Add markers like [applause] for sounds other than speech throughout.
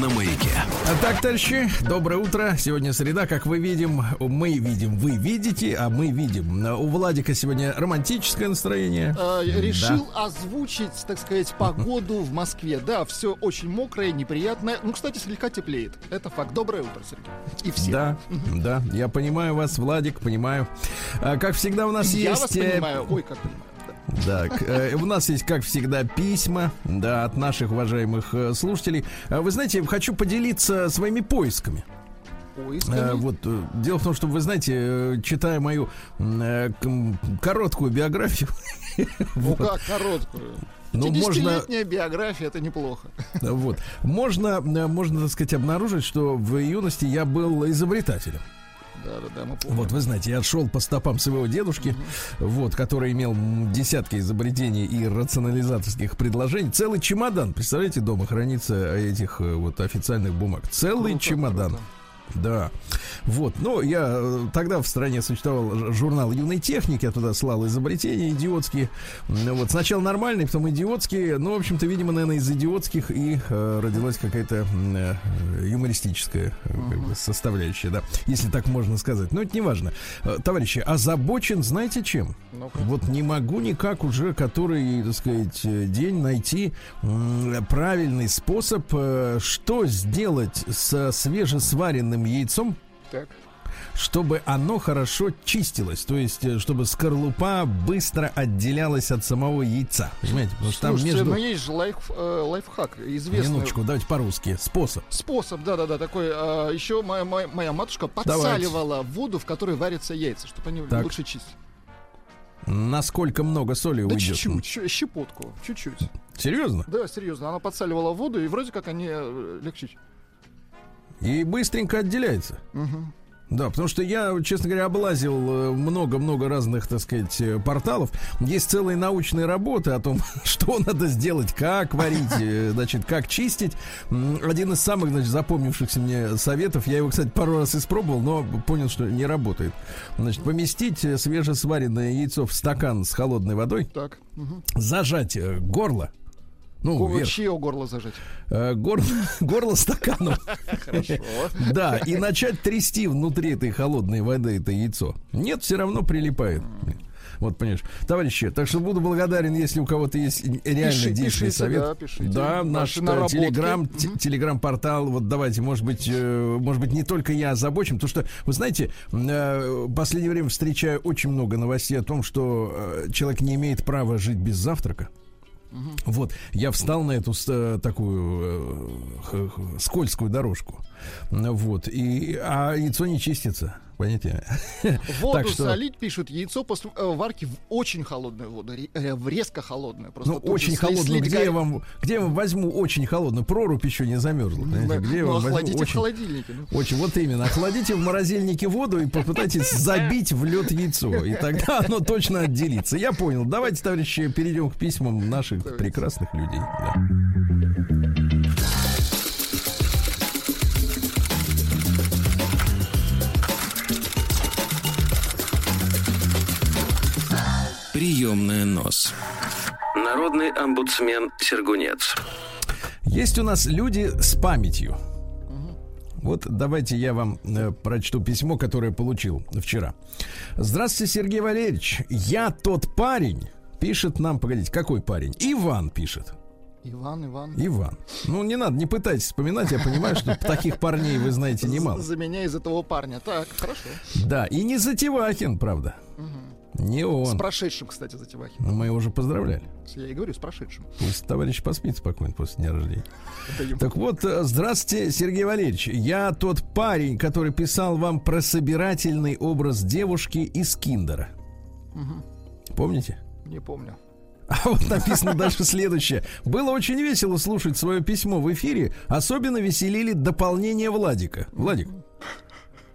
на маяке. Так, товарищи, доброе утро. Сегодня среда, как вы видим, мы видим, вы видите, а мы видим. У Владика сегодня романтическое настроение. Э, решил да. озвучить, так сказать, погоду в Москве. Да, все очень мокрое, неприятное. Ну, кстати, слегка теплеет. Это факт. Доброе утро, Сергей. И все. Да, да, я понимаю вас, Владик, понимаю. А, как всегда у нас я есть... Я вас понимаю. Ой, как понимаю. Да, э, у нас есть, как всегда, письма, да, от наших уважаемых э, слушателей. А вы знаете, хочу поделиться своими поисками. Поисками? Э, вот дело в том, что вы знаете, читая мою короткую биографию. [laughs] Ну как короткую? Ну, можно... биография, это неплохо. Вот. Можно, можно, так сказать, обнаружить, что в юности я был изобретателем. Да, да, да, мы помним. Вот, вы знаете, я шел по стопам своего дедушки, угу. вот, который имел десятки изобретений и рационализаторских предложений. Целый чемодан, представляете, дома хранится этих э, вот официальных бумаг. Целый круто, чемодан. Круто. Да. Вот. Но я э, тогда в стране существовал журнал юной техники, я туда слал изобретения идиотские. Вот. Сначала нормальные, потом идиотские. Ну, в общем-то, видимо, наверное, из идиотских и э, родилась какая-то э, юмористическая э, как бы, составляющая, да. Если так можно сказать. Но это не важно. Э, товарищи, озабочен, знаете чем? ну Вот не могу никак уже который, так сказать, день найти правильный способ, что сделать со свежесваренным куриным яйцом. Так. Чтобы оно хорошо чистилось, то есть, э, чтобы скорлупа быстро отделялась от самого яйца. Понимаете? Потому что Слушайте, там между... но есть же лайф, э, лайфхак, известный. Минуточку, давайте по-русски. Способ. Способ, да-да-да, такой. Э, еще моя, моя, моя матушка подсаливала давайте. воду, в которой варятся яйца, чтобы они так. лучше чистить. Насколько много соли да уйдет? чуть-чуть, щепотку, чуть-чуть. Серьезно? Да, серьезно. Она подсаливала воду, и вроде как они э, легче и быстренько отделяется. Угу. Да, потому что я, честно говоря, облазил э, много-много разных, так сказать, э, порталов. Есть целые научные работы о том, [laughs] что надо сделать, как варить, э, значит, как чистить. Один из самых, значит, запомнившихся мне советов, я его, кстати, пару раз испробовал, но понял, что не работает. Значит, поместить свежесваренное яйцо в стакан с холодной водой, так. Угу. зажать горло, ну, Го- чье горло зажать? Э, горло, [laughs] горло стаканом. Хорошо. Да, и начать трясти внутри этой холодной воды это яйцо. Нет, все равно прилипает. Вот, понимаешь. Товарищи, так что буду благодарен, если у кого-то есть реально Пиши, действенный совет. Да, пишите. да наш э, телеграм, угу. телеграм-портал. Вот давайте, может быть, э, может быть, не только я озабочен, потому что, вы знаете, э, в последнее время встречаю очень много новостей о том, что человек не имеет права жить без завтрака. Угу. Вот, я встал на эту э, такую э, скользкую дорожку. Вот, и, а яйцо не чистится понимаете? Воду что... солить, пишут, яйцо после э, варки в очень холодную воду, э, в резко холодную. Просто ну, очень холодную. Где, я вам, где я вам возьму очень холодную? Прорубь еще не замерзла. Ну, где я ну, вам охладите возьму очень, в холодильнике. Ну. Очень, вот именно. Охладите в морозильнике воду и попытайтесь забить в лед яйцо. И тогда оно точно отделится. Я понял. Давайте, товарищи, перейдем к письмам наших прекрасных людей. Да. Приемная нос. Народный омбудсмен Сергунец. Есть у нас люди с памятью. Вот давайте я вам э, прочту письмо, которое получил вчера. Здравствуйте, Сергей Валерьевич. Я тот парень, пишет нам, погодите, какой парень? Иван пишет. Иван, Иван. Иван. Ну, не надо, не пытайтесь вспоминать, я понимаю, что таких парней вы знаете немало. За меня из этого парня. Так, хорошо. Да, и не Затевахин, правда. Угу. Не он. С прошедшим, кстати, Затевахин. Ну, мы его уже поздравляли. Я и говорю, с прошедшим. Пусть товарищ поспит спокойно после дня рождения. Так вот, э, здравствуйте, Сергей Валерьевич. Я тот парень, который писал вам про собирательный образ девушки из Киндера. Угу. Помните? Не помню. А вот написано дальше следующее. Было очень весело слушать свое письмо в эфире. Особенно веселили дополнение Владика. Владик.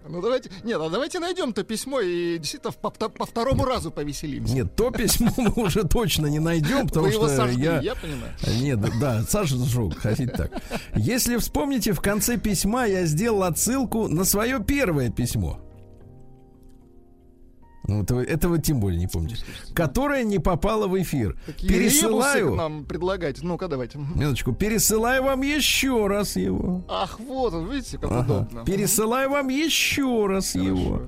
Ну давайте, нет, а давайте найдем то письмо и действительно по, по, по второму разу повеселимся. Нет, то письмо мы уже точно не найдем, потому Вы его что сожгли, я... я понимаю. Нет, да, Саша сжег, хотите так. Если вспомните, в конце письма я сделал отсылку на свое первое письмо. Ну, это, вы- это вы тем более не помните. Которое не попало в эфир. Какие Пересылаю. нам предлагаете. Ну-ка, давайте. Минуточку, пересылаю вам еще раз его. Ах, вот он, видите, как Ага. удобно. Пересылаю вам еще раз его.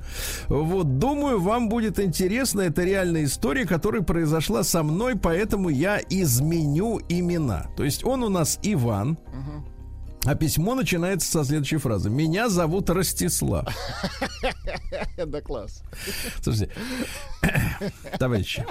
Вот, думаю, вам будет интересно. Это реальная история, которая произошла со мной, поэтому я изменю имена. То есть он у нас Иван. А письмо начинается со следующей фразы. Меня зовут Ростислав. [laughs] Да, класс. Слушайте, [coughs] товарищи,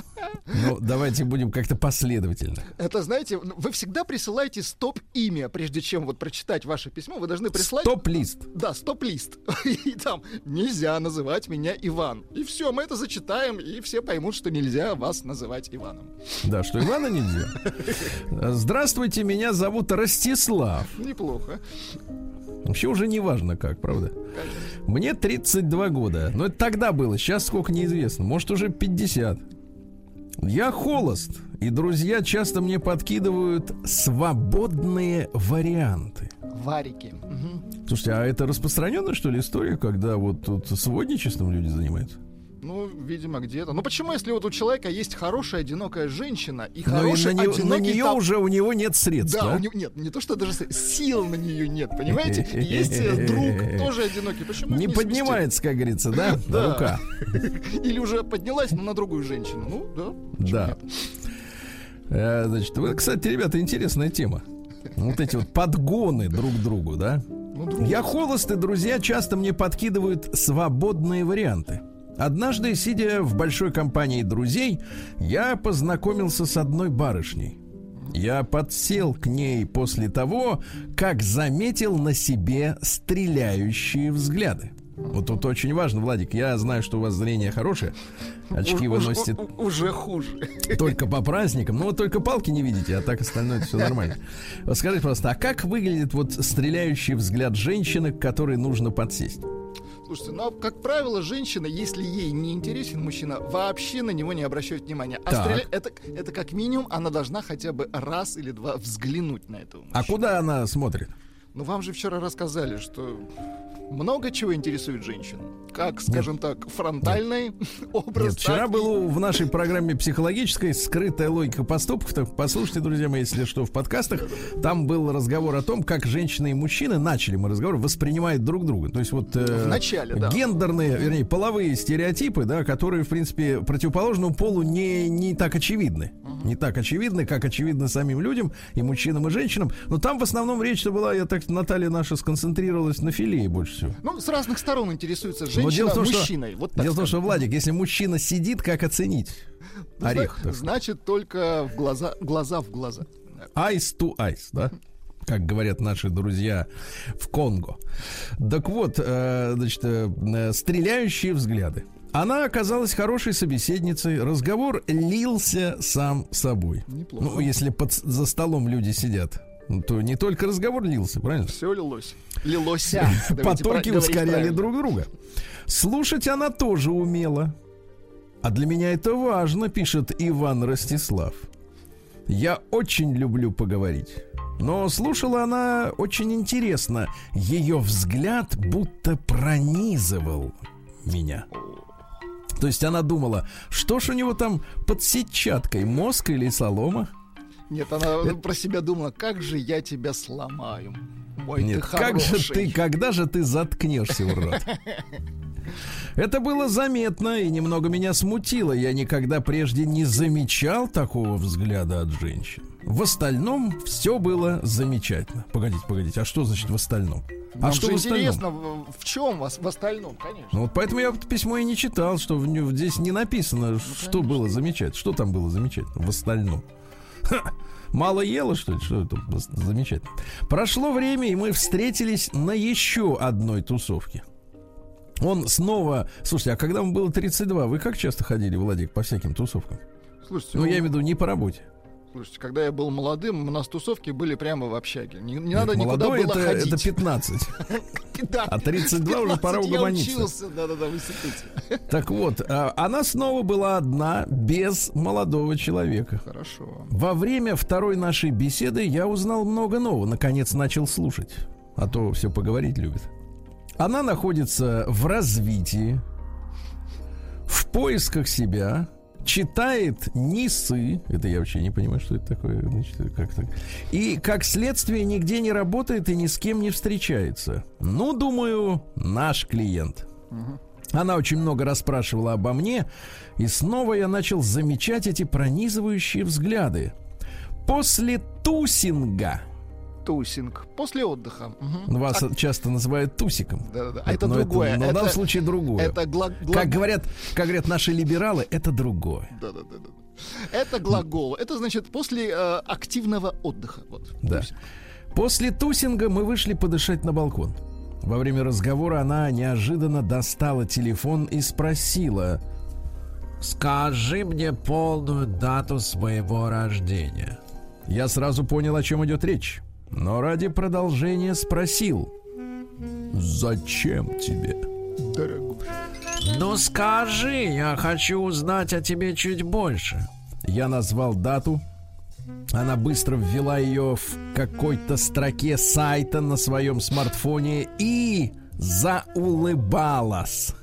ну давайте будем как-то последовательно. Это, знаете, вы всегда присылаете стоп-имя, прежде чем вот прочитать ваше письмо. Вы должны прислать... Стоп-лист. Да, стоп-лист. [laughs] И там нельзя называть меня Иван. И все, мы это зачитаем, и все поймут, что нельзя вас называть Иваном. Да, что Ивана нельзя. [laughs] Здравствуйте, меня зовут Ростислав. Неплохо. Вообще уже не важно как, правда? Мне 32 года. Но это тогда было, сейчас сколько неизвестно. Может уже 50. Я холост, и друзья часто мне подкидывают свободные варианты. Варики. Мгм. Слушайте, а это распространенная, что ли, история, когда вот тут сводничеством люди занимаются? Ну, видимо, где-то. Ну почему, если вот у человека есть хорошая, одинокая женщина и Но и хороший, на, нее- на одинокий нее там- уже у него нет средств, Да, да? у него нет, не то что даже сил на нее нет, понимаете? Есть э, друг, [laughs] тоже одинокий. Почему Не совместить? поднимается, как говорится, да? [laughs] Да. Рука. [laughs] Или уже поднялась, но на другую женщину. Ну, да. Да. Э, Значит, вы, кстати, ребята, интересная тема. Вот эти вот подгоны друг к другу, да? Ну, друг. Я холост, и друзья часто мне подкидывают свободные варианты. Однажды, сидя в большой компании друзей, я познакомился с одной барышней. Я подсел к ней после того, как заметил на себе стреляющие взгляды. Вот тут очень важно, Владик, я знаю, что у вас зрение хорошее. Очки вы Уж- носите у- у- Уже хуже. только по праздникам. Ну, вот только палки не видите, а так остальное все нормально. Вот Скажите, пожалуйста, а как выглядит вот стреляющий взгляд женщины, к которой нужно подсесть? Слушайте, ну, как правило, женщина, если ей не интересен мужчина, вообще на него не обращает внимания. А стреля- это, это как минимум она должна хотя бы раз или два взглянуть на этого А мужчину. куда она смотрит? Ну, вам же вчера рассказали, что много чего интересует женщин. Как, скажем так, фронтальный [laughs] образ. Нет, вчера так было в нашей программе психологической скрытая логика поступков. Так послушайте, друзья мои, если что, в подкастах. Там был разговор о том, как женщины и мужчины, начали мы разговор, воспринимают друг друга. То есть вот... э, В начале, да. Гендерные, вернее, половые стереотипы, да, которые, в принципе, противоположному полу не, не так очевидны. Не так очевидны, как очевидно самим людям, и мужчинам, и женщинам. Но там в основном речь-то была, я так, Наталья наша сконцентрировалась на филее больше всего. Ну, с разных сторон интересуется Но женщина дело том, что- мужчиной. Вот Дело в том, что. Владик, если мужчина сидит, как оценить Ну, орех? зна- так сказать? Значит, только в глаза, глаза в глаза. Eyes to eyes, да? Как говорят наши друзья в Конго. Так вот, э, значит, э, стреляющие взгляды. Она оказалась хорошей собеседницей. Разговор лился сам собой. Неплохо. Ну, если под, за столом люди сидят, ну, то не только разговор лился, правильно? Все лилось. Давайте Потоки ускоряли друг друга. Слушать она тоже умела. А для меня это важно, пишет Иван Ростислав. Я очень люблю поговорить. Но слушала она очень интересно. Ее взгляд будто пронизывал меня. То есть она думала, что ж у него там под сетчаткой, мозг или солома? Нет, она про себя думала, как же я тебя сломаю. Ой, Нет, ты как же хороший. ты, когда же ты заткнешься, урод? Это было заметно и немного меня смутило. Я никогда прежде не замечал такого взгляда от женщин. В остальном все было замечательно. Погодите, погодите, а что значит в остальном? Нам а что же в остальном? интересно, в, в чем вас в остальном, конечно. Ну вот поэтому я письмо и не читал, что в здесь не написано, что было замечательно. Что там было замечательно в остальном? Ха, [laughs] Мало ела, что ли? Что это замечательно? Прошло время, и мы встретились на еще одной тусовке. Он снова... Слушайте, а когда ему было 32, вы как часто ходили, Владик, по всяким тусовкам? Слушайте, Ну, я имею в виду не по работе. Слушайте, когда я был молодым, у нас тусовки были прямо в общаге. Не, не надо Нет, никуда молодой было это, ходить. это 15. [laughs] Да, А 32 уже пора 15 я угомониться. учился, да-да-да, в институте. [laughs] Так вот, а, она снова была одна, без молодого человека. Хорошо. Во время второй нашей беседы я узнал много нового. Наконец начал слушать. А то все поговорить любит. Она находится в развитии, в поисках себя, читает нисы. Это я вообще не понимаю, что это такое. Значит, как так. И, как следствие, нигде не работает и ни с кем не встречается. Ну, думаю, наш клиент. Она очень много расспрашивала обо мне, и снова я начал замечать эти пронизывающие взгляды. После тусинга Тусинг. После отдыха. Мгм. вас часто называют тусиком. Да-да-да. А это Но другое. но в данном случае другое. Это гла- гла- Как говорят, как говорят наши либералы, это другое. Да-да-да-да. Это глагол. Это значит после э, активного отдыха. Вот. Да. Тусинг. После тусинга мы вышли подышать на балкон. Во время разговора она неожиданно достала телефон и спросила: "Скажи мне полную дату своего рождения". Я сразу понял, о чем идет речь, но ради продолжения спросил: "Зачем тебе?" Дорогой. Ну скажи, я хочу узнать о тебе чуть больше. Я назвал дату. Она быстро ввела ее в какой-то строке сайта на своем смартфоне и заулыбалась.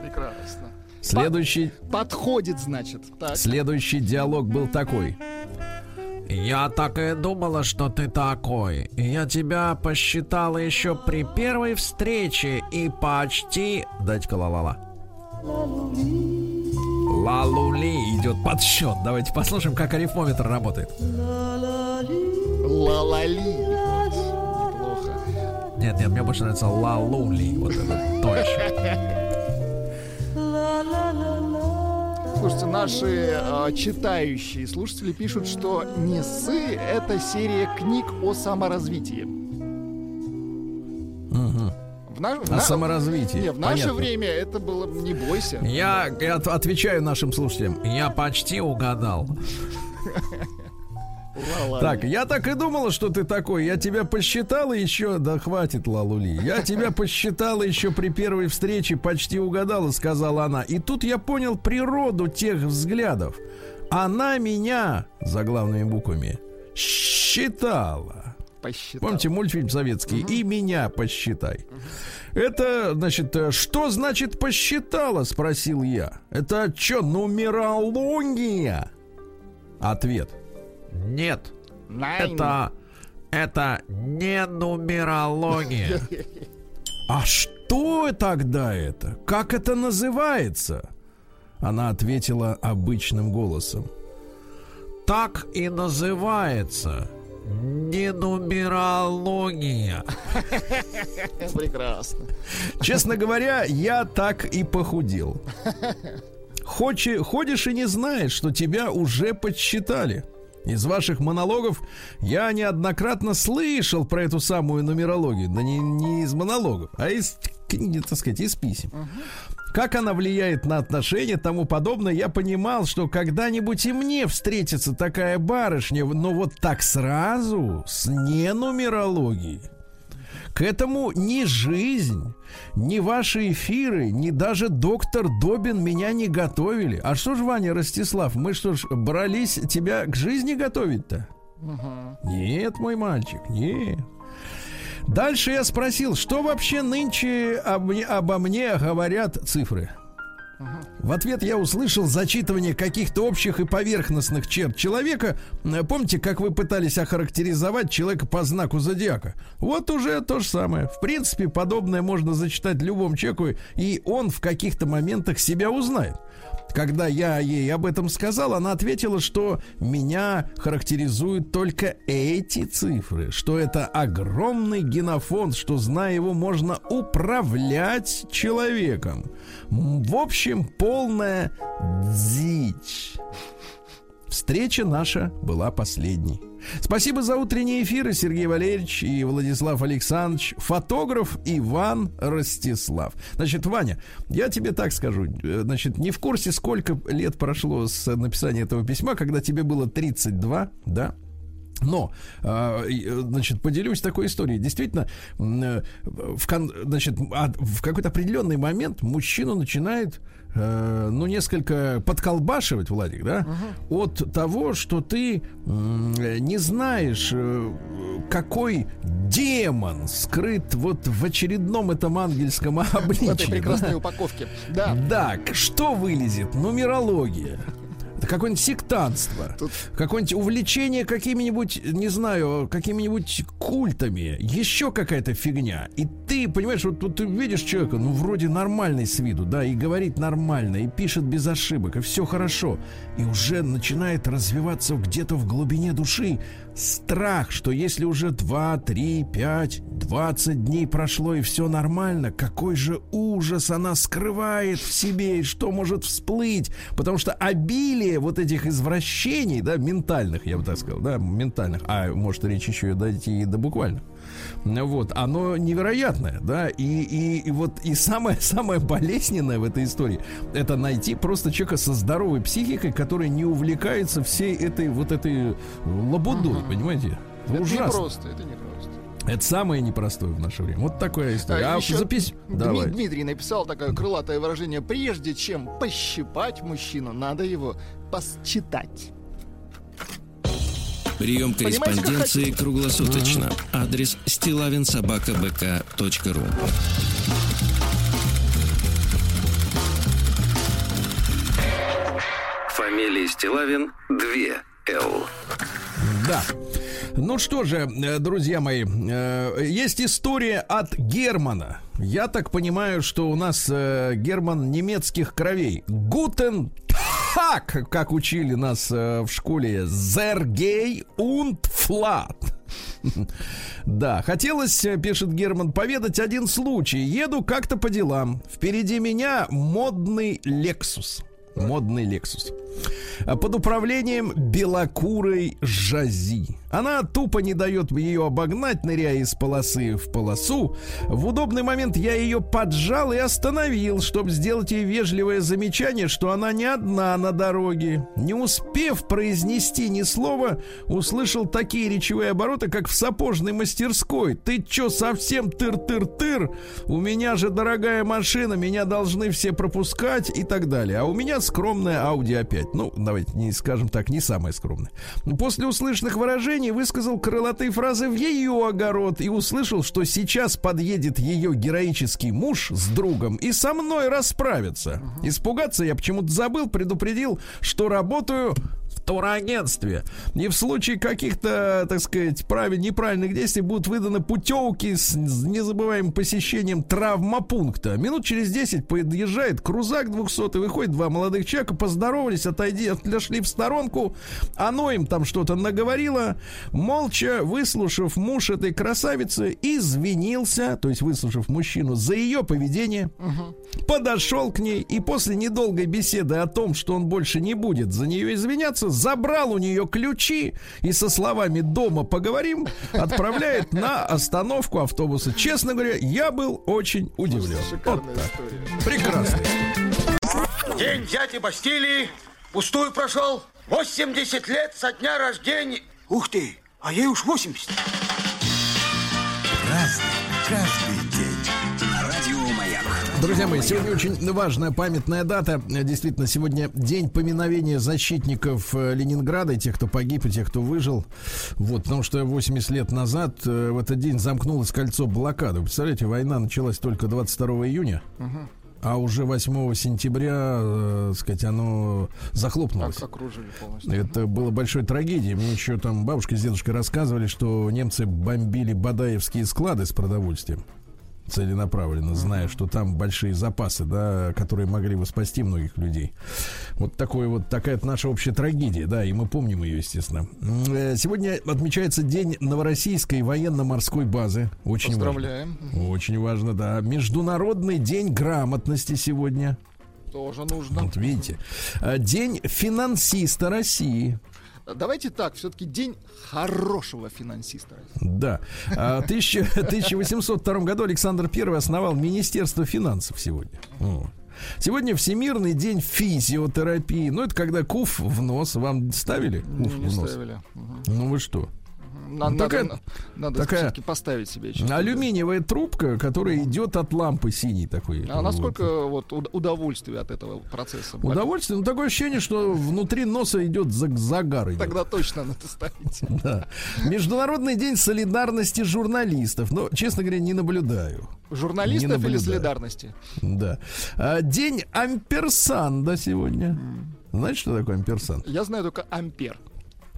Прекрасно. Следующий, Подходит, значит. Так. следующий диалог был такой. Я так и думала, что ты такой. Я тебя посчитала еще при первой встрече и почти... Дайте-ка ла-ла-ла. Ла-лули идет подсчет. Давайте послушаем, как арифмометр работает. Ла-ла-ли. Неплохо. Нет, нет, мне больше нравится ла-лули. Вот это точно. [laughs] Слушайте, наши э, читающие слушатели пишут, что «Несы» — это серия книг о саморазвитии. В в О на- саморазвитии. Не, в наше Понятно. время это было «Не бойся». Я, я от- отвечаю нашим слушателям. Я почти угадал. Так, я так и думала, что ты такой. Я тебя посчитала еще... Да хватит, Лалули. Я тебя посчитала еще при первой встрече, почти угадала, сказала она. И тут я понял природу тех взглядов. Она меня, заглавными буквами, считала. Посчитал. Помните мультфильм советский? И меня посчитай. Это, значит, э, что значит посчитала? Спросил я. Это что, нумерология? Ответ. Нет. Найн. Это, это не нумерология. [laughs] А что тогда это? Как это называется? Она ответила обычным голосом. Так и называется. Не нумерология. [laughs] Прекрасно. Честно говоря, я так и похудел. [laughs] Хочи- ходишь и не знаешь, что тебя уже подсчитали. Из ваших монологов я неоднократно слышал про эту самую нумерологию. Да не, не из монологов, а из, так сказать, из писем. Как она влияет на отношения, тому подобное, я понимал, что когда-нибудь и мне встретится такая барышня, но вот так сразу, с ненумерологией. К этому ни жизнь, ни ваши эфиры, ни даже доктор Добин меня не готовили. А что ж, Ваня Ростислав, мы что ж, брались тебя к жизни готовить-то? Нет, мой мальчик, нет. Дальше я спросил, что вообще нынче об обо мне говорят цифры. В ответ я услышал зачитывание каких-то общих и поверхностных черт человека. Э, Помните, как вы пытались охарактеризовать человека по знаку зодиака? Вот уже то же самое. В принципе, подобное можно зачитать любому человеку, и он в каких-то моментах себя узнает. Когда я ей об этом сказал, она ответила, что меня характеризуют только эти цифры, что это огромный генофонд, что зная его можно управлять человеком. В общем, полная дичь. Встреча наша была последней. Спасибо за утренние эфиры, Сергей Валерьевич и Владислав Александрович. Фотограф Иван Ростислав. Значит, Ваня, я тебе так скажу. Значит, не в курсе, сколько лет прошло с написания этого письма, когда тебе было 32, да? Но, а, значит, поделюсь такой историей. Действительно, э, в, значит, в какой-то определенный момент мужчину начинает э, ну, несколько подколбашивать, Владик, да, угу. от того, что ты не знаешь, какой демон скрыт вот в очередном этом ангельском обличии. [laughs] В этой прекрасной да? упаковке. Да. Да, что вылезет? Нумерология какое-нибудь сектантство, Тут... какое-нибудь увлечение какими-нибудь, не знаю, какими-нибудь культами, еще какая-то фигня. И ты, понимаешь, вот, вот ты видишь человека, ну, вроде нормальный с виду, да, и говорит нормально, и пишет без ошибок, и все хорошо. И уже начинает развиваться где-то в глубине души страх, что если уже 2, 3, 5, 20 дней прошло и все нормально, какой же ужас она скрывает в себе и что может всплыть. Потому что обилие вот этих извращений, да, ментальных, я бы так сказал, да, ментальных, а может речь еще и дойти и до буквально, вот, оно невероятное, да, и, и, и вот и самое, [laughs] самое болезненное в этой истории, это найти просто человека со здоровой психикой, который не увлекается всей этой вот этой лабудой, угу. понимаете? Это Ужасно. не просто, это не просто. Это самое непростое в наше время. Вот такая история. А, а еще запись... Давай. Дмитрий написал такое крылатое выражение. Прежде чем пощипать мужчину, надо его посчитать. Прием корреспонденции круглосуточно. Адрес стилавинсобакабк.ру Фамилия Стилавин 2 Л. Да. Ну что же, э, друзья мои, э, есть история от Германа. Я так понимаю, что у нас э, Герман немецких кровей. Гутен так, как учили нас в школе, Зергей und Флат. [laughs] Да, хотелось, пишет Герман, поведать один случай. Еду как-то по делам. Впереди меня модный Лексус. Модный Лексус. Под управлением белокурой Жази. Она тупо не дает ее обогнать, ныряя из полосы в полосу. В удобный момент я ее поджал и остановил, чтобы сделать ей вежливое замечание, что она не одна на дороге. Не успев произнести ни слова, услышал такие речевые обороты, как в сапожной мастерской. «Ты чё, совсем тыр-тыр-тыр? У меня же дорогая машина, меня должны все пропускать» и так далее. А у меня скромная Audi A5. Ну, давайте не скажем так, не самая скромная. После услышанных выражений высказал крылатые фразы в ее огород и услышал, что сейчас подъедет ее героический муж с другом и со мной расправится. Испугаться я почему-то забыл, предупредил, что работаю турагентстве. И в случае каких-то, так сказать, правил, неправильных действий будут выданы путевки с незабываемым посещением травмопункта. Минут через 10 подъезжает крузак 200 выходит два молодых человека, поздоровались, отойди, отошли в сторонку. Оно им там что-то наговорило. Молча, выслушав муж этой красавицы, извинился, то есть выслушав мужчину за ее поведение, угу. подошел к ней и после недолгой беседы о том, что он больше не будет за нее извиняться, забрал у нее ключи и со словами «дома поговорим» отправляет на остановку автобуса. Честно говоря, я был очень удивлен. Вот так. Прекрасно. День дяди Бастилии пустую прошел. 80 лет со дня рождения. Ух ты, а ей уж 80. Разный, каждый Друзья мои, сегодня очень важная памятная дата. Действительно, сегодня день поминовения защитников э, Ленинграда, и тех, кто погиб, и тех, кто выжил. Вот, потому что 80 лет назад э, в этот день замкнулось кольцо блокады. Вы представляете, война началась только 22 июня. А уже 8 сентября, э, сказать, оно захлопнулось. Так окружили полностью. Это было большой трагедией. Мне еще там бабушка с дедушкой рассказывали, что немцы бомбили бадаевские склады с продовольствием целенаправленно, зная, что там большие запасы, да, которые могли бы спасти многих людей. Вот такой вот такая наша общая трагедия, да, и мы помним ее, естественно. Э, сегодня отмечается день Новороссийской военно-морской базы. Очень Поздравляем. Важно. Очень важно, да. Международный день грамотности сегодня. Тоже нужно. Вот видите. А, день финансиста России. Давайте так, все-таки день хорошего финансиста. Да. А, [laughs] в 1802 году Александр I основал Министерство финансов сегодня. Сегодня Всемирный день физиотерапии. Ну, это когда куф в нос. Вам ставили? Куф не, в нос? ставили. Ну вы что? Надо, такая, надо, надо такая все-таки поставить себе. Алюминиевая трубка, которая идет от лампы синей такой. А насколько вот, удовольствие от этого процесса? Удовольствие? Ну, такое ощущение, что внутри носа идет загар. Идет. Тогда точно надо ставить. [laughs] Да. Международный день солидарности журналистов. Но, честно говоря, не наблюдаю. Журналистов не или солидарности? Да. А, день амперсанда сегодня. Знаете, что такое амперсанд? Я знаю только ампер.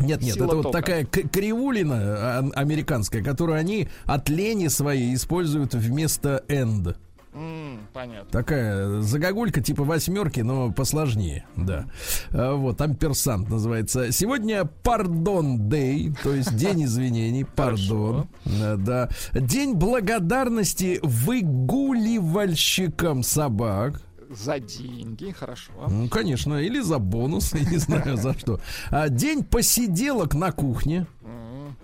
Нет, нет, Сила это тока. вот такая кривулина а, американская, которую они от лени своей используют вместо end. Mm, понятно. Такая загогулька типа восьмерки, но посложнее, да. А, вот, амперсант называется. Сегодня пардон дей, то есть день извинений, [laughs] пардон. Да. День благодарности выгуливальщикам собак. За деньги, хорошо. Ну, конечно, или за бонус, [laughs] я не знаю за что. А день посиделок на кухне.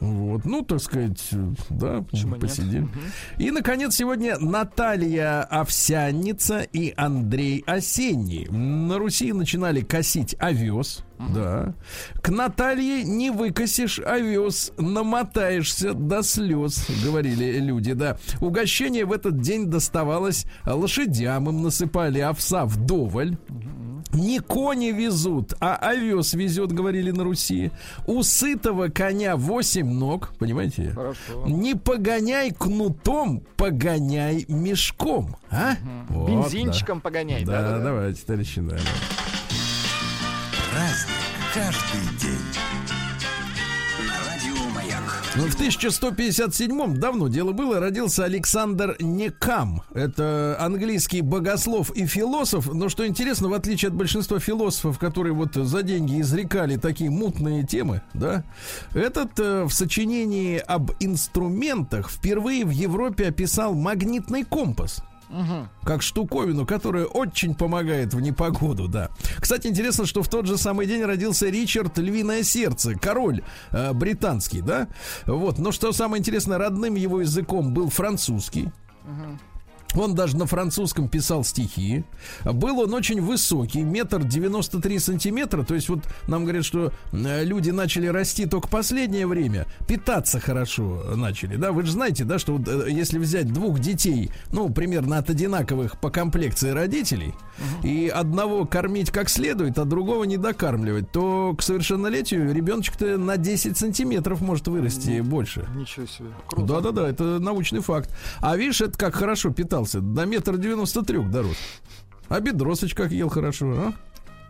Вот, ну, так сказать, да, Почему посидим. И, наконец, сегодня Наталья Овсянница и Андрей Осенний. На Руси начинали косить овес. Да. К Наталье не выкосишь овес, намотаешься до слез, говорили люди, да. Угощение в этот день доставалось лошадям, им насыпали овса вдоволь. Не кони везут, а овес везет, говорили на Руси. У сытого коня восемь ног, понимаете? Хорошо. Не погоняй кнутом, погоняй мешком. А? Угу. Вот, Бензинчиком да. погоняй. Да, да, да, давайте, товарищи, да. Праздник каждый день. Ну, в 1157-м, давно дело было, родился Александр Некам. Это английский богослов и философ. Но что интересно, в отличие от большинства философов, которые вот за деньги изрекали такие мутные темы, да, этот э, в сочинении об инструментах впервые в Европе описал магнитный компас. Угу. Как штуковину, которая очень помогает в непогоду, да. Кстати, интересно, что в тот же самый день родился Ричард Львиное Сердце, король э, британский, да. Вот, но что самое интересное, родным его языком был французский. Угу. Он даже на французском писал стихи. Был он очень высокий, метр девяносто три сантиметра. То есть вот нам говорят, что э, люди начали расти только последнее время. Питаться хорошо начали, да? Вы же знаете, да, что вот, э, если взять двух детей, ну, примерно от одинаковых по комплекции родителей, угу. и одного кормить как следует, а другого не докармливать, то к совершеннолетию ребеночек-то на 10 сантиметров может вырасти ну, больше. Ничего себе. Да-да-да, это научный факт. А видишь, это как хорошо питался поднялся до метра девяносто трех дорос. А бедросыч как ел хорошо, а?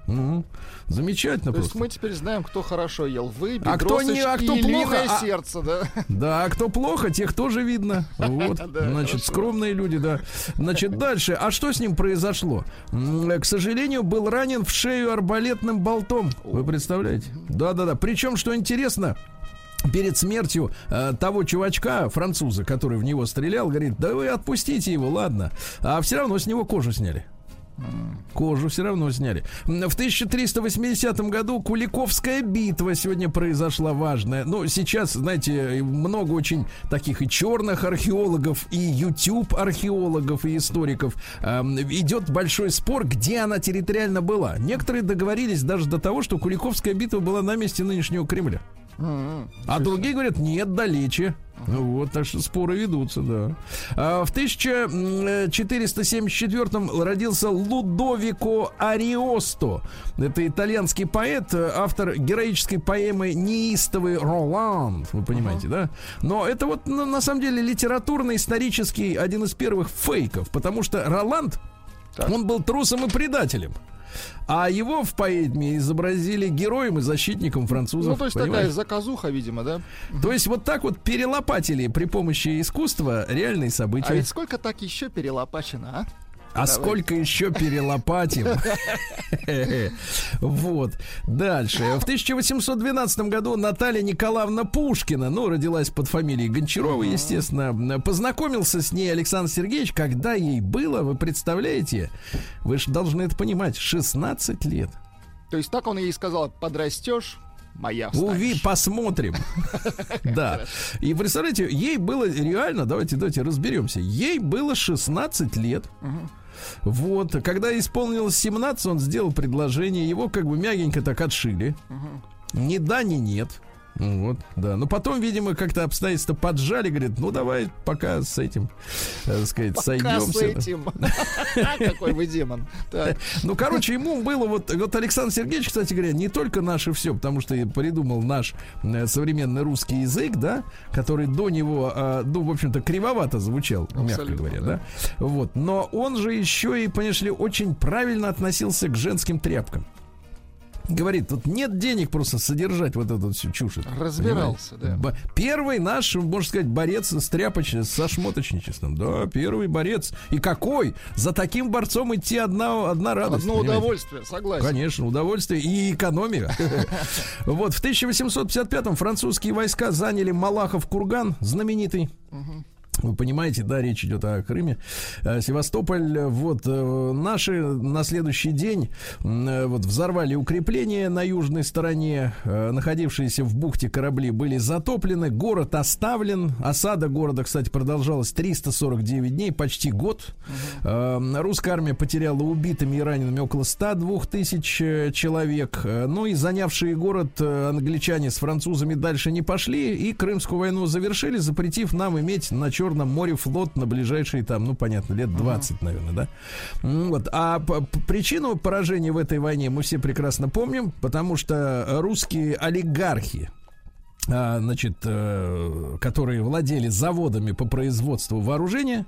Ну, замечательно То просто. есть мы теперь знаем, кто хорошо ел. Вы, а кто не, а кто плохо, а, сердце, да? Да, а кто плохо, тех тоже видно. [laughs] Вот, значит, скромные люди, да. Значит, дальше. А что с ним произошло? К сожалению, был ранен в шею арбалетным болтом. Вы представляете? Да-да-да. Причем, что интересно, перед смертью э, того чувачка, француза, который в него стрелял, говорит, да вы отпустите его, ладно. А все равно с него кожу сняли. Кожу все равно сняли. В 1380 году Куликовская битва сегодня произошла важная. Ну, сейчас, знаете, много очень таких и черных археологов, и YouTube археологов, и историков. Эм, идет большой спор, где она территориально была. Некоторые договорились даже до того, что Куликовская битва была на месте нынешнего Кремля. А другие говорят, нет, далече. Вот, так что споры ведутся, да. А в 1474-м родился Лудовико Ариосто. Это итальянский поэт, автор героической поэмы «Неистовый Роланд». Вы понимаете, uh-huh. да? Но это вот на, на самом деле литературно-исторический один из первых фейков, потому что Роланд, так. он был трусом и предателем. А его в поэме изобразили героем и защитником французов. Ну, то есть понимаете? такая заказуха, видимо, да? То есть вот так вот перелопатили при помощи искусства реальные события. А ведь сколько так еще перелопачено, а? А сколько еще перелопатим? [laughs] Вот. Дальше. В 1812 году Наталья Николаевна Пушкина, ну, родилась под фамилией Гончарова, естественно, познакомился с ней Александр Сергеевич, когда ей было, вы представляете, вы же должны это понимать, 16 лет. То есть так он ей сказал, подрастешь, моя Уви, посмотрим. [laughs] Да. И представляете, ей было реально, давайте, давайте разберемся. Ей было 16 лет. Вот, когда исполнилось 17, он сделал предложение, его как бы мягенько так отшили. Ни да, ни нет. Вот, да. Но потом, видимо, как-то обстоятельства поджали, говорит, ну давай пока с этим, так э, сказать, пока сойдемся. с этим. [laughs] Какой вы демон. Ну, короче, ему было вот, вот Александр Сергеевич, кстати говоря, не только наше все, потому что придумал наш э, современный русский язык, да, который до него, а, ну, в общем-то, кривовато звучал, мягко говоря, да. Вот. Но он же еще и, понимаешь ли, очень правильно относился к женским тряпкам говорит, тут нет денег просто содержать вот эту всю чушь. Разбирался, понимаете? да. Первый наш, можно сказать, борец с тряпочным, со шмоточничеством. Да, первый борец. И какой? За таким борцом идти одна, одна радость. Одно понимаете? удовольствие, согласен. Конечно, удовольствие и экономия. [laughs] Вот, в 1855-м французские войска заняли Малахов-Курган, знаменитый. Вы понимаете, да, речь идет о Крыме. Э, Севастополь, вот, э, наши на следующий день э, вот взорвали укрепления на южной стороне, находившиеся в бухте корабли были затоплены, город оставлен, осада города, кстати, продолжалась 349 дней, почти год. Угу. Русская армия потеряла убитыми и ранеными около 102 тысяч человек, ну и занявшие город англичане с французами дальше не пошли, и Крымскую войну завершили, запретив нам иметь на чем Черном море флот на ближайшие там, ну, понятно, лет 20, наверное, да? Вот. А причину поражения в этой войне мы все прекрасно помним, потому что русские олигархи, а, значит, э, которые владели заводами по производству вооружения,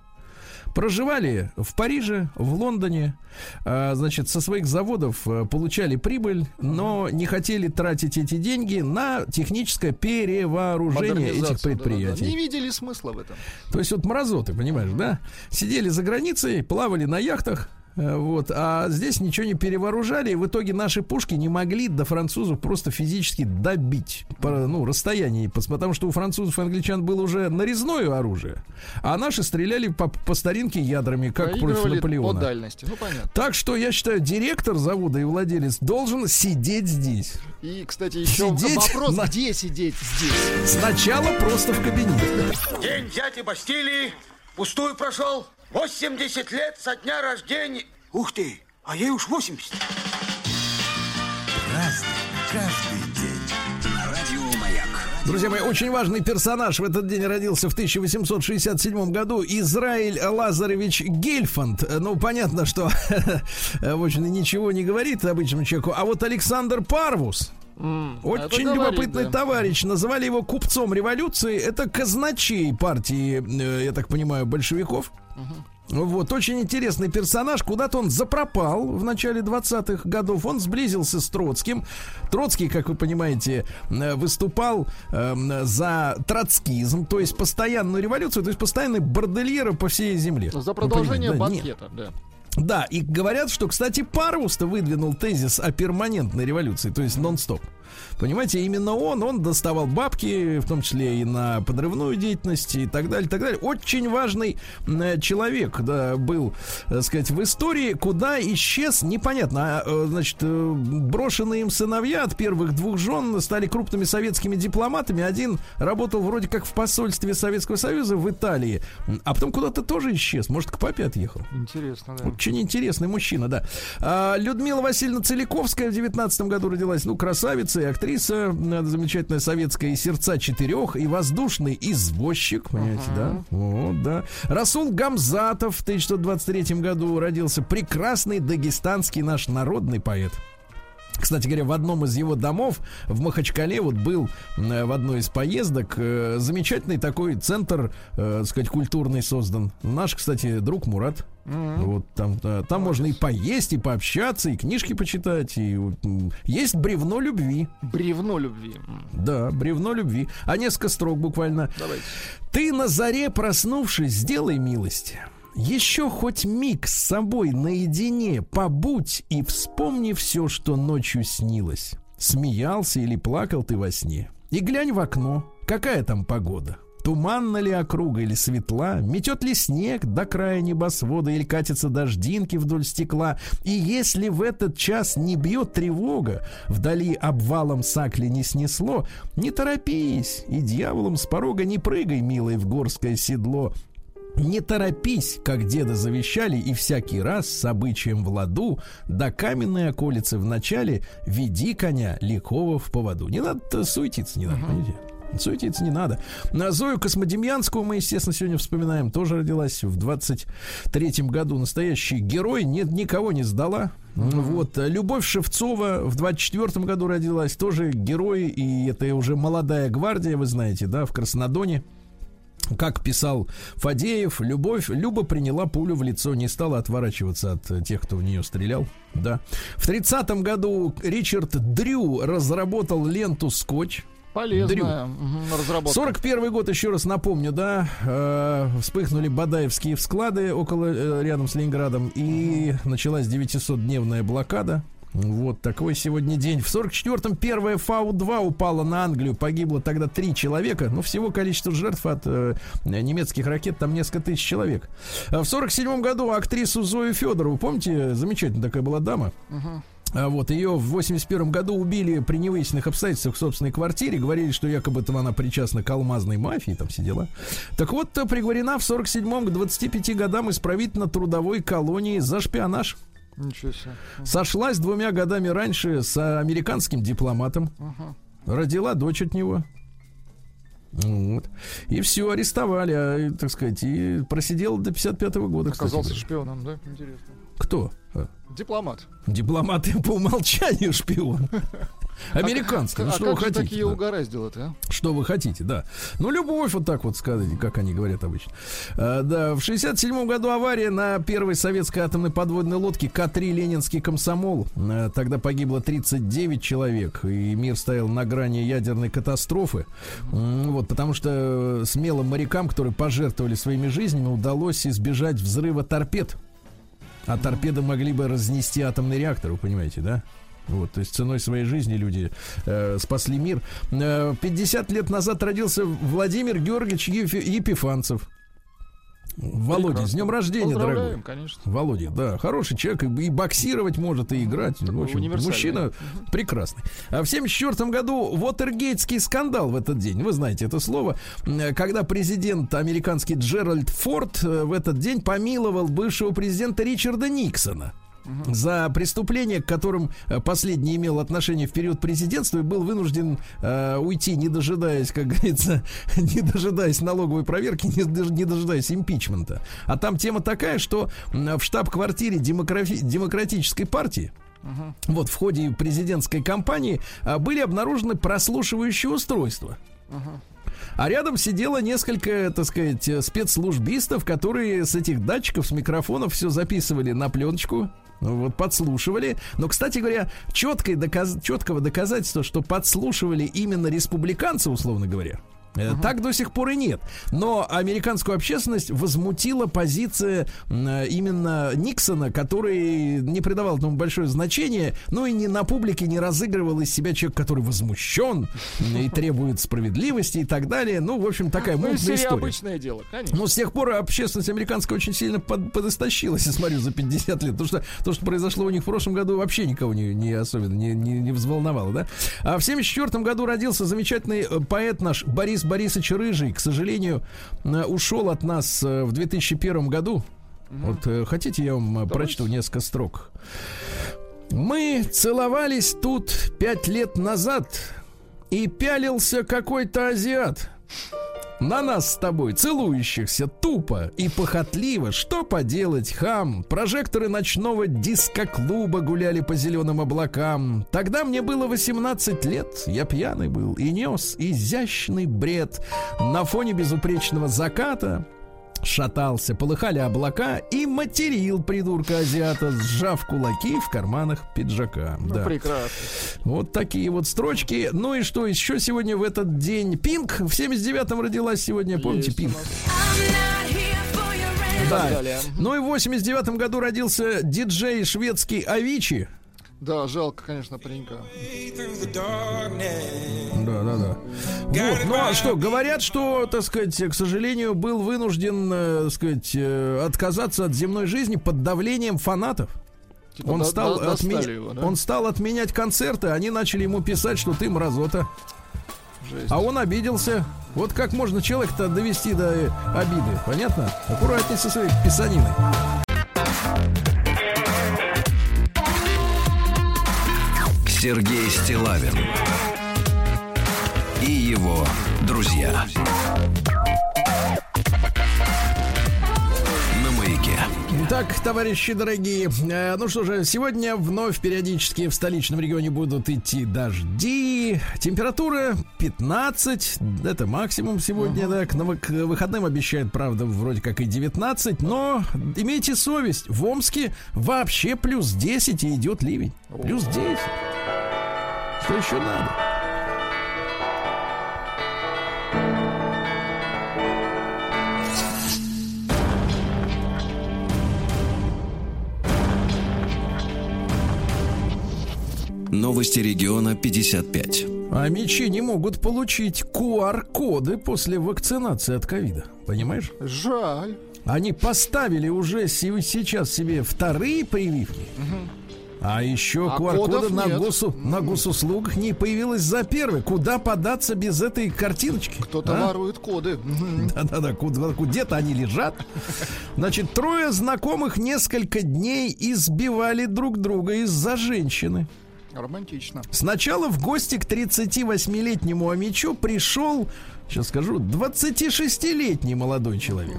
проживали в Париже, в Лондоне, а, значит, со своих заводов э, получали прибыль, но не хотели тратить эти деньги на техническое перевооружение этих предприятий. Да, да. Не видели смысла в этом. То есть вот мразоты, понимаешь, да? Сидели за границей, плавали на яхтах, вот, а здесь ничего не перевооружали, и в итоге наши пушки не могли до французов просто физически добить по, ну, расстояние, потому что у французов и англичан было уже нарезное оружие, а наши стреляли по, по старинке ядрами, как против Наполеона. По дальности, ну понятно. Так что я считаю, директор завода и владелец должен сидеть здесь. И, кстати, еще сидеть вопрос, на... где сидеть здесь? Сначала просто в кабинете. День дяди Бастилии пустую прошел. 80 лет со дня рождения. Ух ты, а ей уж 80. Разный, каждый день. Друзья мои, очень важный персонаж в этот день родился в 1867 году. Израиль Лазаревич Гельфанд. Ну, понятно, что [laughs] в общем ничего не говорит обычному человеку. А вот Александр Парвус, Mm, Очень любопытный говорит, да. товарищ. Называли его купцом революции. Это казначей партии, э, я так понимаю, большевиков. Uh-huh. Вот, очень интересный персонаж. Куда-то он запропал в начале 20-х годов. Он сблизился с Троцким. Троцкий, как вы понимаете, э, выступал э, за троцкизм, то есть постоянную революцию, то есть постоянный бордельера по всей земле. За продолжение да, банкета, да. Да, и говорят, что, кстати, Парвус-то выдвинул тезис о перманентной революции, то есть нон-стоп. Понимаете, именно он, он доставал бабки, в том числе и на подрывную деятельность и так далее, так далее. Очень важный э, человек, да, был, так сказать, в истории, куда исчез, непонятно, а, э, значит, э, брошенные им сыновья от первых двух жен стали крупными советскими дипломатами. Один работал вроде как в посольстве Советского Союза в Италии, а потом куда-то тоже исчез. Может, к папе отъехал. Интересно, да. Очень интересный мужчина, да. А, Людмила Васильевна Целиковская в 19 году родилась, ну, красавица и актриса замечательная советская и сердца четырех, и воздушный извозчик, понимаете, uh-huh. да? Вот, да. Расул Гамзатов в 1923 году родился. Прекрасный дагестанский наш народный поэт. Кстати говоря, в одном из его домов в Махачкале вот был э, в одной из поездок э, замечательный такой центр, э, сказать, культурный создан. Наш, кстати, друг Мурат. Mm-hmm. Вот там, да, там можно и поесть, и пообщаться, и книжки почитать, и есть бревно любви. Бревно любви. Да, бревно любви. А несколько строк буквально. Давайте. Ты на заре проснувшись, сделай милость Еще хоть миг с собой наедине побудь и вспомни все, что ночью снилось. Смеялся или плакал ты во сне. И глянь в окно, какая там погода. Туманна ли округа или светла? Метет ли снег до края небосвода или катятся дождинки вдоль стекла? И если в этот час не бьет тревога, вдали обвалом сакли не снесло, не торопись и дьяволом с порога не прыгай, милый, в горское седло. Не торопись, как деда завещали, и всякий раз с обычаем в ладу до каменной околицы в начале веди коня лихого в поводу. Не надо суетиться, не надо, понимаете? Суетиться не надо. На Зою Космодемьянскую мы, естественно, сегодня вспоминаем. Тоже родилась в 23-м году. Настоящий герой. Нет, никого не сдала. Mm-hmm. Вот. Любовь Шевцова в 24-м году родилась. Тоже герой. И это уже молодая гвардия, вы знаете, да, в Краснодоне. Как писал Фадеев, любовь, Люба приняла пулю в лицо, не стала отворачиваться от тех, кто в нее стрелял. Да. В 30-м году Ричард Дрю разработал ленту «Скотч». Полезная угу, разработка. 41 год, еще раз напомню, да, э, вспыхнули Бадаевские всклады около, э, рядом с Ленинградом, и началась 900-дневная блокада. Вот такой сегодня день. В 44-м первая Фау-2 упала на Англию. Погибло тогда три человека. Ну, всего количество жертв от э, немецких ракет там несколько тысяч человек. А в 47-м году актрису Зою Федорову, помните, замечательная такая была дама? Uh-huh. Вот, ее в 81 году убили при невыясненных обстоятельствах в собственной квартире. Говорили, что якобы там она причастна к алмазной мафии, там все дела. Так вот, приговорена в 47-м к 25 годам исправительно-трудовой колонии за шпионаж. Ничего себе. Сошлась двумя годами раньше с американским дипломатом. Угу. Родила дочь от него. Вот. И все, арестовали, а, так сказать, и просидел до 55-го года. Оказался кстати, шпионом, да? Интересно. Кто? Дипломат. Дипломат по умолчанию шпион. [laughs] Американский. Ну, а, что а вы хотите? такие да? угораздило-то, а? Что вы хотите, да. Ну, любовь, вот так вот сказать, как они говорят обычно. А, да, в 67 году авария на первой советской атомной подводной лодке К-3 Ленинский комсомол. А, тогда погибло 39 человек, и мир стоял на грани ядерной катастрофы. Вот, потому что смелым морякам, которые пожертвовали своими жизнями, удалось избежать взрыва торпед. А торпеды могли бы разнести атомный реактор, вы понимаете, да? Вот, то есть ценой своей жизни люди э, спасли мир. Э, 50 лет назад родился Владимир Георгиевич Епифанцев. Володя, Прекрасно. с днем рождения, дорогой. конечно. Володя, да, хороший человек, и, боксировать может, и играть. в общем, мужчина прекрасный. А в 74 году Вотергейтский скандал в этот день, вы знаете это слово, когда президент американский Джеральд Форд э, в этот день помиловал бывшего президента Ричарда Никсона за преступление, к которым э, последний имел отношение в период президентства и был вынужден э, уйти, не дожидаясь, как говорится, [laughs] не дожидаясь налоговой проверки, не, не дожидаясь импичмента. А там тема такая, что в штаб-квартире демократи- демократической партии uh Вот в ходе президентской кампании а, были обнаружены прослушивающие устройства. uh А рядом сидело несколько, так сказать, спецслужбистов, которые с этих датчиков, с микрофонов все записывали на пленочку. Ну, вот подслушивали. Но, кстати говоря, четкое доказ... четкого доказательства, что подслушивали именно республиканцы, условно говоря, Uh-huh. Так до сих пор и нет. Но американскую общественность возмутила позиция именно Никсона, который не придавал этому большое значение, ну и не на публике не разыгрывал из себя человек, который возмущен и требует справедливости и так далее. Ну, в общем, такая ну, мутная история. обычное дело, конечно. Но с тех пор общественность американская очень сильно под, подостащилась, я смотрю, за 50 лет. Потому что то, что произошло у них в прошлом году, вообще никого не, не особенно не, не, не взволновало, да? А в 74 году родился замечательный э, поэт наш Борис Борисович Рыжий, к сожалению, э, ушел от нас э, в 2001 году. Вот э, хотите, я вам Давайте. прочту несколько строк. Мы целовались тут пять лет назад, и пялился какой-то азиат. На нас с тобой, целующихся, тупо и похотливо. Что поделать, хам? Прожекторы ночного диско-клуба гуляли по зеленым облакам. Тогда мне было 18 лет. Я пьяный был и нес изящный бред. На фоне безупречного заката шатался, полыхали облака и материл придурка азиата, сжав кулаки в карманах пиджака. Ну, да. прекрасно. Вот такие вот строчки. Ну и что еще сегодня в этот день? Пинк в 79-м родилась сегодня, помните, Пинк? так далее. Ну и в 89 году родился диджей шведский Авичи. Да, жалко, конечно, паренька. Да, да, да. Вот, ну а что, говорят, что, так сказать, к сожалению, был вынужден, э, так сказать, э, отказаться от земной жизни под давлением фанатов. Типа Он до- стал, до- отме- его, да? он стал отменять концерты, они начали ему писать, что ты мразота. Жесть. А он обиделся. Вот как можно человека-то довести до э, обиды, понятно? Аккуратнее со своей писаниной. Сергей Стилавин и его друзья. На маяке. Так, товарищи дорогие, э, ну что же, сегодня вновь периодически в столичном регионе будут идти дожди. Температура 15, это максимум сегодня, да. К, к выходным обещают, правда, вроде как и 19, но имейте совесть, в Омске вообще плюс 10 и идет ливень. Плюс 10. Что еще надо? Новости региона 55. А мечи не могут получить QR-коды после вакцинации от ковида. Понимаешь? Жаль. Они поставили уже се- сейчас себе вторые прививки. А еще А QR-кода на, госу, на госуслугах не появилось за первый. Куда податься без этой картиночки? Кто-то а? ворует коды. [laughs] Да-да-да, где-то они лежат. Значит, трое знакомых несколько дней избивали друг друга из-за женщины. Романтично. Сначала в гости к 38-летнему Амичу пришел, сейчас скажу, 26-летний молодой человек.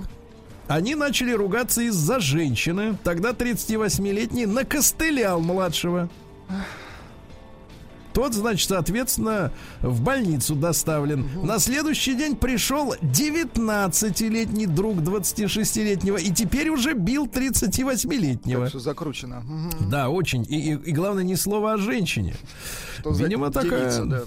Они начали ругаться из-за женщины. Тогда 38-летний накостылял младшего. Тот, значит, соответственно, в больницу доставлен. На следующий день пришел 19-летний друг 26-летнего и теперь уже бил 38-летнего. Как все закручено. Мгм. Да, очень. И, и- и главное, ни слова о женщине. Что Видимо, такая... девица, да.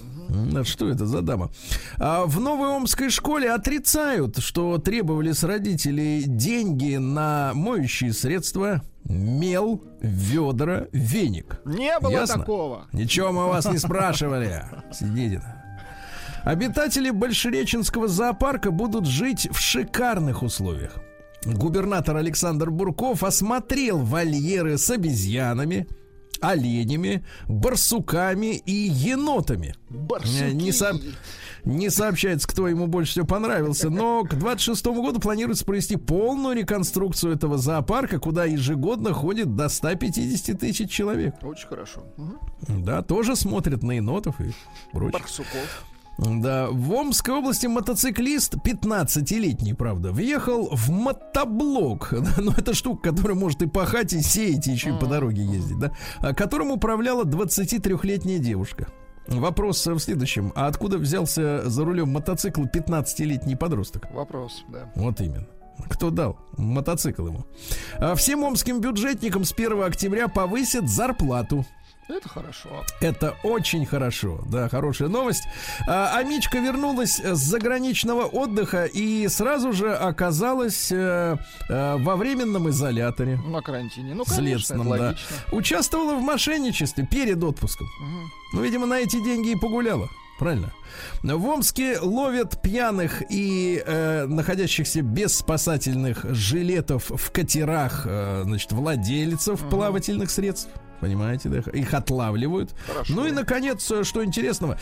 Что это за дама? А, в Новой Омской школе отрицают, что требовали с родителей деньги на моющие средства, мел, ведра, веник. Не было Ясно? такого. Ничего мы вас не спрашивали. Сидите. Обитатели Большереченского зоопарка будут жить в шикарных условиях. Губернатор Александр Бурков осмотрел вольеры с обезьянами, оленями, барсуками и енотами. Барсуки. Не, со- не сообщается, кто ему больше всего понравился, но к 26 году планируется провести полную реконструкцию этого зоопарка, куда ежегодно ходит до 150 тысяч человек. Очень хорошо. Мгм. Да, тоже смотрят на енотов и прочее. Барсуков. Да, в Омской области мотоциклист, 15-летний, правда, въехал в мотоблок. [laughs] Ну, это штука, которая может и пахать, и сеять, и еще и по дороге ездить, да. а Которым управляла 23-летняя девушка. Вопрос в следующем. А откуда взялся за рулем мотоцикла 15-летний подросток? Вопрос, да. Вот именно. Кто дал мотоцикл ему? А Всем омским бюджетникам с 1 октября повысят зарплату. Это хорошо. Это очень хорошо, да, хорошая новость. А, Амичка вернулась с заграничного отдыха и сразу же оказалась э, э, во временном изоляторе. На карантине. Ну, конечно, Следственном, да. логично. Участвовала в мошенничестве перед отпуском. Ну, видимо, на эти деньги и погуляла. Правильно? В Омске ловят пьяных и э, находящихся без спасательных жилетов в катерах, э, значит, владельцев плавательных средств. Понимаете, да? Их отлавливают. Хорошо. Ну и, наконец, э, что интересного,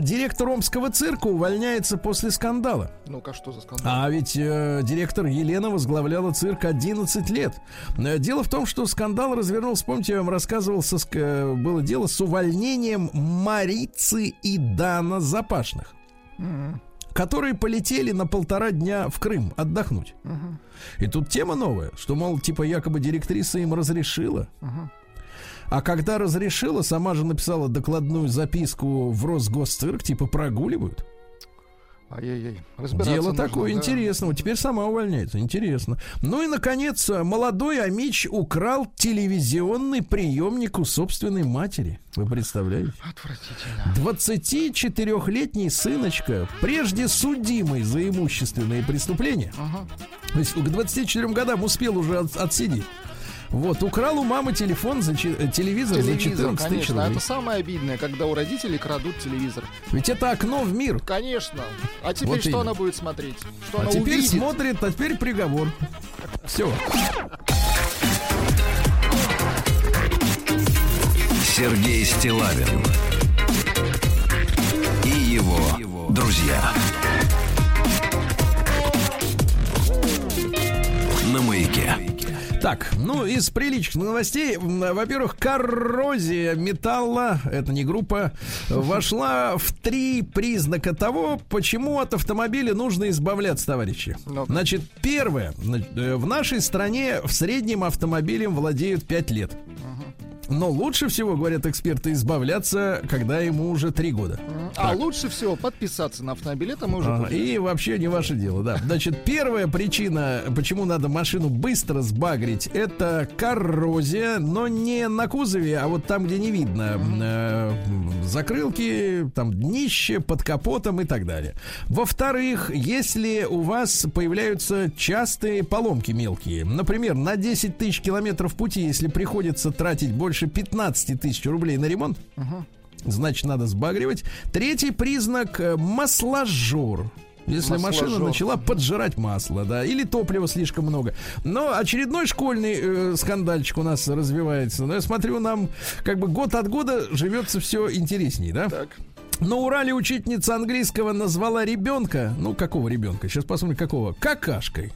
директор Омского цирка увольняется после скандала. Ну-ка, что за скандал? А ведь э, директор Елена возглавляла цирк 11 лет. Э, Дело в том, что скандал развернулся, помните, я вам рассказывал, со э, было дело с увольнением Марицы и Дана Запашных, которые полетели на полтора дня в Крым отдохнуть. И тут тема новая, что, мол, типа якобы директриса им разрешила. А когда разрешила, сама же написала докладную записку в Росгосцирк, типа прогуливают. Ай-яй-яй. Дело нужно, такое да. теперь сама увольняется. Интересно. Ну и, наконец, молодой Амич украл телевизионный приемник у собственной матери. Вы представляете? Отвратительно. 24-летний сыночка, прежде судимый за имущественные преступления, ага. то есть к 24 годам успел уже от, отсидеть. Вот, украл у мамы телефон за телевизор, телевизор за 14 тысяч рублей. Это самое обидное, когда у родителей крадут телевизор. Ведь это окно в мир. Конечно. А теперь вот что именно. она будет смотреть? Что а она теперь увидит? смотрит, а теперь приговор. Все. Сергей Стилавин и его друзья. На маяке. Так, ну из приличных новостей, во-первых, коррозия металла, это не группа, вошла в три признака того, почему от автомобиля нужно избавляться, товарищи. Значит, первое, э, в нашей стране в среднем автомобилем владеют 5 лет. Но лучше всего, говорят эксперты, избавляться, когда ему уже три года. А так. лучше всего подписаться на автомобиль, это мы уже а, И вообще не ваше дело, да. Значит, первая причина, почему надо машину быстро сбагрить, это коррозия, но не на кузове, а вот там, где не видно. Э, закрылки, там днище, под капотом и так далее. Во-вторых, если у вас появляются частые поломки мелкие, например, на 10 тысяч километров пути, если приходится тратить больше больше 15 тысяч рублей на ремонт, угу. значит, надо сбагривать. Третий признак масложор. Если Масложор. машина начала поджирать масло, да, или топлива слишком много. Но очередной школьный э, скандальчик у нас развивается. Но я смотрю, нам как бы год от года живется все интересней, да? Так. На Урале учительница английского назвала ребенка, ну какого ребенка? Сейчас посмотрим какого, какашкой.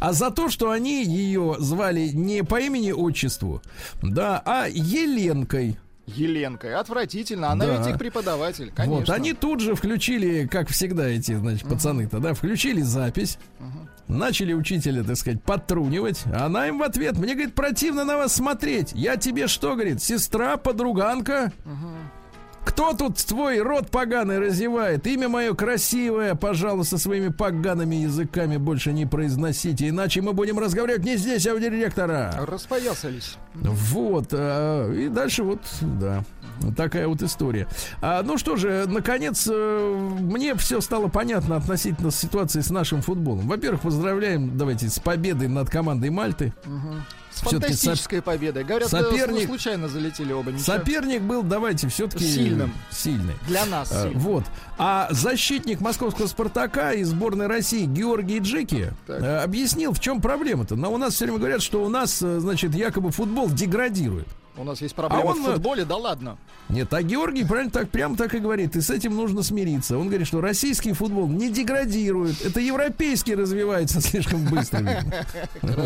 А за то, что они ее звали не по имени-отчеству, да, а Еленкой. Еленкой. Отвратительно. Она да. ведь их преподаватель, конечно. Вот, они тут же включили, как всегда эти, значит, пацаны-то, да, включили запись. Начали учителя, так сказать, подтрунивать. Она им в ответ, мне, говорит, противно на вас смотреть. Я тебе что, говорит, сестра, подруганка? uh кто тут твой рот поганый разевает? Имя мое красивое, пожалуйста, своими погаными языками больше не произносите, иначе мы будем разговаривать не здесь, а у директора. Распоясались. Вот, а, и дальше вот, да. Такая вот история. А, ну что же, наконец, э, мне все стало понятно относительно ситуации с нашим футболом. Во-первых, поздравляем, давайте, с победой над командой Мальты. Угу. С фантастической соп... победой. Говорят, соперник... случайно залетели оба. Ничего. Соперник был, давайте, все-таки сильным. Сильный. Для нас. А, вот. А защитник московского Спартака и сборной России Георгий Джеки так. Э, объяснил, в чем проблема-то. Но у нас все время говорят, что у нас, э, значит, якобы футбол деградирует. У нас есть проблема а он, в футболе, да ладно. Нет, а Георгий правильно так прямо так и говорит. И с этим нужно смириться. Он говорит, что российский футбол не деградирует. Это европейский развивается [laughs] слишком быстро. [laughs]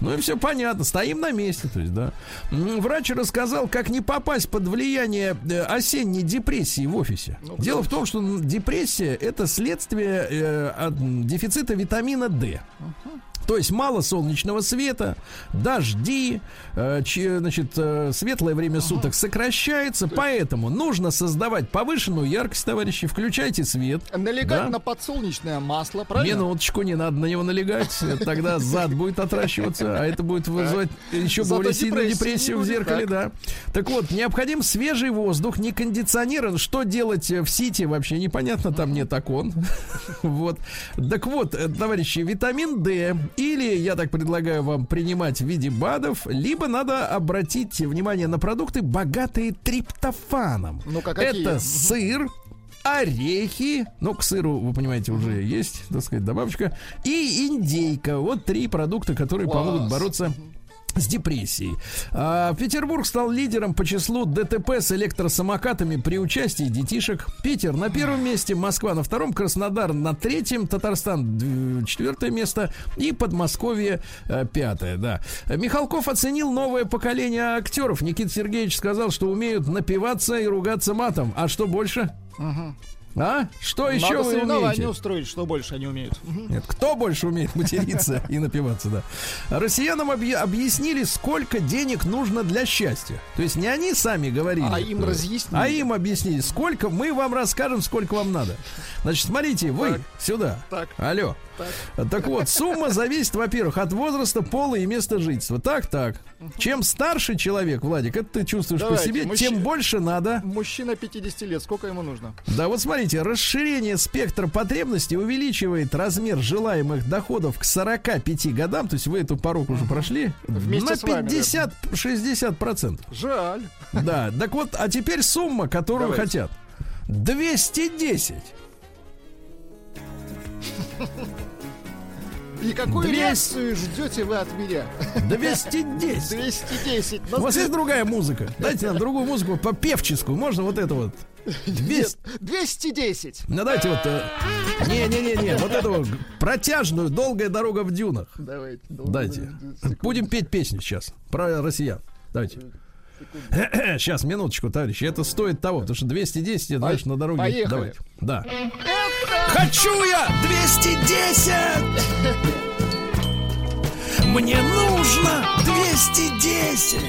Ну и все понятно. Стоим на месте. То есть, да. Врач рассказал, как не попасть под влияние э, осенней депрессии в офисе. Ну, Дело в том, что депрессия это следствие э, дефицита витамина D. То есть мало солнечного света, дожди, э, че, значит, э, светлое время ага. суток сокращается, поэтому нужно создавать повышенную яркость, товарищи, включайте свет. Налегать да? на подсолнечное масло, правильно? Минуточку, не надо на него налегать, тогда зад будет отращиваться, а это будет вызывать еще более сильную депрессию в зеркале, да. Так вот, необходим свежий воздух, не кондиционер. Что делать в Сити вообще непонятно, там нет окон. [laughs] Вот. Так вот, э, товарищи, витамин D или, я так предлагаю вам принимать в виде БАДов, либо надо обратить внимание на продукты, богатые триптофаном. Ну, как Это сыр, орехи, ну, к сыру, вы понимаете, уже есть, так сказать, добавочка, и индейка. Вот три продукта, которые Класс. помогут бороться с депрессией. А, Петербург стал лидером по числу ДТП с электросамокатами при участии детишек. Питер на первом месте, Москва на втором, Краснодар на третьем, Татарстан четвертое место и Подмосковье э, пятое, да. Михалков оценил новое поколение актеров. Никита Сергеевич сказал, что умеют напиваться и ругаться матом. А что больше? Угу. А? Что еще Надо вы соревнования умеете? устроить, что больше они умеют. Нет, кто больше умеет материться и напиваться, да. Россиянам объ- объяснили, сколько денег нужно для счастья. То есть не они сами говорили. А им э, разъяснили. А им объяснили, сколько, мы вам расскажем, сколько вам надо. Значит, смотрите, вы Так. сюда. Так. Алло. Так. вот, сумма зависит, во-первых, от возраста, пола и места жительства. Так, так. Чем старше человек, Владик, это ты чувствуешь Давайте, по себе, мужчина. тем больше надо. Мужчина 50 лет, сколько ему нужно? Да, вот смотрите, расширение спектра потребностей увеличивает размер желаемых доходов к 45 годам, то есть вы эту порог уже прошли, Вместе на с вами, 50-60 процентов. Жаль. Да, так вот, а теперь сумма, которую Давайте. хотят. 210. И какую Двести- реакцию ждете вы от меня? 210. 210. У вас есть другая музыка? Дайте нам другую музыку, попевческую. Можно вот это вот? 200. 210. Ну давайте вот... э, Не-не-не-не, вот эту протяжную «Долгая дорога в дюнах». Давайте. Дайте. Будем петь песню сейчас про россиян. Давайте. [clears throat] Сейчас, минуточку, товарищи. Это стоит того, потому что 210, это, знаешь, на дороге. поехали. Давайте. Да. Хочу я 210! Мне нужно 210!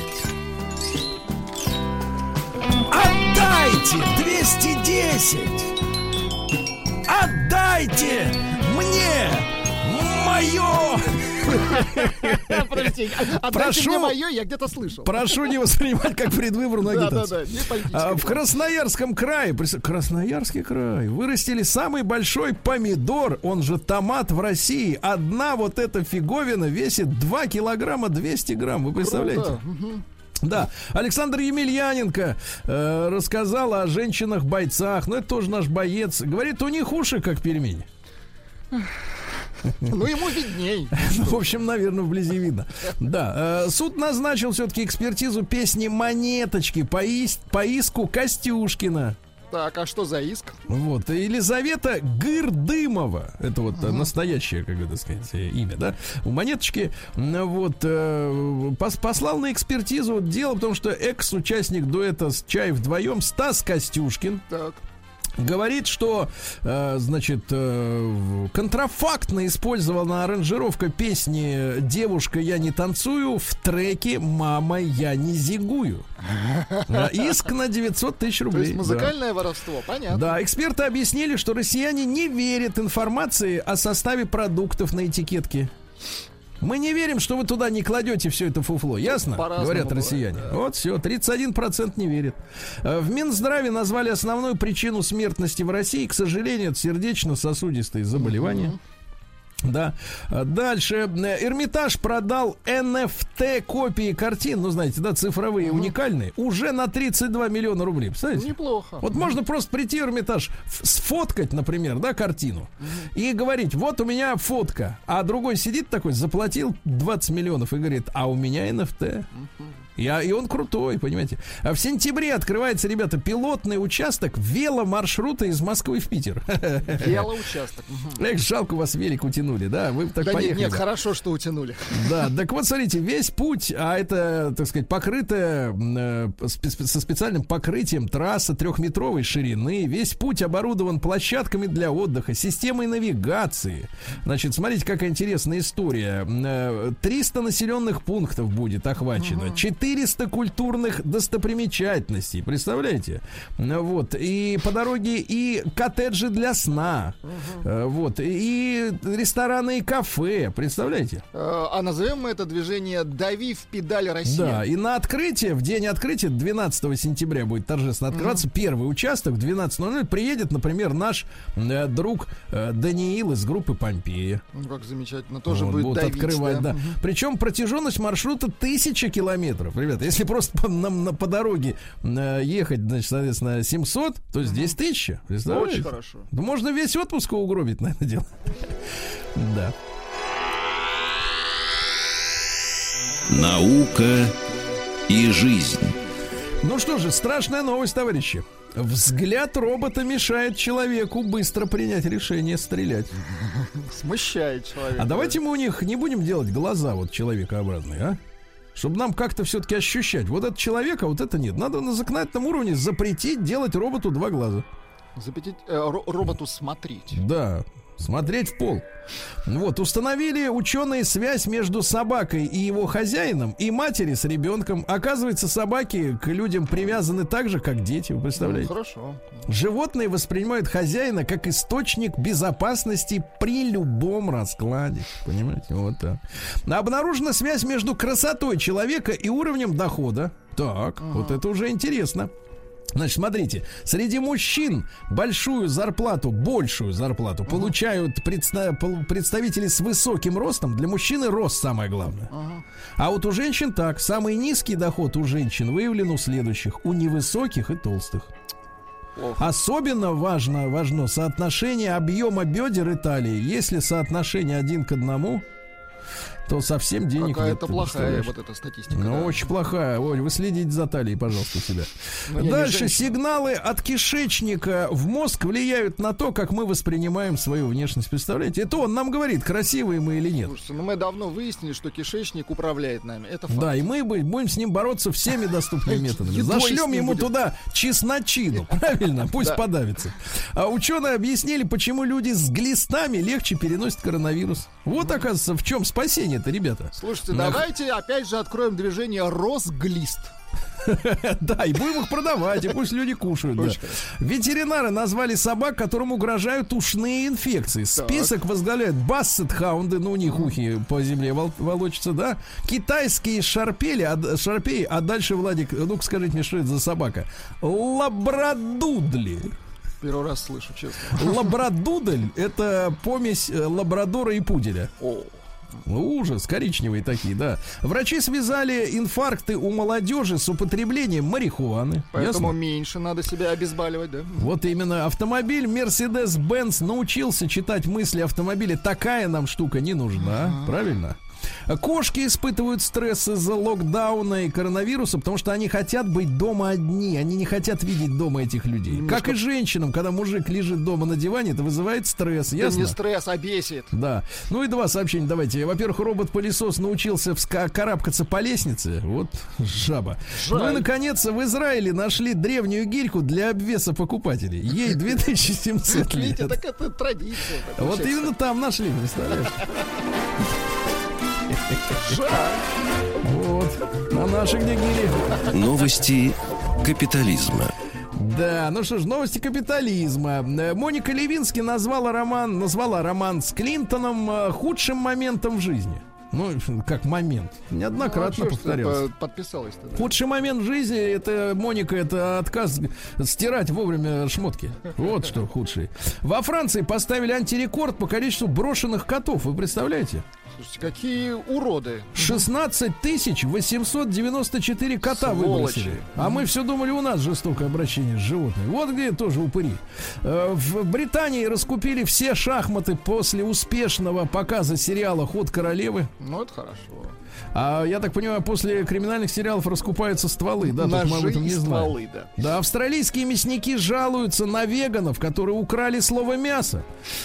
Отдайте 210! Отдайте мне мое! Подождите, отдайте Прошу. мое, я где-то слышал. Прошу не воспринимать как предвыборную агитацию. А, В. Красноярском крае, Красноярский край, вырастили самый большой помидор, он же томат в России. Одна вот эта фиговина весит 2 килограмма 200 грамм. Вы представляете? Да, Александр Емельяненко э, рассказал о женщинах-бойцах. Ну, это тоже наш боец. Говорит, у них уши как пельмени. [laughs] Ну, ему видней. Ну, [laughs] в общем, наверное, вблизи видно. Да, э, суд назначил все-таки экспертизу песни «Монеточки» по, ис- по иску Костюшкина. Так, а что за иск? Вот, Елизавета Гырдымова. Это вот э, настоящее, как бы так сказать, э, имя, да? У монеточки вот э, пос- послал на экспертизу вот дело, потому что экс-участник дуэта с чай вдвоем Стас Костюшкин Так. Говорит, что, э, значит, э, контрафактно использована аранжировка песни «Девушка, я не танцую» в треке «Мама, я не зигую». Э, Иск на 900 тысяч То рублей. есть да. музыкальное воровство, понятно. Да, эксперты объяснили, что россияне не верят информации о составе продуктов на этикетке. Мы не верим, что вы туда не кладете все это фуфло, ясно? Говорят россияне. Вот все, 31% не верит. Э, В Минздраве назвали основную причину смертности в России, к сожалению, это сердечно-сосудистые заболевания. Да. Дальше. Эрмитаж продал NFT копии картин, ну, знаете, да, цифровые, уникальные, уже на 32 миллиона рублей. Представляете? Неплохо. Вот можно просто прийти в Эрмитаж, сфоткать, например, да, картину, и говорить, вот у меня фотка, а другой сидит такой, заплатил 20 миллионов и говорит, а у меня NFT. Я, и он крутой, понимаете. А в сентябре открывается, ребята, пилотный участок веломаршрута из Москвы в Питер. [laughs] Велоучасток. Эх, жалко вас велик утянули, да? Вы так Да нет, поехали. нет, бы. хорошо, что утянули. Да, так вот, смотрите, весь путь, а это, так сказать, покрытая э, со специальным покрытием трасса трехметровой ширины, весь путь оборудован площадками для отдыха, системой навигации. Значит, смотрите, какая интересная история. М, э, 300 населенных пунктов будет охвачено, 400 культурных достопримечательностей, представляете? Вот, и по дороге и коттеджи для сна, Э, вот, и рестораны и кафе, представляете? Э, А назовем мы это движение «Дави в педаль Россия». Да, и на открытие, в день открытия, 12 сентября будет торжественно открываться первый участок в 12.00. Приедет, например, наш э, друг э, Даниил из группы Помпея. Ну, Как замечательно. Тоже Вот, будет будут давить, открывать, да. Мгм. Причем протяженность маршрута тысяча километров. Ребята, если просто по, на- на- по дороге э, ехать, значит, соответственно, 700, то здесь тысяча. Представляете? Очень хорошо. Да можно весь отпуск угробить на это дело. [laughs] Да. Наука и жизнь. Ну что же, страшная новость, товарищи. Взгляд робота мешает человеку быстро принять решение стрелять. [laughs] Смущает человека. А давайте мы у них не будем делать глаза вот человекообразные, а? Чтобы нам как-то все-таки ощущать. Вот этот человек, а вот это нет. Надо на законодательном уровне запретить делать роботу два глаза. Запретить э, роботу смотреть. Да, смотреть в пол. Вот, установили ученые связь между собакой и его хозяином и матери с ребенком. Оказывается, собаки к людям привязаны так же, как дети, вы представляете? Ну, хорошо. Животные воспринимают хозяина как источник безопасности при любом раскладе. Понимаете? Вот так. Обнаружена связь между красотой человека и уровнем дохода. Так, ага. вот это уже интересно. Значит, смотрите, среди мужчин большую зарплату, большую зарплату uh-huh. получают предста- представители с высоким ростом. Для мужчины рост самое главное. Uh-huh. А вот у женщин так. Самый низкий доход у женщин выявлен у следующих. У невысоких и толстых. Ох. Особенно важно, важно соотношение объема бедер и талии. Если соотношение один к одному, то совсем денег Какая нет. Это плохая вот эта статистика. Ну, да. очень плохая. Ой, вы следите за талией, пожалуйста, себя. Но ну, Дальше сигналы от кишечника в мозг влияют на то, как мы воспринимаем свою внешность. Представляете? Это он нам говорит, красивые мы или нет. Слушайте, ну мы давно выяснили, что кишечник управляет нами. Это факт. Да, и мы будем с ним бороться всеми доступными [laughs] методами. Зашлем ему туда чесночину. Правильно, [laughs] пусть подавится. А ученые объяснили, почему люди с глистами легче переносят коронавирус. Вот, оказывается, в чем спасение это, ребята? Слушайте, давайте опять же откроем движение Росглист. [laughs] Да, и будем их продавать, и пусть люди кушают. Да. Ветеринары назвали собак, которым угрожают ушные инфекции. Список возглавляют бассет-хаунды, ну у них ухи по земле волочатся, да. Китайские шарпели, а, шарпеи, а дальше, Владик, ну-ка скажите мне, что это за собака? Лабрадудли. Первый раз слышу, честно. Лабрадудль — это помесь э, лабрадора и пуделя. О. Ужас, коричневые такие, да. Врачи связали инфаркты у молодежи с употреблением марихуаны. Поэтому Ясно? меньше надо себя обезболивать, да? Вот именно автомобиль Mercedes-Benz научился читать мысли автомобиля. Такая нам штука не нужна, ага. правильно? Кошки испытывают стресс из-за локдауна и коронавируса, потому что они хотят быть дома одни. Они не хотят видеть дома этих людей. Немножко... Как и женщинам, когда мужик лежит дома на диване, это вызывает стресс. Ясно? Это не стресс, а бесит. Да. Ну и два сообщения давайте. Во-первых, робот-пылесос научился карабкаться по лестнице. Вот жаба. Жаль. Ну и, наконец, в Израиле нашли древнюю гирьку для обвеса покупателей. Ей [laughs] 2700 лет. Видите, так это традиция. Вот именно там нашли, представляешь? [laughs] Вот. На наши где гири. Новости капитализма. Да, ну что ж, новости капитализма. Моника Левински назвала роман, назвала роман с Клинтоном э, худшим моментом в жизни. Ну, [laughs] как момент. Неоднократно ну, а повторялся. Подписалась тогда. Худший момент в жизни это Моника, это отказ стирать вовремя шмотки. Вот что худший. Во Франции поставили антирекорд по количеству брошенных котов. Вы представляете? Слушайте, какие уроды. 16 тысяч 894 кота Сволочи. выбросили. А мы все думали, у нас жестокое обращение с животными. Вот где тоже упыри. Э, в Британии раскупили все шахматы после успешного показа сериала «Ход королевы». Ну, это хорошо. А я так понимаю, после криминальных сериалов раскупаются стволы, да? Ножи мы об этом не стволы, да. Да, австралийские мясники жалуются на веганов, которые украли слово мясо.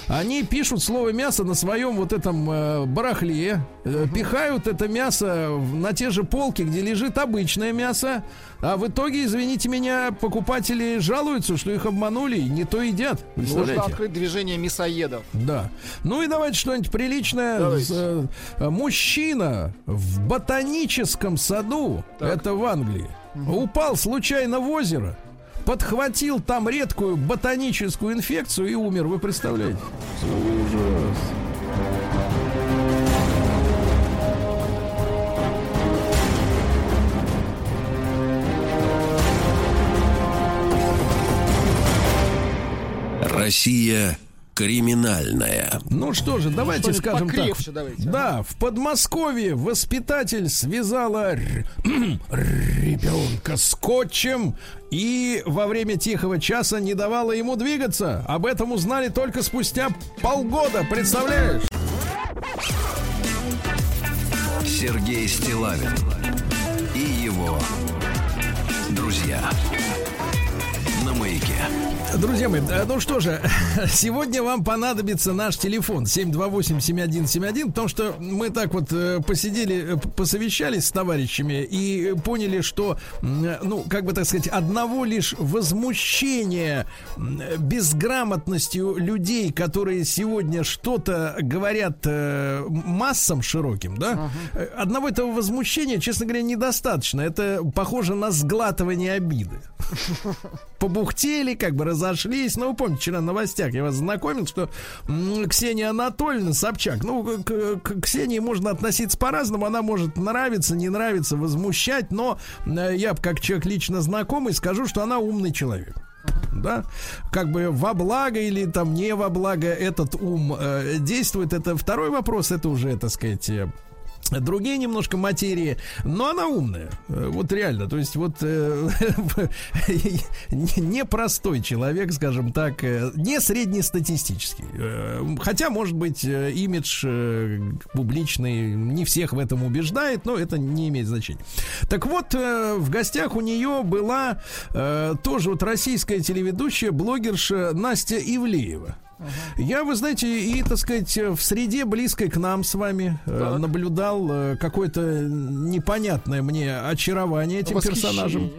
Они пишут слово мясо на своем вот этом э, барахле, э, пихают это мясо на те же полки, где лежит обычное мясо, а в итоге, извините меня, покупатели жалуются, что их обманули и не то едят. Нужно открыть движение мясоедов. Да. Ну и давайте что-нибудь приличное. Давайте. Э, мужчина в ботаническом саду, так. это в Англии, угу. упал случайно в озеро, подхватил там редкую ботаническую инфекцию и умер. Вы представляете? Ужас. Россия криминальная. Ну что же, давайте что скажем так. Давайте, да, в Подмосковье воспитатель связала [clears throat] ребенка скотчем и во время тихого часа не давала ему двигаться. Об этом узнали только спустя полгода, представляешь? Сергей Стилавин и его друзья. Друзья мои, ну что же, [laughs] сегодня вам понадобится наш телефон 728-7171, потому что мы так вот э, посидели, э, посовещались с товарищами и поняли, что, ну, как бы так сказать, одного лишь возмущения безграмотностью людей, которые сегодня что-то говорят э, массам широким, да, uh-huh. одного этого возмущения, честно говоря, недостаточно. Это похоже на сглатывание обиды. [laughs] Побухтели, как бы разошлись. Ну, вы помните, вчера в новостях я вас знакомил, что Ксения Анатольевна Собчак, ну, к, к Ксении можно относиться по-разному. Она может нравиться, не нравиться, возмущать, но э, я, как человек лично знакомый, скажу, что она умный человек да, как бы во благо или там не во благо этот ум э, действует, это второй вопрос, это уже, так сказать, э, другие немножко материи, но она умная. Э, вот реально, то есть вот э, [laughs] непростой человек, скажем так, э, не среднестатистический. Хотя, может быть, имидж публичный не всех в этом убеждает, но это не имеет значения. Так вот, в гостях у нее была тоже вот российская телеведущая, блогерша Настя Ивлеева. Я, вы знаете, и, так сказать, в среде близкой к нам с вами э, наблюдал э, какое-то непонятное мне очарование этим персонажем.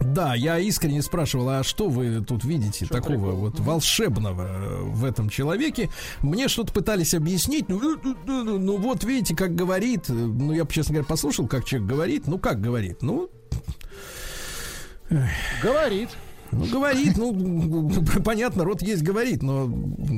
Да, я искренне спрашивал, а что вы тут видите что такого прикол? вот волшебного э, в этом человеке? Мне что-то пытались объяснить. Ну, ну, ну, ну, ну вот видите, как говорит. Ну, я, честно говоря, послушал, как человек говорит. Ну, как говорит? Ну, говорит. Ну, говорит, ну, [laughs] понятно, рот есть говорит, но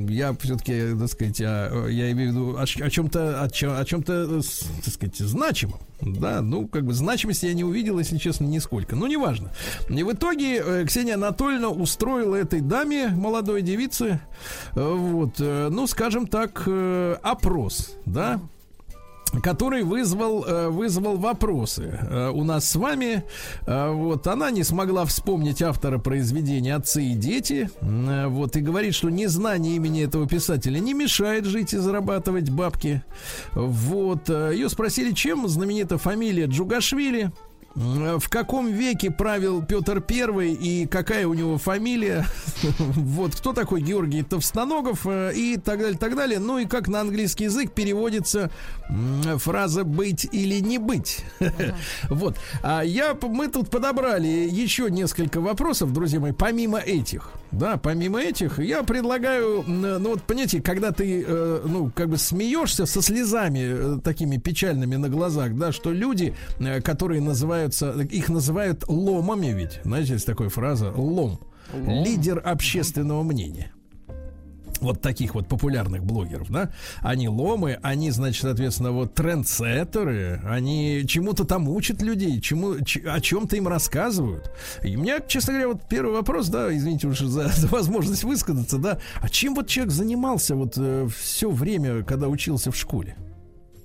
я все-таки, так сказать, я, я имею в виду о, чем-то, о, о чем-то, так сказать, значимом. Да, ну, как бы значимости я не увидел, если честно, нисколько. Но неважно. И в итоге э, Ксения Анатольевна устроила этой даме, молодой девице, э, вот, э, ну, скажем так, опрос, да, который вызвал, э, вызвал вопросы э, у нас с вами. Э, вот она не смогла вспомнить автора произведения «Отцы и дети». Вот и говорит, что незнание имени этого писателя не мешает жить и зарабатывать бабки. Вот ее спросили, чем знаменита фамилия Джугашвили в каком веке правил Петр Первый и какая у него фамилия, [laughs] вот кто такой Георгий Товстоногов э, и так далее, так далее. Ну и как на английский язык переводится фраза быть или не быть. [laughs] Вот. А я, мы тут подобрали еще несколько вопросов, друзья мои, помимо этих. Да, помимо этих, я предлагаю, ну вот, понимаете, когда ты, э, ну, как бы смеешься со слезами э, такими печальными на глазах, да, что люди, которые называют называются, их называют ломами ведь. Знаете, есть такая фраза лом. лом. Лидер общественного мнения вот таких вот популярных блогеров, да, они ломы, они, значит, соответственно, вот трендсеттеры, они чему-то там учат людей, чему, о чем-то им рассказывают. И у меня, честно говоря, вот первый вопрос, да, извините уже за, [laughs] за возможность высказаться, да, а чем вот человек занимался вот э, все время, когда учился в школе?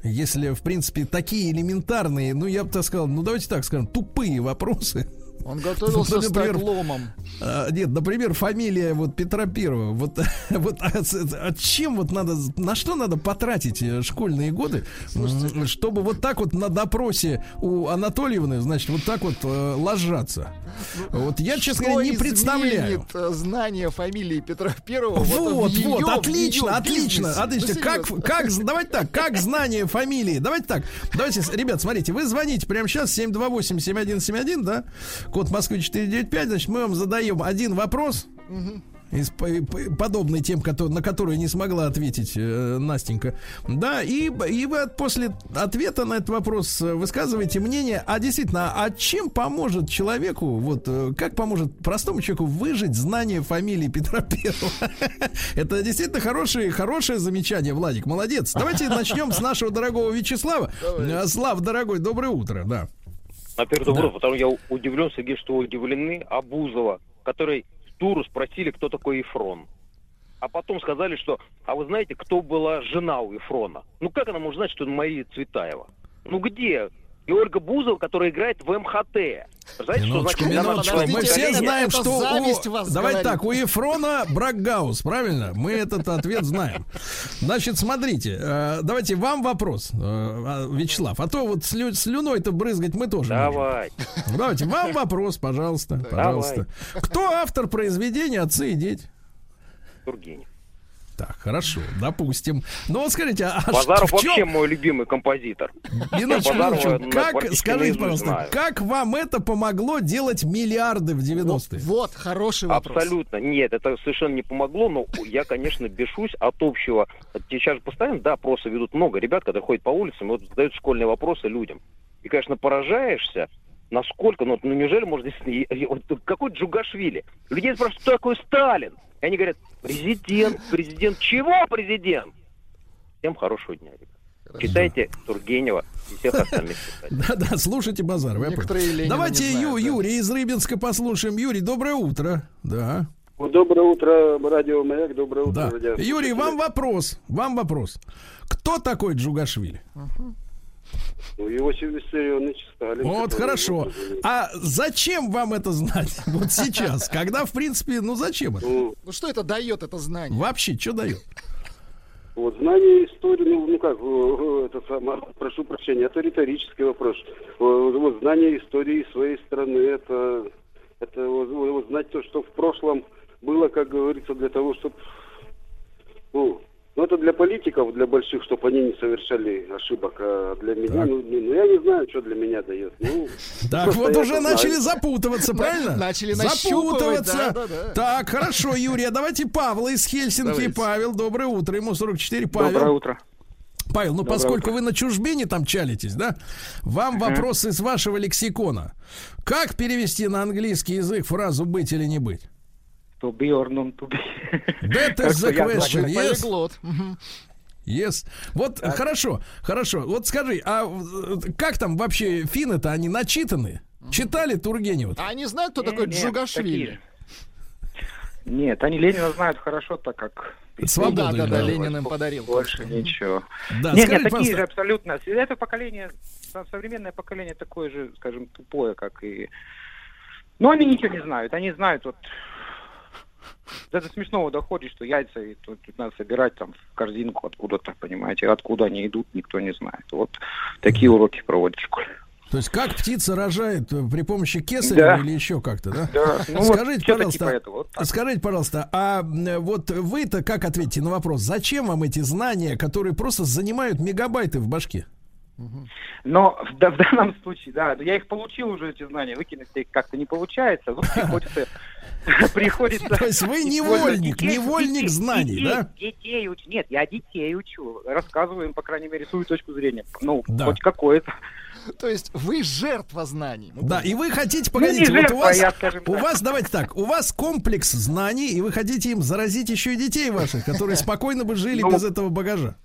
Если, в принципе, такие элементарные, ну, я бы так сказал, ну, давайте так скажем, тупые вопросы, он готовился ну, например, стать ломом. А, нет, например, фамилия вот Петра Первого. Вот, [laughs] вот а, а, чем вот надо, на что надо потратить э, школьные годы, Слушайте, чтобы вот так вот на допросе у Анатольевны, значит, вот так вот э, ложаться? Ну, вот я, честно говоря, не представляю. Э, знание фамилии Петра Первого. Вот, вот, ее, вот отлично, отлично, отлично. Как, как, давайте так, как [laughs] знание фамилии? Давайте так, давайте, ребят, смотрите, вы звоните прямо сейчас 728-7171, да? Код Москвы 495, значит, мы вам задаем один вопрос. Из, подобный тем, который, на которые не смогла ответить э, Настенька. Да, и, и вы после ответа на этот вопрос э, высказываете мнение, а действительно, а чем поможет человеку, вот э, как поможет простому человеку выжить знание фамилии Петра Первого? [laughs] Это действительно хорошее, хорошее замечание, Владик, молодец. Давайте начнем с нашего дорогого Вячеслава. Э, Слав, дорогой, доброе утро, да. На первый да. вопрос, потому я удивлен, Сергей, что удивлены, Абузова, который туру спросили, кто такой Ефрон. А потом сказали, что, а вы знаете, кто была жена у Ефрона? Ну как она может знать, что это Мария Цветаева? Ну где и Ольга Бузова, которая играет в МХТ. Знаете, что значит для минуточку. Мы все знаем, это что у... вас Давайте говорит. так, у Ефрона Бракгаус, правильно? Мы этот ответ знаем. Значит, смотрите, э, давайте вам вопрос, э, а, Вячеслав. А то вот слю- слюной-то брызгать мы тоже можем. Давай. Давайте, вам вопрос, пожалуйста, пожалуйста. Кто автор произведения «Отцы и дети»? Тургенев. Так, хорошо, допустим. Ну вот скажите, а что- Базаров в чем- вообще мой любимый композитор. Минуточку, Базарова Как, скажите, пожалуйста, знаю. как вам это помогло делать миллиарды в 90-е? Вот, хороший вопрос. Абсолютно. Нет, это совершенно не помогло, но я, конечно, бешусь от общего. Сейчас же постоянно, да, просто ведут много ребят, когда ходят по улицам, и вот задают школьные вопросы людям. И, конечно, поражаешься, насколько, ну, ну неужели можно Какой Джугашвили? Людей спрашивают, кто такой Сталин? И они говорят, президент, президент. Чего президент? Всем хорошего дня, ребят. Читайте Тургенева и всех остальных. [laughs] Да-да, слушайте. Ленина Давайте Ю-. Юрий из Рыбинска послушаем. Юрий, доброе утро. Да, Доброе утро, радио Маяк, доброе утро, да. Юрий, вам вопрос. Вам вопрос. Кто такой Джугашвили? Ну, его Сильвестрионович Сталин. Вот, хорошо. А зачем вам это знать? [laughs] Вот сейчас, когда, в принципе, ну зачем это? Ну, Ну что это дает, это знание? Вообще, что дает? вот знание истории, ну, ну как, э, э, это самое, прошу прощения, это риторический вопрос. Э, Вот знание истории своей страны, это, это вот, вот- вот знать то, что в прошлом было, как говорится, для того, чтобы, ну, ну, это для политиков, для больших, чтобы они не совершали ошибок, а для меня, Так. ну, не- ну, я не знаю, что для меня дает. Ну, [laughs] Так, вот уже начали запутываться, правильно? начали да. Так, хорошо, Юрий, а давайте Павла из Хельсинки. Павел, доброе утро. Ему 44. Павел. Доброе утро. Павел, ну Доброе поскольку утро. вы на чужбине там чалитесь, да, вам вопрос из вашего лексикона. Как перевести на английский язык фразу «быть или не быть»? To be or not to be. That is the question, yes? Полиглот. Yes. Вот хорошо, хорошо. Вот скажи, а э, как там вообще финны-то, они начитаны? Читали Тургенева? А они знают, кто такой Нет, такие Джугашвили? Нет, они Ленина знают хорошо, так как... Ну Свободу да, да, да. Ленин им подарил. Больше точно. ничего. Да, нет, скажите, нет, такие пожалуйста, же абсолютно. Это поколение, со- современное поколение такое же, скажем, тупое, как и... Но они ничего не знают. Они знают вот... До до смешного доходит, что яйца и тут, тут надо собирать там в корзинку откуда-то, понимаете. Откуда они идут, никто не знает. Вот такие уроки проводят в школе. То есть как птица рожает э, при помощи кесарева Да. или еще как-то, да? Да, ну вот Скажите, что-то пожалуйста, типа этого, вот так. скажите, пожалуйста, а м, вот вы-то как ответите на вопрос, зачем вам эти знания, которые просто занимают мегабайты в башке? Но в, да- в данном случае, да, я их получил уже, эти знания, выкинуть их как-то не получается, вот приходится... [laughs] Приходится... То есть вы невольник, невольник знаний, да? Детей учу. Нет, я детей учу. Рассказываю им, по крайней мере, свою точку зрения. Ну, хоть какое-то. То есть вы жертва знаний. Ну, Да, и вы хотите, Ну, погодите, вот у вас, я, скажем у вас, давайте так, у вас комплекс знаний, и вы хотите им заразить еще и детей ваших, которые [laughs] спокойно бы жили Ну, без этого багажа.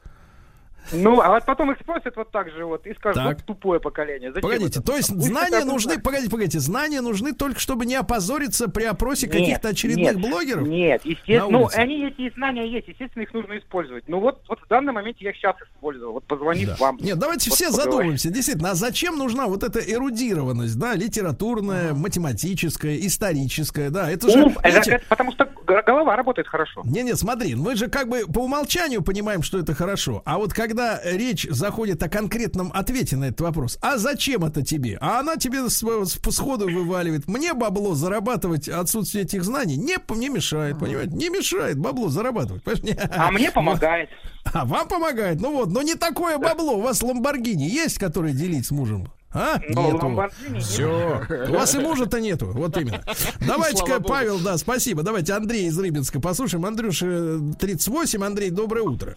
Ну, а вот потом их спросят вот так же вот и скажут, Так. вот тупое поколение. Зачем Погодите, это? то есть Пусть знания нужны, знает. погодите, погодите, знания нужны только, чтобы не опозориться при опросе каких-то очередных нет, блогеров? Нет, естественно, ну, они эти знания есть, естественно, их нужно использовать. Ну вот, вот в данный момент я их сейчас использовал, вот позвонив Да. вам. Нет, давайте Вот все поговорим. задумаемся, действительно, а зачем нужна вот эта эрудированность, да, литературная, математическая, историческая, да, это же, Ум, это- потому что голова работает хорошо. Не-не, смотри, мы же как бы по умолчанию понимаем, что это хорошо. А вот когда речь заходит о конкретном ответе на этот вопрос, а зачем это тебе? А она тебе сходу вываливает. Мне бабло зарабатывать отсутствие этих знаний не, не мешает, понимаете? Не мешает бабло зарабатывать. понимаете? А мне [laughs] помогает. А вам помогает? Ну вот, но не такое бабло. У вас Ламборгини есть, которые делить с мужем? А? Ну, Нету. Все. У вас и мужа-то нету. Вот именно. [laughs] Давайте-ка. Павел, да, спасибо. Давайте Андрей из Рыбинска послушаем. Андрюша, 38. Андрей, доброе утро.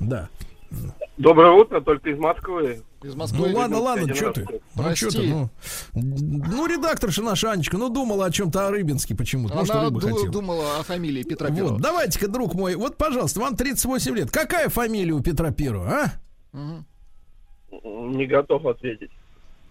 Да. Доброе утро, только из Москвы. Из Ну Москвы. ладно, ладно, один что ты? был. Ну Прости. что ты? Ну, ну, редакторша наша Анечка, ну думала о чем-то о Рыбинске почему-то. Может, Она рыбы ду- хотела. думала о фамилии Петра Вот, Первого. давайте-ка, друг мой, вот, пожалуйста, вам 38 лет. Какая фамилия у Петра Первого, а? Не готов ответить.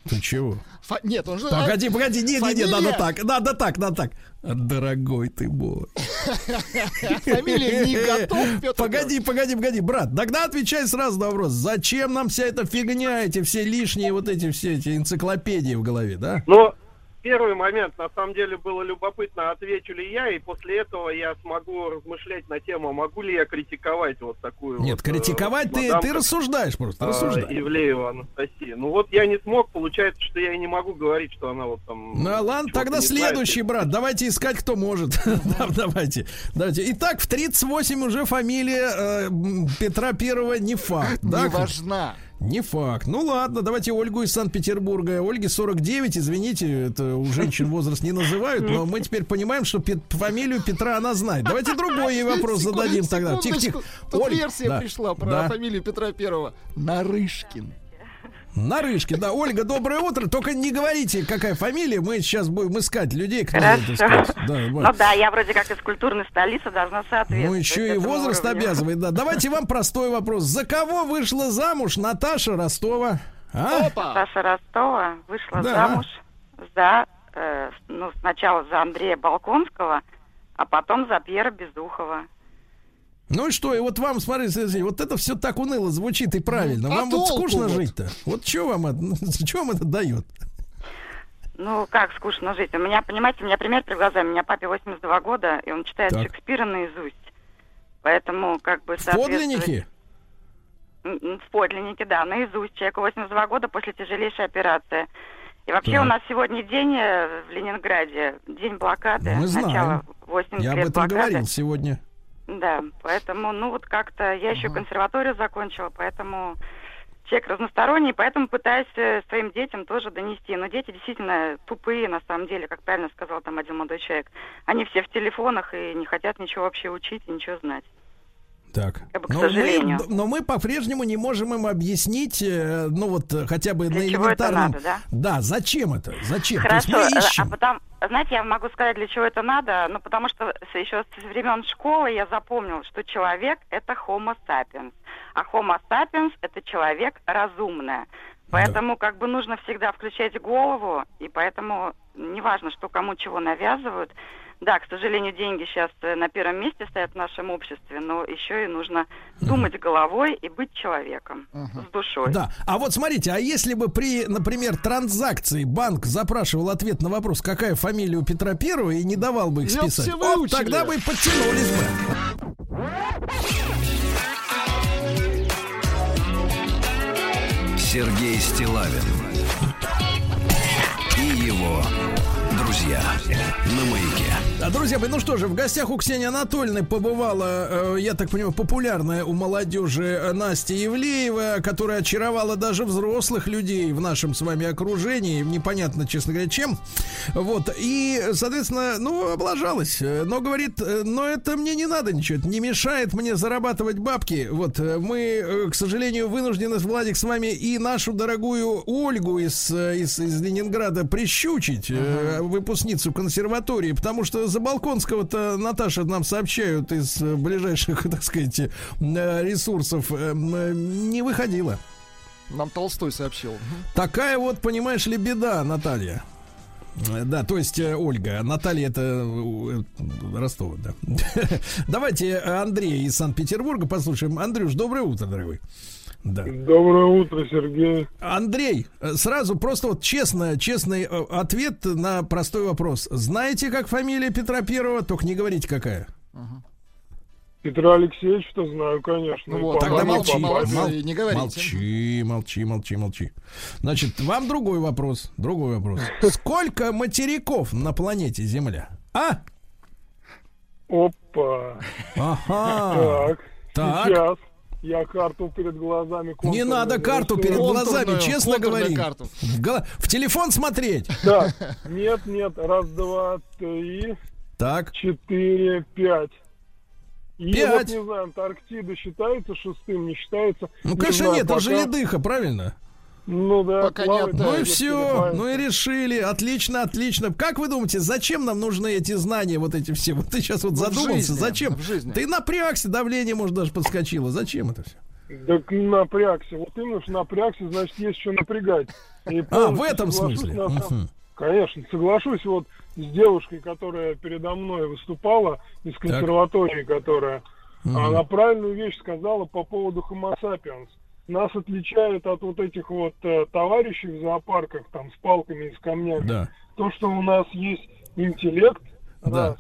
Ты чего? Фа- Нет, он же... Погоди, погоди, не, не, не, Фамилия? надо так, надо так, надо так. Дорогой ты мой. [laughs] Фамилия не готов, Петр Погоди, погоди, погоди, брат. Тогда отвечай сразу на вопрос. Зачем нам вся эта фигня, эти все лишние вот эти все эти энциклопедии в голове, да? Но первый момент, на самом деле, было любопытно, отвечу ли я, и после этого я смогу размышлять на тему, а могу ли я критиковать вот такую Нет, вот, э, критиковать ты, мадам, ты рассуждаешь просто, э, рассуждай. Ивлеева Анастасия. Ну вот я не смог, получается, что я и не могу говорить, что она вот там... Ну ладно, чего-то тогда не следующий, знает. брат. Давайте искать, кто может. [laughs] Да, Давайте. Давайте. Итак, в 38 уже фамилия э, Петра Первого не факт. да? Не важна. Не факт. Ну ладно, давайте Ольгу из Санкт-Петербурга. Ольге 49, извините, это у женщин возраст не называют, но мы теперь понимаем, что пе- фамилию Петра она знает. Давайте другой ей вопрос зададим тогда. Тихо, тихо. секундочку. Тут Оль, версия да, пришла про да. фамилию Петра Первого. Нарышкин. Нарышки, да. Ольга, доброе утро. Только не говорите, какая фамилия. Мы сейчас будем искать людей, кто Хорошо. это сказать. Да, Ну вот. да, я вроде как из культурной столицы должна соответствовать. Ну, еще и возраст уровню. обязывает, да. Давайте вам простой вопрос. За кого вышла замуж Наташа Ростова? А? Опа! Саша Ростова вышла Да. замуж за, э, ну, сначала за Андрея Балконского, а потом за Пьера Безухова. Ну и что, и вот вам, смотрите, вот это все так уныло звучит и правильно. Ну, а вам вот скучно вот? жить-то? Вот что вам это, ну, [laughs] что вам это дает? Ну, как скучно жить. У меня, понимаете, у меня пример перед глазами. У меня папе 82 года, и он читает Так. Шекспира наизусть. Поэтому, как бы, м, В подлиннике, да, наизусть. Человеку 82 года после тяжелейшей операции. И вообще Так. у нас сегодня день э, в Ленинграде, день блокады. Мы знаем. Начало 80 Я об этом блокады. говорил сегодня. Да, поэтому, ну вот как-то я еще консерваторию закончила, поэтому человек разносторонний, поэтому пытаюсь э, своим детям тоже донести. Но дети действительно тупые, на самом деле, как правильно сказал там один молодой человек. Они все в телефонах и не хотят ничего вообще учить и ничего знать. Так. Как бы, но, мы, но мы по-прежнему не можем им объяснить, э, ну вот э, хотя бы Для на чего это элементарном. надо, да? Да, зачем это? Зачем? Хорошо, То есть мы э, ищем. а потом, знаете, я могу сказать, для чего это надо, ну, потому что еще с времен школы я запомнила, что человек — это homo sapiens, а homo sapiens — это человек разумный. Поэтому как бы нужно всегда включать голову, и поэтому неважно, что кому чего навязывают. Да, к сожалению, деньги сейчас э, на первом месте стоят в нашем обществе, но еще и нужно думать головой и быть человеком с душой. Да. А вот смотрите, а если бы при, например, транзакции банк запрашивал ответ на вопрос, какая фамилия у Петра Первого, и не давал бы их списать, вот тогда бы подтянулись бы. Сергей Стилавин и его друзья на маяке. А, Друзья мои, ну что же, в гостях у Ксении Анатольевны побывала, э, я так понимаю, популярная у молодежи Настя Евлеева, которая очаровала даже взрослых людей в нашем с вами окружении, непонятно, честно говоря, чем. Вот, и, соответственно, ну, облажалась. Но говорит, э, но это мне не надо ничего, это не мешает мне зарабатывать бабки. Вот, э, мы, к сожалению, вынуждены, Владик, с вами и нашу дорогую Ольгу из, из, из Ленинграда прищучить, э, выпускницу консерватории, потому что за Балконского-то Наташа нам сообщают из э, ближайших, [laughs] так сказать, э, ресурсов, э, не выходила. Нам Толстой сообщил. Такая вот, понимаешь ли, беда, Наталья. Да, то есть Ольга, Наталья это Ростова, да. [laughs] Давайте Андрея из Санкт-Петербурга послушаем. Андрюш, доброе утро, дорогой. Да. Доброе утро, Сергей. Андрей, сразу просто вот честно, честный э, ответ на простой вопрос. Знаете, как фамилия Петра Первого? Только не говорите, какая. Петра Алексеевича знаю, конечно. Ну вот, Тогда молчи, молчи, мол- не говорите. молчи, молчи, молчи, молчи. Значит, вам другой вопрос, другой вопрос. [laughs] Сколько материков на планете Земля? А? Опа. Ага. Так, Так. сейчас. Я карту перед глазами. Не надо карту перед глазами, Контурную- честно контурную говори. карту. В, телефон смотреть. Так, нет, нет, раз, два, три, Так. четыре, пять. И Пять. вот, не знаю, Антарктида считается шестым, не считается. Ну, Не конечно, знаю, нет, это пока- же ледыха, правильно? Ну да, Пока нет, Ну и все, ну и решили. Отлично, отлично. Как вы думаете, зачем нам нужны эти знания, вот эти все? Вот ты сейчас вот Ну, в задумался, жизни, зачем? в жизни. Ты напрягся, давление, может, даже подскочило. Зачем это все? Так напрягся. Вот именно, что напрягся, значит, есть что напрягать. И А, в этом смысле. на Мгм. Конечно, соглашусь вот с девушкой, которая передо мной выступала, из консерватории, которая, Мгм. она правильную вещь сказала по поводу Homo sapiens. Нас отличает от вот этих вот э, товарищей в зоопарках, там, с палками и с камнями, Да. то, что у нас есть интеллект, Да. раз,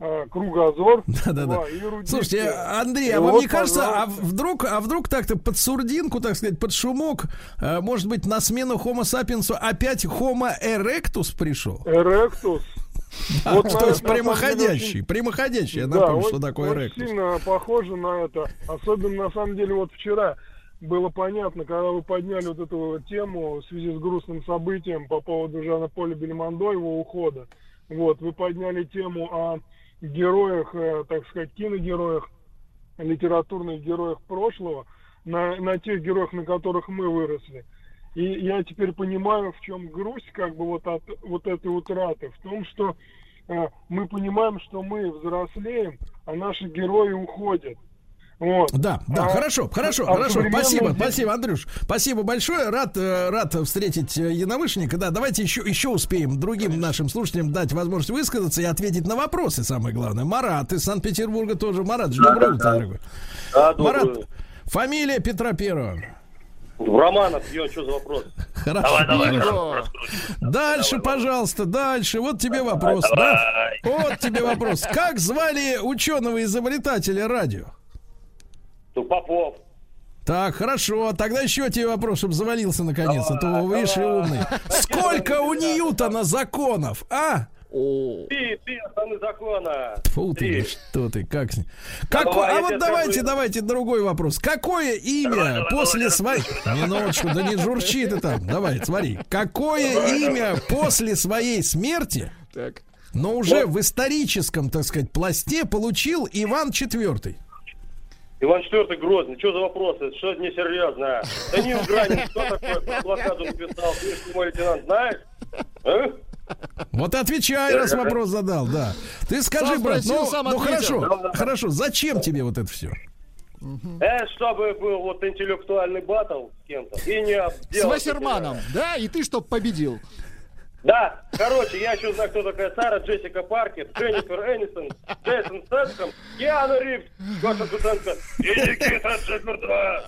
э, кругозор, [laughs] два, и эрудиция. Слушайте, Андрей, И а вам вот, не кажется, а вдруг, а вдруг так-то под сурдинку, так сказать, под шумок, э, может быть, на смену Homo sapiens опять Homo erectus пришел? [laughs] Да, Вот то есть прямоходящий, очень- прямоходящий, я Да, напомню, очень- что такое эректус. сильно похоже на это. Особенно, на самом деле, вот вчера было понятно, когда вы подняли вот эту тему в связи с грустным событием по поводу Жана Поля Бельмондо, его ухода. Вот, вы подняли тему о героях, э, так сказать, киногероях, литературных героях прошлого, на, на тех героях, на которых мы выросли. И я теперь понимаю, в чем грусть как бы вот от вот этой утраты. В том, что э, мы понимаем, что мы взрослеем, а наши герои уходят. Вот. Да, да, А- хорошо, хорошо, а хорошо. Спасибо, дети- спасибо, Андрюш. Спасибо большое. Рад, э, рад встретить э, единомышленника. Да, давайте еще, еще успеем другим нашим слушателям дать возможность высказаться и ответить на вопросы, самое главное. Марат из Санкт-Петербурга тоже. Марат, доброе утро, дорогой. Да, Марат, доброе. фамилия Петра Первого. Романов, Ё, что за вопрос? Хорошо. Давай, давай, Хорошо. Дальше, пожалуйста, дальше. Вот тебе вопрос. да? Вот тебе вопрос. Как звали ученого-изобретателя радио? Ну, Попов. Так, хорошо. Тогда еще тебе вопрос, чтобы завалился наконец-то. То выше умный. Сколько у Ньютона законов, а? Ты, ты, основные закона. Фу ты, ну что ты, как... с ним? Како- давай, а вот давайте, давайте другой вопрос. Какое имя после своей... Минуточку, да не журчи ты там. Давай, смотри. Какое имя после своей смерти, Так. но уже в историческом, так сказать, пласте получил Иван IV? Иван IV Грозный, что за вопросы? Что это несерьезно? Да не Гранин, кто такой? Про блокаду написал? Ты мой лейтенант знаешь? А? Вот отвечай, раз вопрос задал, да. Ты скажи, Сам брат, спросил, ну, сам ну хорошо, хорошо, зачем тебе вот это все? Э, чтобы был вот интеллектуальный батл с кем-то. И не С Вассерманом, да? И ты чтоб победил. Да, короче, я еще знаю, кто такая Сара Джессика Паркер, Дженнифер Энистон, Джейсон Стэтхэм, Киану Ривз, Гоша Куценко и Никита Джигурда.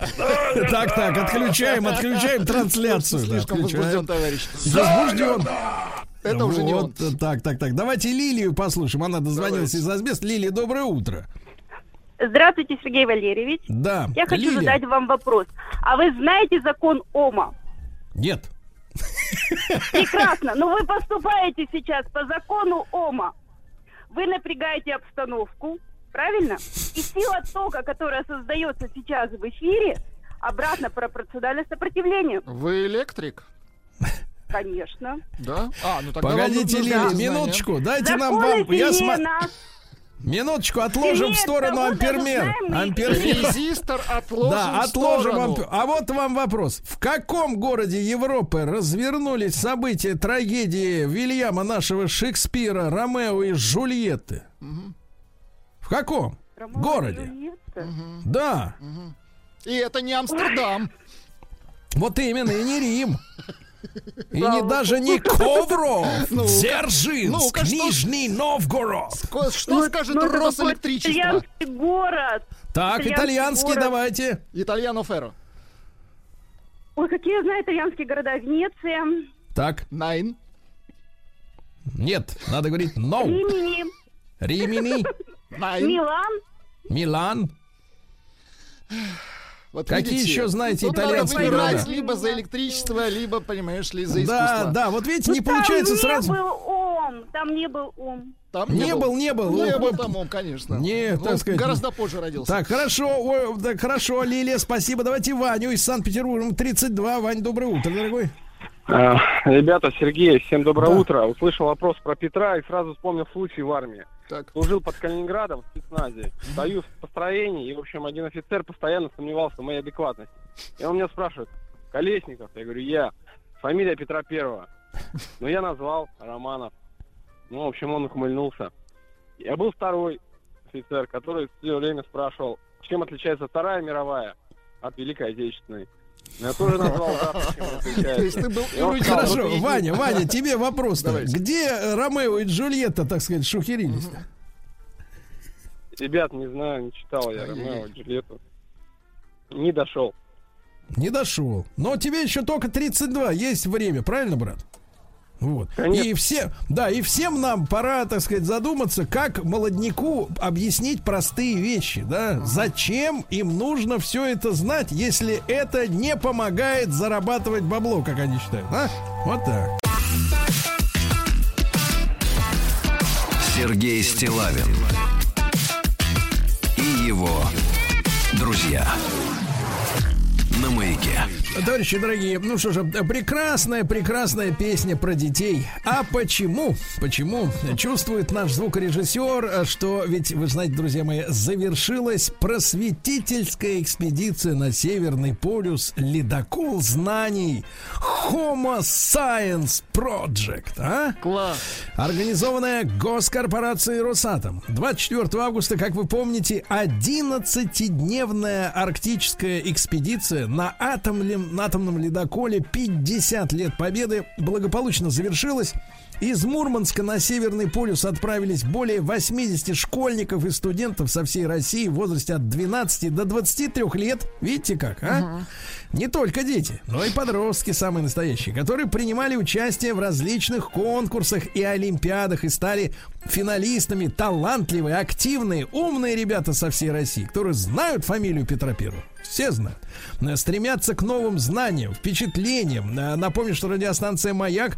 Так, так, отключаем, отключаем трансляцию. Слишком возбужден, товарищ. Возбужден. Это уже не Вот, Так, так, так. Давайте Лилию послушаем. Она дозвонилась из Азбест. Лилия, доброе утро. Здравствуйте, Сергей Валерьевич. Да. Я хочу Лилия. задать вам вопрос. А вы знаете закон Ома? Нет. Прекрасно. Но вы поступаете сейчас по закону Ома. Вы напрягаете обстановку, правильно? И сила тока, которая создается сейчас в эфире, обратно пропорциональна сопротивлению. Вы электрик? Конечно. Да? А, ну тогда Погодите, знания. минуточку. Дайте нам вам. Я нас. Минуточку, отложим в Сильнее сторону того, ампермер. Ампермер. Резистор отложен Да, в отложим ампер- А вот вам вопрос. В каком городе Европы развернулись события трагедии Вильяма нашего Шекспира, Ромео и Джульетты? В каком городе? Да. И это не Амстердам. Вот именно, и не Рим. И не даже не. [laughs] Ковров, Ну-ка. Дзержинск, Нижний Новгород. Что скажет Ну, Росэлектричество? Итальянский город. Так, итальянский давайте. Итальяно Ферро. Ой, какие я знаю итальянские города? Венеция, Так. Найн. Нет, надо говорить no. Римини, Римини, Найн. Милан. Милан. Вот Какие видите, еще знаете надо итальянские выбирать города? либо за электричество, либо, понимаешь ли, за Да, искусство. да, вот видите, Ну, не получается там сразу. не был ом, там не был ом. Там Не был, не был. Не Ну, был там он, конечно. Не, Он так сказать. Гораздо позже родился. Так, хорошо, ой, да, хорошо, Лилия, спасибо. Давайте Ваню из Санкт-Петербурга, 32. Вань, доброе утро, дорогой. А, Ребята, Сергей, всем доброе Да. утро. Услышал вопрос про Петра и сразу вспомнил случай в армии. Так. Служил под Калининградом в спецназе. Стою в построении, и, в общем, один офицер постоянно сомневался в моей адекватности. И он меня спрашивает, Колесников? Я говорю, я. Фамилия Петра Первого. [laughs] Ну, я назвал Романов. Ну, в общем, он ухмыльнулся. Я был второй офицер, который все время спрашивал, чем отличается Вторая мировая от Великой Отечественной. Я тоже назвал То есть ты был... Хорошо, Ваня, Ваня, тебе вопрос. Где Ромео и Джульетта, так сказать, шухерились Ребят, не знаю, не читал я Ромео и Джульетту. Не дошел. Не дошел. Но тебе еще только 32, есть время, правильно, брат? Вот. Конечно. И все, да, и всем нам пора, так сказать, задуматься, как молодняку объяснить простые вещи, да? Зачем им нужно все это знать, если это не помогает зарабатывать бабло, как они считают, а? Вот так. Сергей Стилавин и его друзья на маяке. Товарищи дорогие, ну что же, прекрасная, прекрасная песня про детей. А почему? Почему? Чувствует наш звукорежиссер, что ведь, вы знаете, друзья мои, завершилась просветительская экспедиция на Северный полюс «Ледокол знаний» Homo Science Project, а? Класс. Организованная госкорпорацией Росатом. 24 августа, как вы помните, 11-дневная арктическая экспедиция на атомном, на атомном ледоколе 50 лет победы благополучно завершилась. Из Мурманска на Северный полюс отправились более 80 школьников и студентов со всей России в возрасте от 12 до 23 лет. Видите как, а? Угу. Не только дети, но и подростки самые настоящие, которые принимали участие в различных конкурсах и олимпиадах и стали финалистами, талантливые, активные, умные ребята со всей России, которые знают фамилию Петра Первого. Все знают. Стремятся к новым знаниям, впечатлениям. Напомню, что радиостанция «Маяк»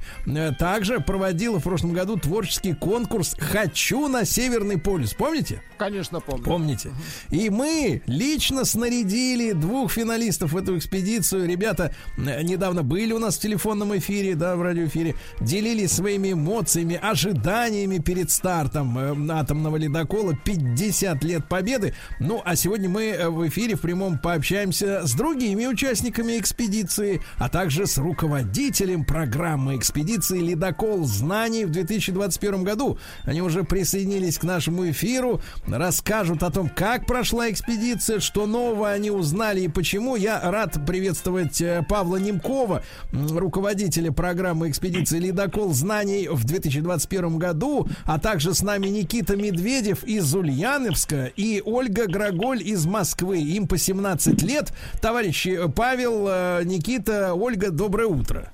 также проводила в прошлом году творческий конкурс «Хочу на Северный полюс». Помните? Конечно, помню. Помните. И мы лично снарядили двух финалистов в эту экспедицию. Ребята недавно были у нас в телефонном эфире, да, в радиоэфире, делились своими эмоциями, ожиданиями перед стартом э, атомного ледокола 50 лет победы. Ну, а сегодня мы э, в эфире в прямом пообщаемся с другими участниками экспедиции, а также с руководителем программы экспедиции «Ледокол знаний» в 2021 году. Они уже присоединились к нашему эфиру, расскажут о том, как прошла экспедиция, что нового они узнали и почему. Я рад приветствовать э, Павла Немкова, руководителя программы экспедиции «Ледокол знаний» в 2021 году, а также с нами Никита Медведев из Ульяновска и Ольга Граголь из Москвы. Им по 17 лет. Товарищи Павел, э, Никита, Ольга, доброе утро.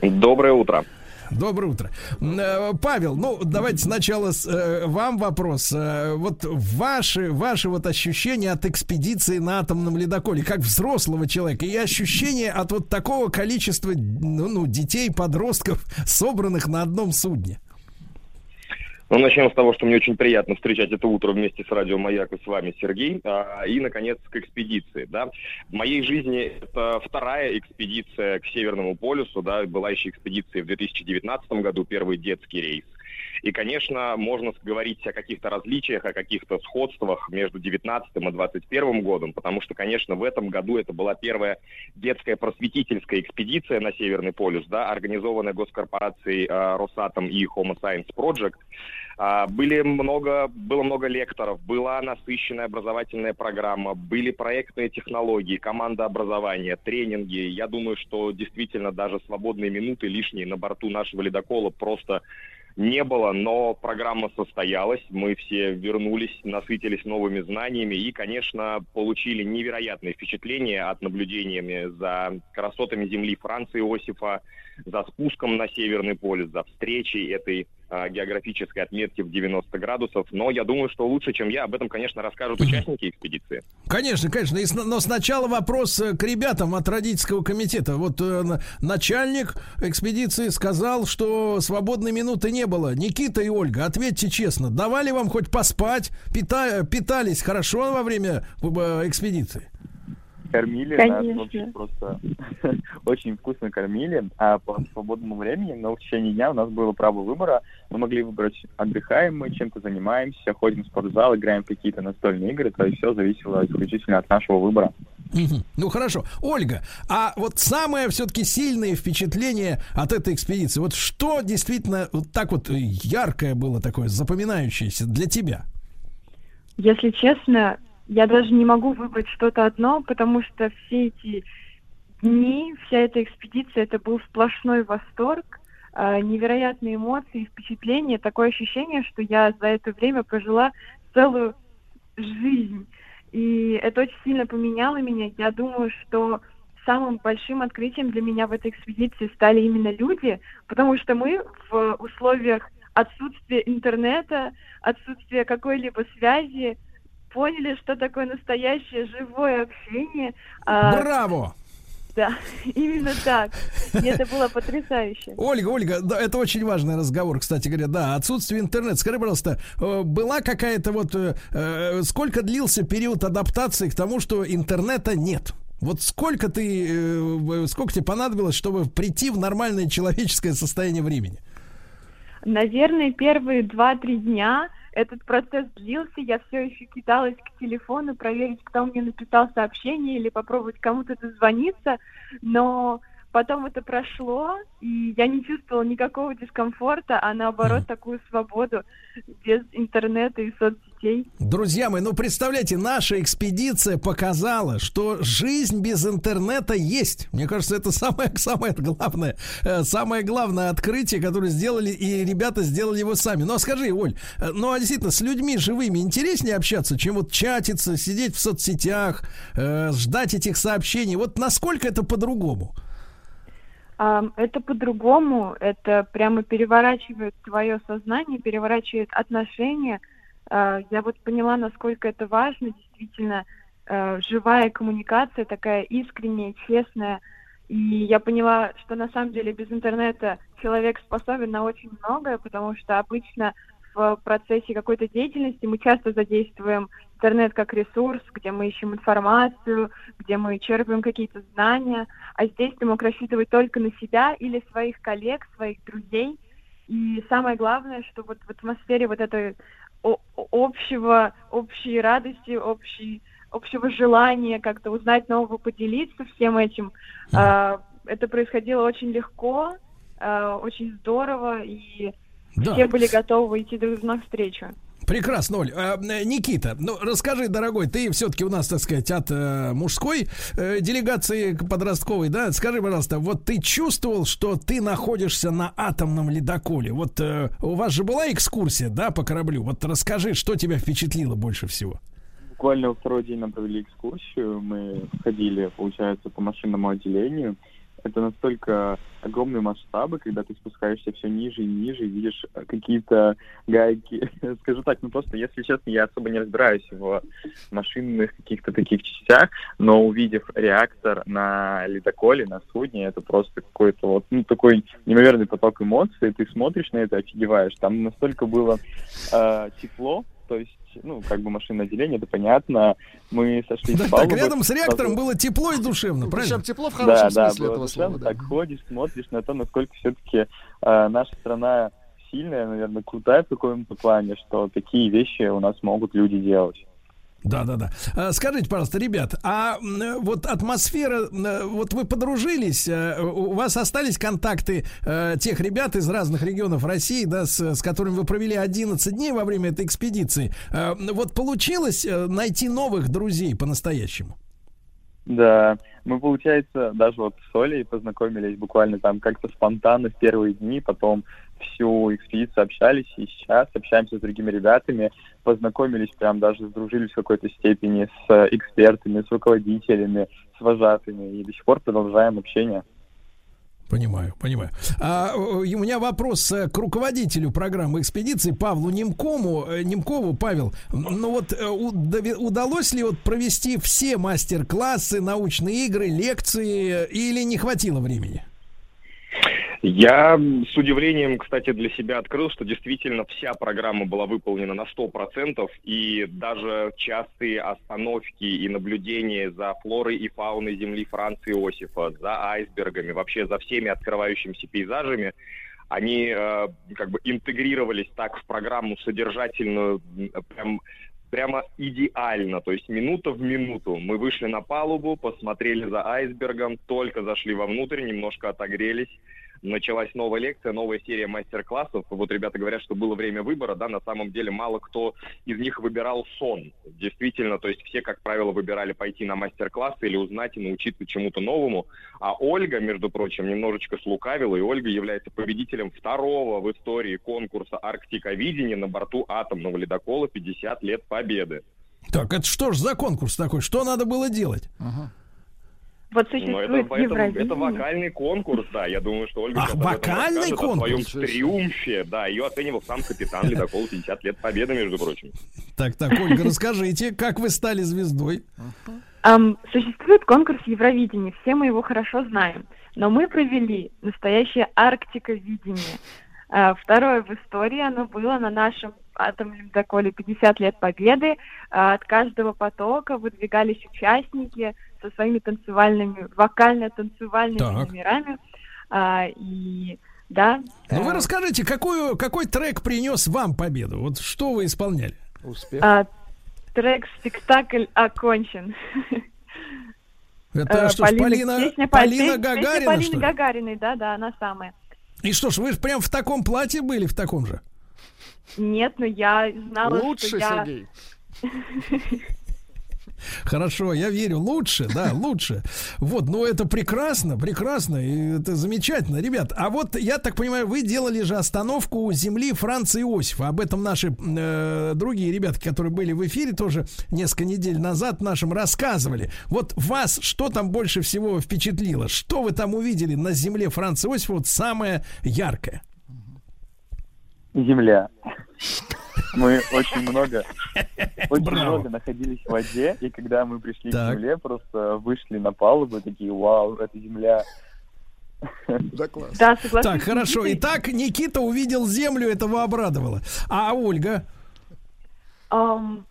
Доброе утро. Доброе утро. Э, Павел, ну давайте сначала с, э, вам вопрос. Э, вот ваши, ваши вот ощущения от экспедиции на атомном ледоколе, как взрослого человека, и ощущения от вот такого количества ну, ну, детей, подростков, [laughs] собранных на одном судне. Ну, начнем с того, что мне очень приятно встречать это утро вместе с радио Маяк и с вами, Сергей. А, и, наконец, к экспедиции. Да. В моей жизни это вторая экспедиция к Северному полюсу. Да. Была еще экспедиция в 2019 году, первый детский рейс. И, конечно, можно говорить о каких-то различиях, о каких-то сходствах между 19 и 21 годом, потому что, конечно, в этом году это была первая детская просветительская экспедиция на Северный полюс, да, организованная госкорпорацией э, Росатом и Homo Science Project. Э, были много, было много лекторов, была насыщенная образовательная программа, были проектные технологии, команда образования, тренинги. Я думаю, что действительно даже свободные минуты лишние на борту нашего ледокола просто не было, но программа состоялась, мы все вернулись, насытились новыми знаниями и, конечно, получили невероятные впечатления от наблюдениями за красотами земли Франции Иосифа, за спуском на Северный полюс, за встречей этой а, географической отметки в 90 градусов. Но я думаю, что лучше, чем я, об этом, конечно, расскажут участники экспедиции. Конечно, конечно. Но сначала вопрос э, к ребятам от родительского комитета. Вот э, начальник экспедиции сказал, что свободной минуты не было. Никита и Ольга, ответьте честно, давали вам хоть поспать, пита питались хорошо во время э, экспедиции? Кормили Конечно. нас вообще просто [laughs] очень вкусно кормили, а по свободному времени, но в течение дня у нас было право выбора. Мы могли выбрать, отдыхаем мы, чем-то занимаемся, ходим в спортзал, играем в какие-то настольные игры, то есть все зависело исключительно от нашего выбора. Ну хорошо. Ольга, а вот самое все-таки сильное впечатление от этой экспедиции, вот что действительно вот так вот яркое было такое, запоминающееся для тебя? Если честно, я даже не могу выбрать что-то одно, потому что все эти дни, вся эта экспедиция, это был сплошной восторг, э, невероятные эмоции, впечатления, такое ощущение, что я за это время прожила целую жизнь. И это очень сильно поменяло меня. Я думаю, что самым большим открытием для меня в этой экспедиции стали именно люди, потому что мы в условиях отсутствия интернета, отсутствия какой-либо связи поняли, что такое настоящее живое общение. А, Браво! Да, [laughs] именно так. И это было потрясающе. Ольга, Ольга, да, это очень важный разговор, кстати говоря. Да, отсутствие интернета. Скажи, пожалуйста, э, была какая-то вот... Э, э, сколько длился период адаптации к тому, что интернета нет? Вот сколько ты, сколько тебе понадобилось, чтобы прийти в нормальное человеческое состояние времени? Наверное, первые два-три дня этот процесс длился, я все еще кидалась к телефону проверить, кто мне написал сообщение или попробовать кому-то дозвониться, но Потом это прошло, и я не чувствовала никакого дискомфорта, а наоборот такую свободу без интернета и соцсетей. Друзья мои, ну представляете, наша экспедиция показала, что жизнь без интернета есть. Мне кажется, это самое, самое главное, э, самое главное открытие, которое сделали, и ребята сделали его сами. Ну а скажи, Оль, э, ну а действительно, с людьми живыми интереснее общаться, чем вот чатиться, сидеть в соцсетях, э, ждать этих сообщений. Вот насколько это по-другому? Это по-другому, это прямо переворачивает твое сознание, переворачивает отношения. А, я вот поняла, насколько это важно, действительно, а, живая коммуникация, такая искренняя, честная. И я поняла, что на самом деле без интернета человек способен на очень многое, потому что обычно в процессе какой-то деятельности мы часто задействуем интернет как ресурс, где мы ищем информацию, где мы черпаем какие-то знания, а здесь ты мог рассчитывать только на себя или своих коллег, своих друзей. И самое главное, что вот в атмосфере вот этой общего, общей радости, общей, общего желания как-то узнать нового, поделиться всем этим, э, это происходило очень легко, э, очень здорово, и да. все были готовы идти друг навстречу. Прекрасно, Оль. А, Никита, ну расскажи, дорогой, ты все-таки у нас, так сказать, от э, мужской э, делегации подростковой, да? Скажи, пожалуйста, вот ты чувствовал, что ты находишься на атомном ледоколе? Вот э, у вас же была экскурсия, да, по кораблю? Вот расскажи, что тебя впечатлило больше всего? Буквально второй день нам провели экскурсию. Мы ходили, получается, по машинному отделению это настолько огромные масштабы, когда ты спускаешься все ниже и ниже, и видишь э, какие-то гайки. [laughs] Скажу так, ну просто, если честно, я особо не разбираюсь в машинных каких-то таких частях, но увидев реактор на ледоколе, на судне, это просто какой-то вот, ну, такой неимоверный поток эмоций, ты смотришь на это, офигеваешь. Там настолько было э, тепло, то есть ну, как бы машинное отделение, это понятно. Мы сошли да, с палубы. Так, рядом с реактором было тепло и душевно, правильно? Причем тепло в хорошем да, смысле да, этого душевно, слова. Да. Так ходишь, смотришь на то, насколько все-таки э, наша страна сильная, наверное, крутая в каком-то плане, что такие вещи у нас могут люди делать. Да, да, да. Скажите, пожалуйста, ребят, а вот атмосфера, вот вы подружились, э, у вас остались контакты э, тех ребят из разных регионов России, да, с, с которыми вы провели 11 дней во время этой экспедиции. Э, вот получилось найти новых друзей по-настоящему? Да, мы, получается, даже вот с Олей познакомились буквально там как-то спонтанно в первые дни, потом всю экспедицию общались, и сейчас общаемся с другими ребятами, познакомились, прям даже сдружились в какой-то степени с экспертами, с руководителями, с вожатыми, и до сих пор продолжаем общение. Понимаю, понимаю. А, у меня вопрос э, к руководителю программы экспедиции Павлу Немкову. Э, Немкову, Павел, ну вот э, удалось ли вот провести все мастер-классы, научные игры, лекции или не хватило времени? Я с удивлением, кстати, для себя открыл, что действительно вся программа была выполнена на 100%, и даже частые остановки и наблюдения за флорой и фауной земли Франции Иосифа, за айсбергами, вообще за всеми открывающимися пейзажами, они э, как бы интегрировались так в программу содержательную, прям прямо идеально, то есть минута в минуту. Мы вышли на палубу, посмотрели за айсбергом, только зашли вовнутрь, немножко отогрелись, началась новая лекция, новая серия мастер-классов. Вот ребята говорят, что было время выбора, да, на самом деле мало кто из них выбирал сон. Действительно, то есть все, как правило, выбирали пойти на мастер-класс или узнать и научиться чему-то новому. А Ольга, между прочим, немножечко слукавила, и Ольга является победителем второго в истории конкурса «Арктика видения» на борту атомного ледокола «50 лет победы». Так, это что ж за конкурс такой? Что надо было делать? Ага. Вот существует ну, это, это, это вокальный конкурс, да. Я думаю, что Ольга Ах, вокальный конкурс? о своем триумфе. Да, ее оценивал сам капитан ледокола 50 лет победы, между прочим. Так, так, Ольга, расскажите, как вы стали звездой? Um, существует конкурс Евровидения, все мы его хорошо знаем. Но мы провели настоящее Арктика видение. Uh, второе в истории оно было на нашем атомном ледоколе 50 лет победы. Uh, от каждого потока выдвигались участники – со своими танцевальными, вокально-танцевальными так. номерами. А, и да. Ну вы э, расскажите, какую, какой трек принес вам победу? Вот что вы исполняли? Успех. А, трек «Спектакль окончен». Это э, что ж, Полина, песня, Полина песня, Гагарина, песня Полины что? Гагариной, да, да, она самая. И что ж, вы же прям в таком платье были, в таком же? Нет, но я знала, Лучше, что я... Сергей. [laughs] Хорошо, я верю. Лучше, да, [laughs] лучше. Вот, ну это прекрасно, прекрасно, и это замечательно. Ребят, а вот, я так понимаю, вы делали же остановку земли Франца Иосифа. Об этом наши э, другие ребята, которые были в эфире тоже несколько недель назад нашим рассказывали. Вот вас что там больше всего впечатлило? Что вы там увидели на земле Франца Иосифа вот самое яркое? Земля. Мы очень много, очень Браво. много находились в воде, и когда мы пришли так. к земле, просто вышли на палубу, такие, вау, это земля. Да, класс. Да, согласен. Так, хорошо. Итак, Никита увидел землю, этого обрадовало. А Ольга? Um,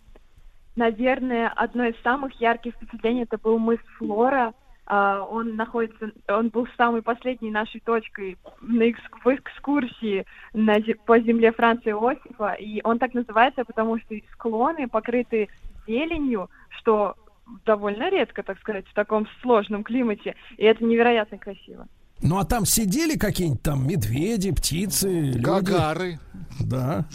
наверное, одно из самых ярких впечатлений это был мыс Флора. Uh, он находится, он был самой последней нашей точкой на экск, в экскурсии на, по земле Франции Иосифа, и он так называется, потому что склоны покрыты зеленью, что довольно редко, так сказать, в таком сложном климате, и это невероятно красиво. Ну а там сидели какие-нибудь там медведи, птицы, Гагары. Люди? Да.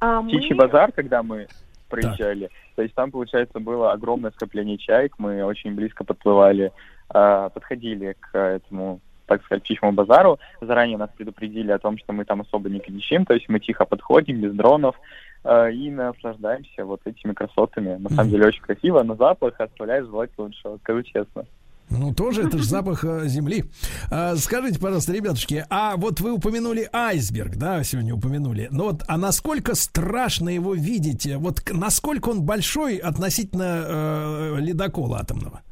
А Птичий мы... базар, когда мы проезжали. Так. То есть там, получается, было огромное скопление чаек. Мы очень близко подплывали, э, подходили к этому, так сказать, птичьему базару. Заранее нас предупредили о том, что мы там особо не кричим. То есть мы тихо подходим, без дронов, э, и наслаждаемся вот этими красотами. На самом деле очень красиво, но запах оставляет желать лучшего, скажу честно. Ну, тоже это же [laughs] запах э, земли. А, скажите, пожалуйста, ребятушки, а вот вы упомянули айсберг, да, сегодня упомянули. Но вот, а насколько страшно его видеть? Вот насколько он большой относительно э, ледокола атомного?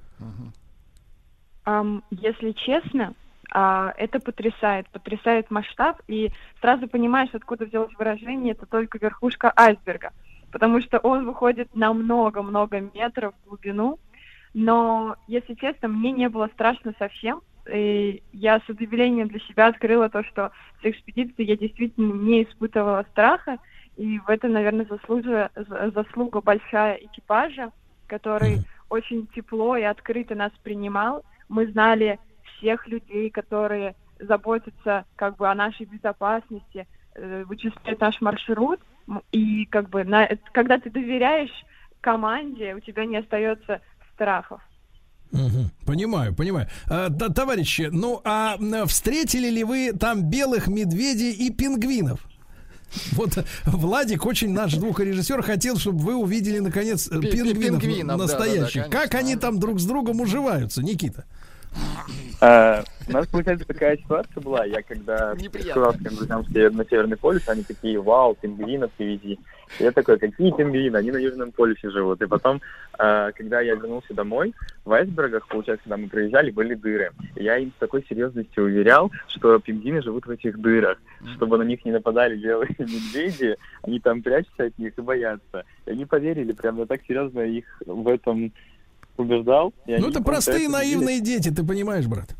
Um, если честно, uh, это потрясает, потрясает масштаб, и сразу понимаешь, откуда взялось выражение, это только верхушка айсберга, потому что он выходит на много-много метров в глубину, но, если честно, мне не было страшно совсем. И я с удивлением для себя открыла то, что с экспедиции я действительно не испытывала страха. И в этом, наверное, заслужа, заслуга большая экипажа, который очень тепло и открыто нас принимал. Мы знали всех людей, которые заботятся как бы о нашей безопасности, э, вычисляют наш маршрут. И как бы на, когда ты доверяешь команде, у тебя не остается страхов. Угу, понимаю, понимаю. А, да, товарищи, ну а встретили ли вы там белых медведей и пингвинов? Вот Владик, очень наш звукорежиссер, хотел, чтобы вы увидели наконец пингвинов, пингвинов настоящих. Да, да, да, как они там друг с другом уживаются, Никита? У нас, получается, такая ситуация была. Я когда сказал своим друзьям на Северный полюс, они такие, вау, пингвинов привези. Я такой, какие пингвины? Они на Южном полюсе живут. И потом, э, когда я вернулся домой, в айсбергах, получается, когда мы проезжали, были дыры. И я им с такой серьезностью уверял, что пингвины живут в этих дырах, чтобы на них не нападали белые [laughs] медведи, они там прячутся от них и боятся. И они поверили, прям я так серьезно их в этом убеждал. Ну, это простые наивные дети, ты понимаешь, брат.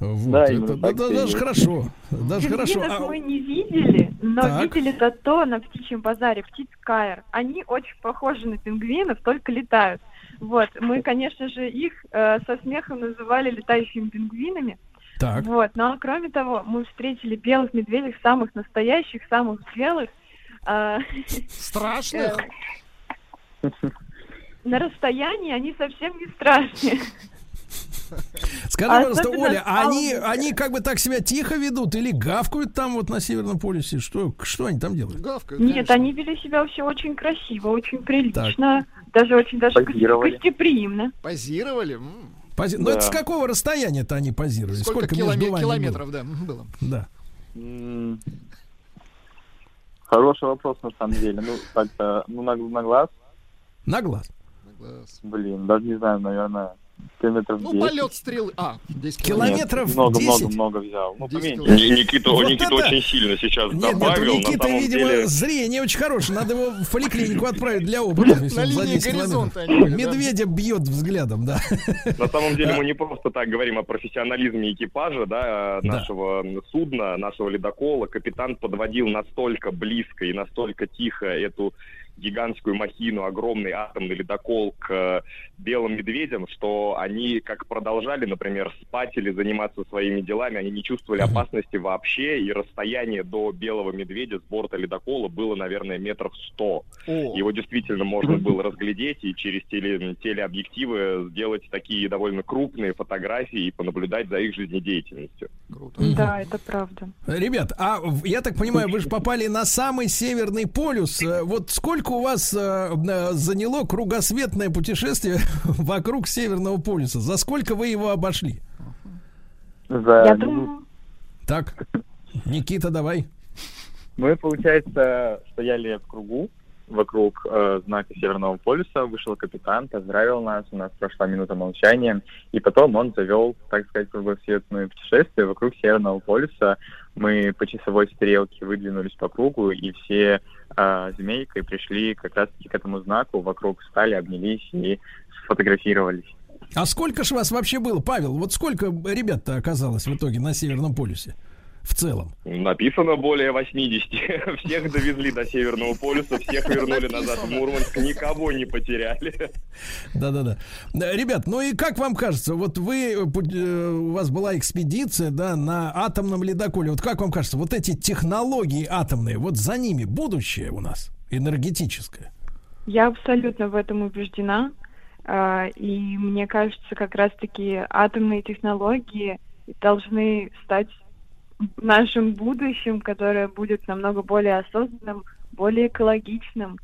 Вот. Да, это, да, да, даже хорошо. Даже хорошо. А... мы не видели, но так. видели зато на птичьем базаре птиц Кайр. Они очень похожи на пингвинов, только летают. Вот, мы, конечно же, их э, со смехом называли летающими пингвинами, Так. Вот. Ну а кроме того, мы встретили белых медведей, самых настоящих, самых белых. а, Страшных? [laughs] На расстоянии они совсем не страшные. Скажи, пожалуйста, Особенно Оля, а они, они как бы так себя тихо ведут или гавкают там вот на Северном полюсе? Что, что они там делают? Гавкают, Нет, они вели себя все очень красиво, очень прилично, даже очень даже Позировали. гостеприимно. Позировали? М. Пози- Ну, это с какого расстояния-то они позировали? Сколько, Сколько, киломе- между вами километров, было? да, было? Да. Хороший вопрос, на самом деле. Ну, так-то, ну, на, на глаз. На глаз? Блин, даже не знаю, наверное, километров Ну, 10. полет стрелы. А, 10 Километров много, 10? много, много взял. Ну, 10 поменьше. Ни- Никита, Вот Никита это- очень сильно сейчас Нет, нет, добавил. Никиты, самом видимо, деле... зрение очень хорошее. Надо его в поликлинику [laughs] отправить для опытов. На линии 10 горизонта они да. Медведя бьет взглядом, да. На самом деле [laughs] мы не просто так говорим о профессионализме экипажа, да, Да. нашего судна, нашего ледокола. Капитан подводил настолько близко и настолько тихо эту гигантскую махину, огромный атомный ледокол к э, белым медведям, что они как продолжали, например, спать или заниматься своими делами, они не чувствовали опасности вообще, и расстояние до белого медведя с борта ледокола было, наверное, метров сто. Его действительно можно [laughs] было разглядеть и через теле, телеобъективы сделать такие довольно крупные фотографии и понаблюдать за их жизнедеятельностью. Да, это правда. Ребят, а я так понимаю, вы же попали на самый северный полюс. Э, Вот сколько у вас э, э, заняло кругосветное путешествие [laughs] вокруг Северного полюса? За сколько вы его обошли? За Я думаю, Так, Никита, давай. Мы, получается, стояли в кругу вокруг э, знака Северного полюса, вышел капитан, поздравил нас, у нас прошла минута молчания, и потом он завел, так сказать, кругосветное путешествие вокруг Северного полюса. Мы по часовой стрелке выдвинулись по кругу, и все э, змейкой пришли как раз-таки к этому знаку, вокруг встали, обнялись и сфотографировались. А сколько ж вас вообще было, Павел? Вот сколько ребят-то оказалось в итоге на Северном полюсе? В целом. Написано более 80. [laughs] Всех довезли до Северного полюса, всех вернули назад в Мурманск, никого не потеряли. Да-да-да. Да, Ребят, ну и как вам кажется, вот вы, э, у вас была экспедиция, да, на атомном ледоколе. Вот как вам кажется, вот эти технологии атомные, вот за ними будущее у нас энергетическое? я абсолютно в этом убеждена. А, И мне кажется, как раз-таки атомные технологии должны стать нашим будущим, которое будет намного более осознанным, более экологичным.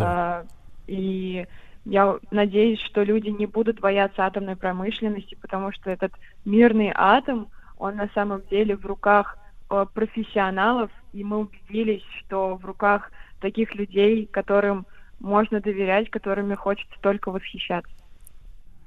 А, И я надеюсь, что люди не будут бояться атомной промышленности, потому что этот мирный атом, он на самом деле в руках э, профессионалов, и мы убедились, что в руках таких людей, которым можно доверять, которыми хочется только восхищаться.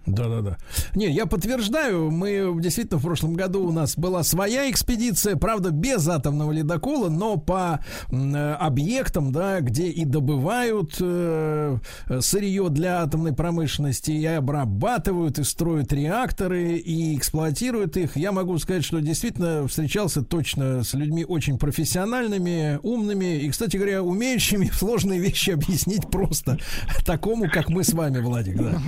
Да-да-да. Не, я подтверждаю, мы действительно в прошлом году у нас была своя экспедиция, правда, без атомного ледокола, но по э, объектам, да, где и добывают э, сырье для атомной промышленности, и обрабатывают, и строят реакторы, и эксплуатируют их. Я могу сказать, что действительно встречался точно с людьми очень профессиональными, умными и, кстати говоря, умеющими [laughs] сложные вещи объяснить просто такому, как мы с вами, Владик. Да.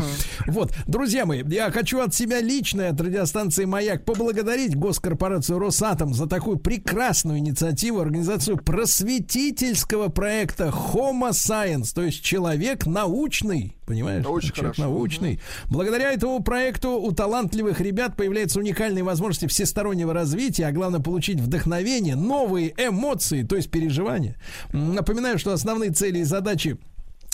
Вот, друзья мои, я хочу от себя лично, от радиостанции «Маяк» поблагодарить госкорпорацию «Росатом» за такую прекрасную инициативу, организацию просветительского проекта Homo Science, то есть человек научный, понимаешь? Очень человек хорошо. научный. Благодаря этому проекту у талантливых ребят появляются уникальные возможности всестороннего развития, а главное получить вдохновение, новые эмоции, то есть переживания. Напоминаю, что основные цели и задачи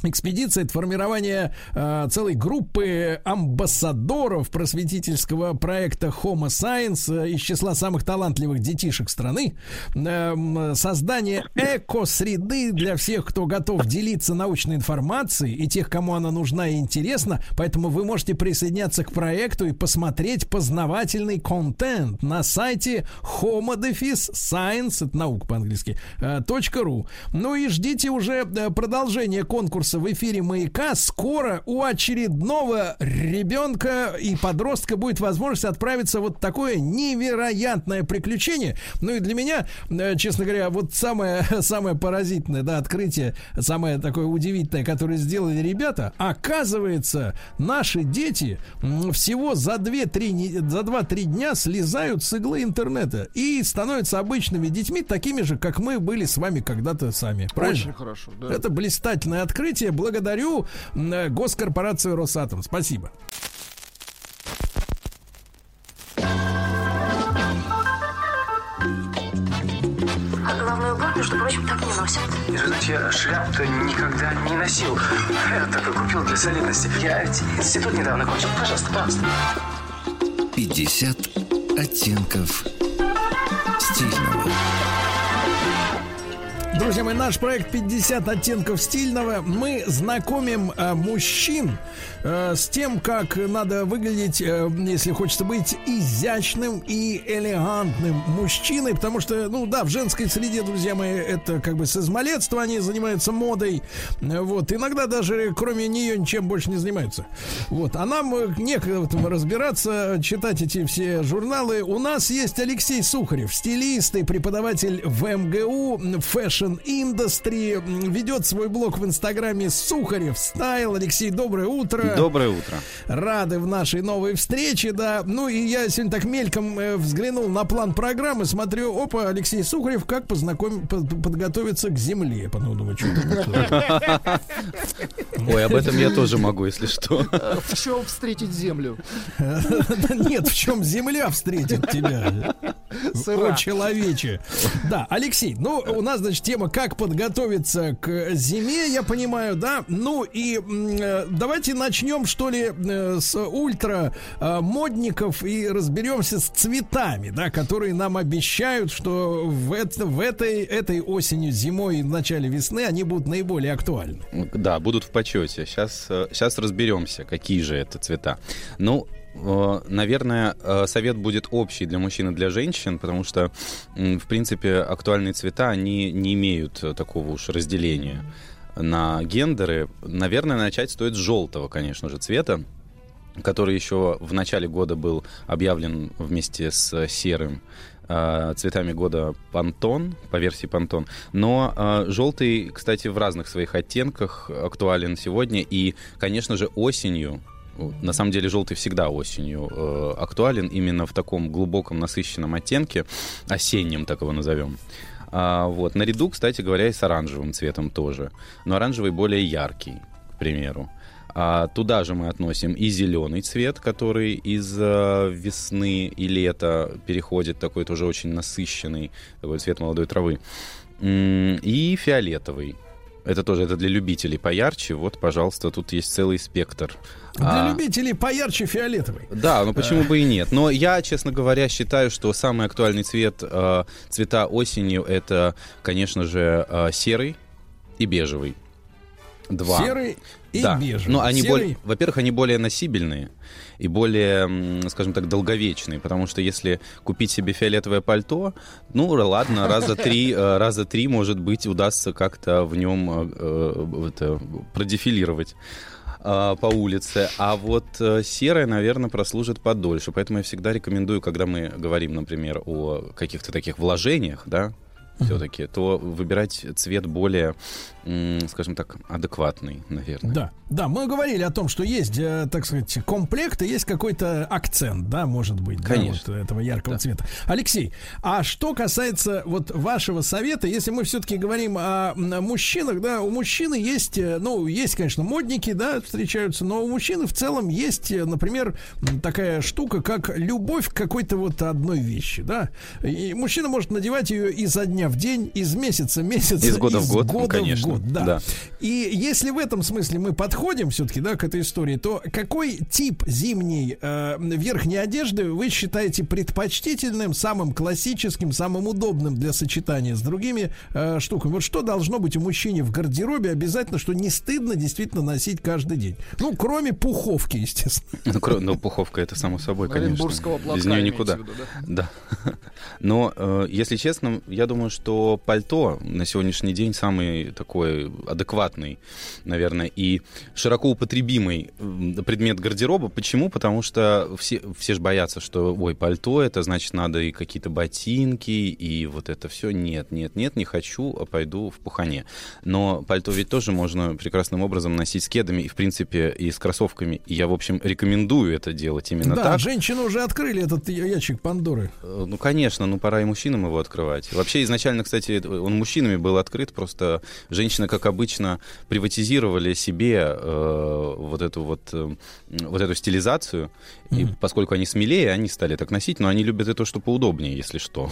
Экспедиция это формирование э, целой группы амбассадоров просветительского проекта Homo Science э, из числа самых талантливых детишек страны, Эм, создание эко-среды для всех, кто готов делиться научной информацией и тех, кому она нужна и интересна. Поэтому вы можете присоединяться к проекту и посмотреть познавательный контент на сайте homo science, это наука по-английски, э, .ру. Ну и ждите уже э, продолжение конкурса в эфире «Маяка». Скоро у очередного ребенка и подростка будет возможность отправиться вот такое невероятное приключение. Ну и для меня, э, честно говоря, вот самое, [laughs] самое поразительное да, открытие, самое такое удивительное, которое сделали ребята, оказывается, наши дети всего за 2-3 за 2-3 дня слезают с иглы интернета и становятся обычными детьми, такими же, как мы были с вами когда-то сами. Правильно? Очень хорошо, да. Это блистательное открытие. Благодарю э, госкорпорацию Росатом. Спасибо. Между прочим, так не носят. Знаете, я шляпу-то никогда не носил. Я только купил для солидности. Я ведь институт недавно кончил. Пожалуйста, пожалуйста. 50 оттенков стильного. Друзья мои, наш проект 50 оттенков стильного. Мы знакомим э, мужчин э, с тем, как надо выглядеть, э, если хочется быть изящным и элегантным мужчиной, потому что, ну да, в женской среде, друзья мои, это как бы с измалетства они занимаются модой. Вот, иногда даже кроме нее ничем больше не занимаются. Вот, а нам э, некогда в этом разбираться, читать эти все журналы. У нас есть Алексей Сухарев, стилист и преподаватель в МГУ, fashion industry, ведет свой блог в инстаграме Сухарев Стайл. Алексей, доброе утро. Доброе утро. Рады в нашей новой встрече, да. Ну и я сегодня так мельком э, взглянул на план программы, смотрю, опа, Алексей Сухарев, как познакомить, подготовиться к земле. Потом думаю, что [laughs] Ой, об этом я тоже могу, если что. [laughs] В чем встретить землю? [laughs] Нет, в чем земля встретит тебя. О, человече. Да, Алексей, ну, у нас, значит, тема «Как подготовиться к зиме», я понимаю, да? Ну и э, давайте начнем, что ли, э, с ультра э, модников и разберемся с цветами, да, которые нам обещают, что в, это, в этой, этой осенью, зимой и в начале весны они будут наиболее актуальны. Да, будут в почете. Сейчас, сейчас разберемся, какие же это цвета. Ну, Наверное, совет будет общий для мужчин и для женщин, потому что, в принципе, актуальные цвета, они не имеют такого уж разделения на гендеры. Наверное, начать стоит с желтого, конечно же, цвета, который еще в начале года был объявлен вместе с серым цветами года Пантон, по версии Пантон. Но э, желтый, кстати, в разных своих оттенках актуален сегодня. И, конечно же, осенью на самом деле желтый всегда осенью э, актуален именно в таком глубоком насыщенном оттенке, осеннем так его назовем. А, вот. Наряду, кстати говоря, и с оранжевым цветом тоже. Но оранжевый более яркий, к примеру. А туда же мы относим и зеленый цвет, который из э, весны и лета переходит такой тоже очень насыщенный, такой цвет молодой травы. И фиолетовый, это тоже это для любителей поярче. Вот, пожалуйста, тут есть целый спектр. Для а, любителей поярче фиолетовый. Да, ну почему бы и нет. Но я, честно говоря, считаю, что самый актуальный цвет э, цвета осенью это, конечно же, э, серый и бежевый. Два. Серый и да. бежевый. Но они Серый... более, во-первых, они более носибельные и более, скажем так, долговечные, потому что если купить себе фиолетовое пальто, ну ладно, раза три, [laughs] э, раза три, может быть, удастся как-то в нем э, э, это, продефилировать по улице, а вот серое, наверное, прослужит подольше. Поэтому я всегда рекомендую, когда мы говорим, например, о каких-то таких вложениях, да, все-таки, то выбирать цвет более, скажем так, адекватный, наверное. Да, да, мы говорили о том, что есть, э, так сказать, комплект и есть какой-то акцент, да, может быть, Конечно. Да, вот этого яркого Да. цвета. Алексей, а что касается вот вашего совета, если мы все-таки говорим о мужчинах, да, у мужчины есть, э, ну, есть, конечно, модники, да, встречаются, но у мужчины в целом есть, э, например, такая штука, как любовь к какой-то вот одной вещи, да. И мужчина может надевать ее изо дня в день, из месяца в месяц, Из года в год, ну, года конечно, год, да. да. И если в этом смысле мы подходим все-таки, да, к этой истории, то какой тип зимней э, верхней одежды вы считаете предпочтительным, самым классическим, самым удобным для сочетания с другими э, штуками? Вот что должно быть у мужчины в гардеробе обязательно, что не стыдно действительно носить каждый день? Ну, кроме пуховки, естественно. Ну, кро- ну, пуховка это само собой, конечно. Оренбургского платка Без нее никуда. в виду, да. [laughs] Но, э, если честно, я думаю, что пальто на сегодняшний день самый такой адекватный, наверное, и широко употребимый предмет гардероба. Почему? Потому что все, все же боятся, что, ой, пальто, это значит надо и какие-то ботинки, и вот это все. Нет, нет, нет, не хочу, а пойду в пухане. Но пальто ведь тоже можно прекрасным образом носить с кедами и, в принципе, и с кроссовками. И я, в общем, рекомендую это делать именно да, так. женщины уже открыли этот ящик Пандоры. Э, ну, конечно, ну пора и мужчинам его открывать. Вообще, изначально, кстати, он мужчинами был открыт, просто женщины, как обычно, приватизировали себе э, вот эту вот, э, вот эту стилизацию, mm-hmm. и поскольку они смелее, они стали так носить, но они любят это, что поудобнее, если что.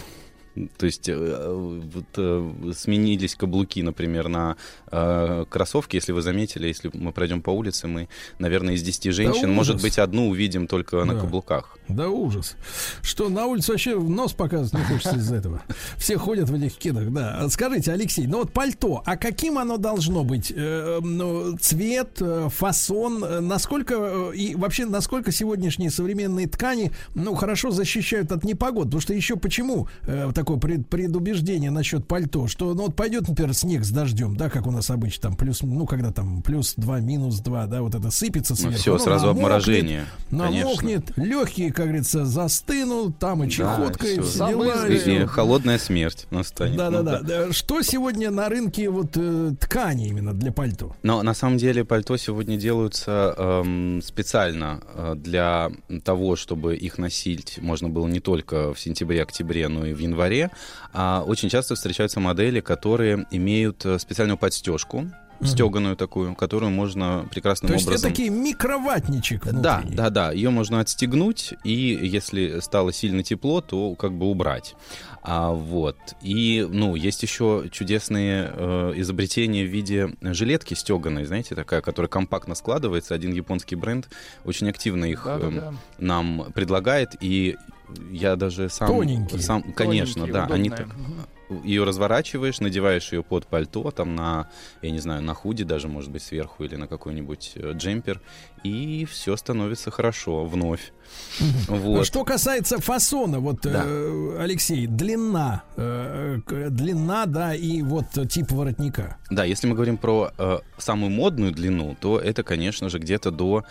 То есть э, вот, э, сменились каблуки, например, на э, кроссовки. Если вы заметили, если мы пройдем по улице, мы, наверное, из 10 женщин, да может быть, одну увидим только да. на каблуках. Да ужас. Что на улице вообще нос показывать не хочется из-за этого. Все ходят в этих кедах, да. Скажите, Алексей, ну вот пальто, а каким оно должно быть? Э, ну, цвет, фасон, насколько и вообще насколько сегодняшние современные ткани, ну, хорошо защищают от непогод? Потому что еще почему э, такое пред, предубеждение насчет пальто, что, ну, вот пойдет, например, снег с дождем, да, как у нас обычно, там, плюс, ну, когда там плюс 2, минус 2, да, вот это сыпется сверху. Ну, все, ну, сразу намокнет, обморожение, Намокнет, легкие, как говорится, застынут, там и чехотка, да, и все дела. И, и холодная смерть настанет. Да-да-да. Ну, да. Что сегодня на рынке вот э, ткани именно для пальто? Но на самом деле пальто сегодня делаются эм, специально э, для того, чтобы их носить можно было не только в сентябре-октябре, но и в январе январе а, очень часто встречаются модели, которые имеют э, специальную подстежку, стеганую такую, которую можно прекрасным То есть образом... это такие микроватничек внутренний. Да, да, да. Ее можно отстегнуть, и если стало сильно тепло, то как бы убрать. А, вот. И, ну, есть еще чудесные э, изобретения в виде жилетки стеганой, знаете, такая, которая компактно складывается. Один японский бренд очень активно их да, да, да. Э, нам предлагает, и я даже сам... Тоненькие. Сам, конечно, Тоненькие, да. Удобные. Они так ее разворачиваешь, надеваешь ее под пальто, там на, я не знаю, на худи даже, может быть, сверху или на какой-нибудь э, джемпер, и все становится хорошо вновь. Вот. Что касается фасона, вот, да. э, Алексей, длина, э, длина, да, и вот тип воротника. Да, если мы говорим про э, самую модную длину, то это, конечно же, где-то до,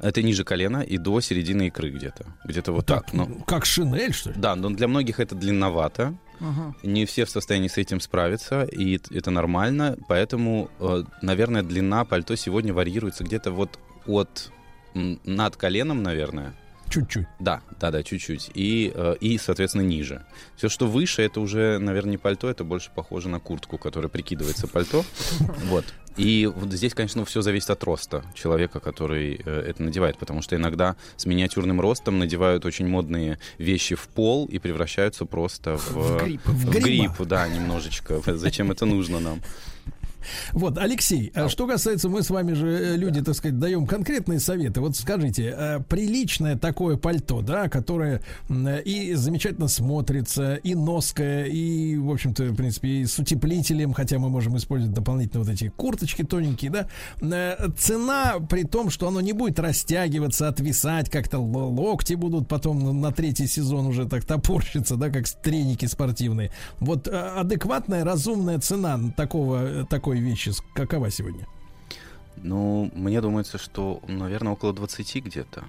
это ниже колена и до середины икры где-то, где-то вот так. так но, как шинель, что ли? Да, но для многих это длинновато. Ага. Не все в состоянии с этим справиться, и это нормально. Поэтому, э, наверное, длина пальто сегодня варьируется где-то вот от над коленом, наверное, Чуть-чуть. Да, да, да, чуть-чуть. И, э, и, соответственно, ниже. Все, что выше, это уже, наверное, не пальто, это больше похоже на куртку, которая прикидывается пальто. [laughs] Вот. И вот здесь, конечно, все зависит от роста человека, который э, это надевает, потому что иногда с миниатюрным ростом надевают очень модные вещи в пол и превращаются просто в, в грипп, в, в грипп да, немножечко. Зачем это нужно нам? Вот, Алексей, а что касается, мы с вами же э, люди, так сказать, даем конкретные советы. Вот скажите, э, приличное такое пальто, да, которое и замечательно смотрится, и ноское, и, в общем-то, в принципе, и с утеплителем, хотя мы можем использовать дополнительно вот эти курточки тоненькие, да. Цена, при том, что оно не будет растягиваться, отвисать, как-то локти будут потом на третий сезон уже так топорщиться, да, как треники спортивные. Вот адекватная, разумная цена такого, такой такой вещи какова сегодня? Ну, мне думается, что, наверное, около 20 где-то.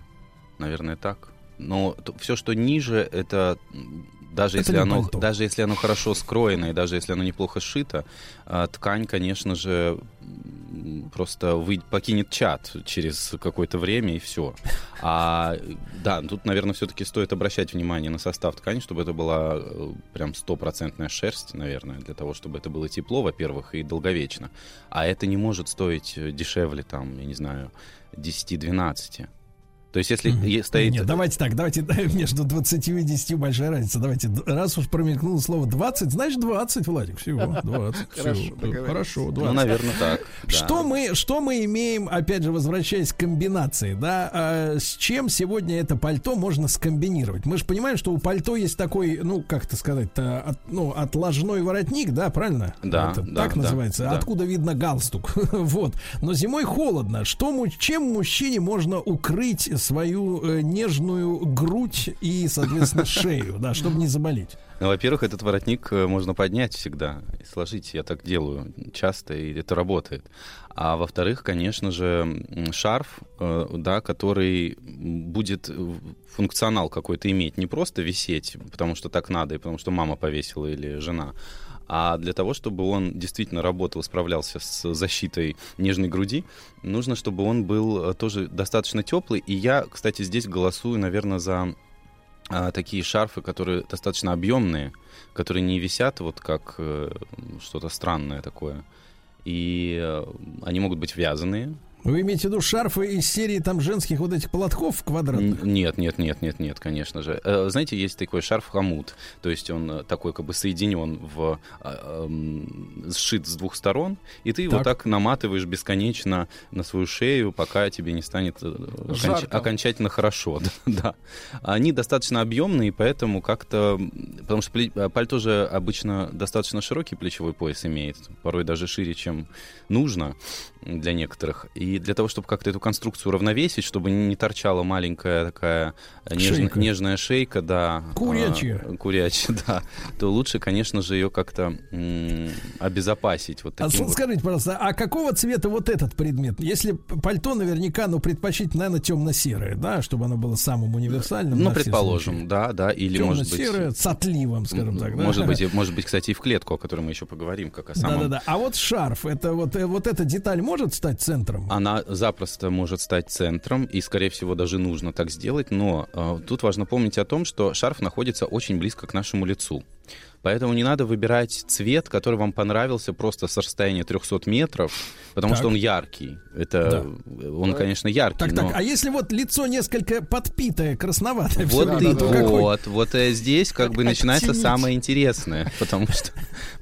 Наверное, так. Но все, что ниже, это даже это если оно, пальто. даже если оно хорошо скроено и даже если оно неплохо сшито, а, ткань, конечно же, просто вы, покинет чат через какое-то время и все. А да, тут, наверное, все-таки стоит обращать внимание на состав ткани, чтобы это была э, прям стопроцентная шерсть, наверное, для того, чтобы это было тепло, во-первых, и долговечно. А это не может стоить дешевле, там, я не знаю, 10-12. То есть, если mm-hmm. стоит... Нет, давайте так, давайте [laughs] между 20 и 10 большая разница. Давайте, раз уж промелькнуло слово 20, значит 20, Владик, всего, 20. [laughs] Хорошо, Хорошо, 20. Ну, наверное, так. [laughs] Что, мы, что мы имеем, опять же, возвращаясь к комбинации, да, а, с чем сегодня это пальто можно скомбинировать? Мы же понимаем, что у пальто есть такой, ну, как это сказать, от, ну, отложной воротник, да, правильно? Да, это, да Так да, называется. Да. Откуда видно галстук. вот. Но зимой холодно. Что, чем мужчине можно укрыть свою э, нежную грудь и, соответственно, [laughs] шею, да, чтобы не заболеть. Ну, во-первых, этот воротник э, можно поднять всегда и сложить. Я так делаю часто, и это работает. А во-вторых, конечно же, шарф, э, да, который будет функционал какой-то иметь, не просто висеть, потому что так надо, и потому что мама повесила или жена, а для того, чтобы он действительно работал, справлялся с защитой нежной груди, нужно, чтобы он был э, тоже достаточно теплый. И я, кстати, здесь голосую, наверное, за а, такие шарфы, которые достаточно объемные, которые не висят вот как э, что-то странное такое. И э, они могут быть вязаные, вы имеете в виду шарфы из серии там женских вот этих платков квадратных? Нет, нет, нет, нет, нет, конечно же. Э, знаете, есть такой шарф хомут, то есть он э, такой как бы соединен в э, сшит с двух сторон, и ты его так наматываешь бесконечно на свою шею, пока тебе не станет оконч... окончательно хорошо. [laughs] да. Они достаточно объемные, поэтому как-то, потому что пальто же обычно достаточно широкий плечевой пояс имеет, порой даже шире, чем нужно для некоторых. И для того, чтобы как-то эту конструкцию равновесить, чтобы не торчала маленькая такая неж... шейка. нежная шейка, да. Курячья. А, курячья, [laughs] да. То лучше, конечно же, ее как-то м- обезопасить. Вот а таким а, вот. скажите, пожалуйста, а какого цвета вот этот предмет? Если пальто наверняка, ну, предпочтительно, наверное, темно-серое, да, чтобы оно было самым универсальным. Ну, предположим, да, да. Или, может быть... Темно-серое, с отливом, скажем так, да? Может быть, [laughs] может быть, кстати, и в клетку, о которой мы еще поговорим, как о самом... Да-да-да. А вот шарф, это вот, э, вот эта деталь может стать центром? Она запросто может стать центром, и, скорее всего, даже нужно так сделать, но э, тут важно помнить о том, что шарф находится очень близко к нашему лицу. Поэтому не надо выбирать цвет, который вам понравился просто с расстояния 300 метров, потому так. что он яркий. Это да. он, конечно, яркий. Так, но... так. А если вот лицо несколько подпитое, красноватое, вот и да, вот, вот э, здесь как бы начинается самое интересное, потому что,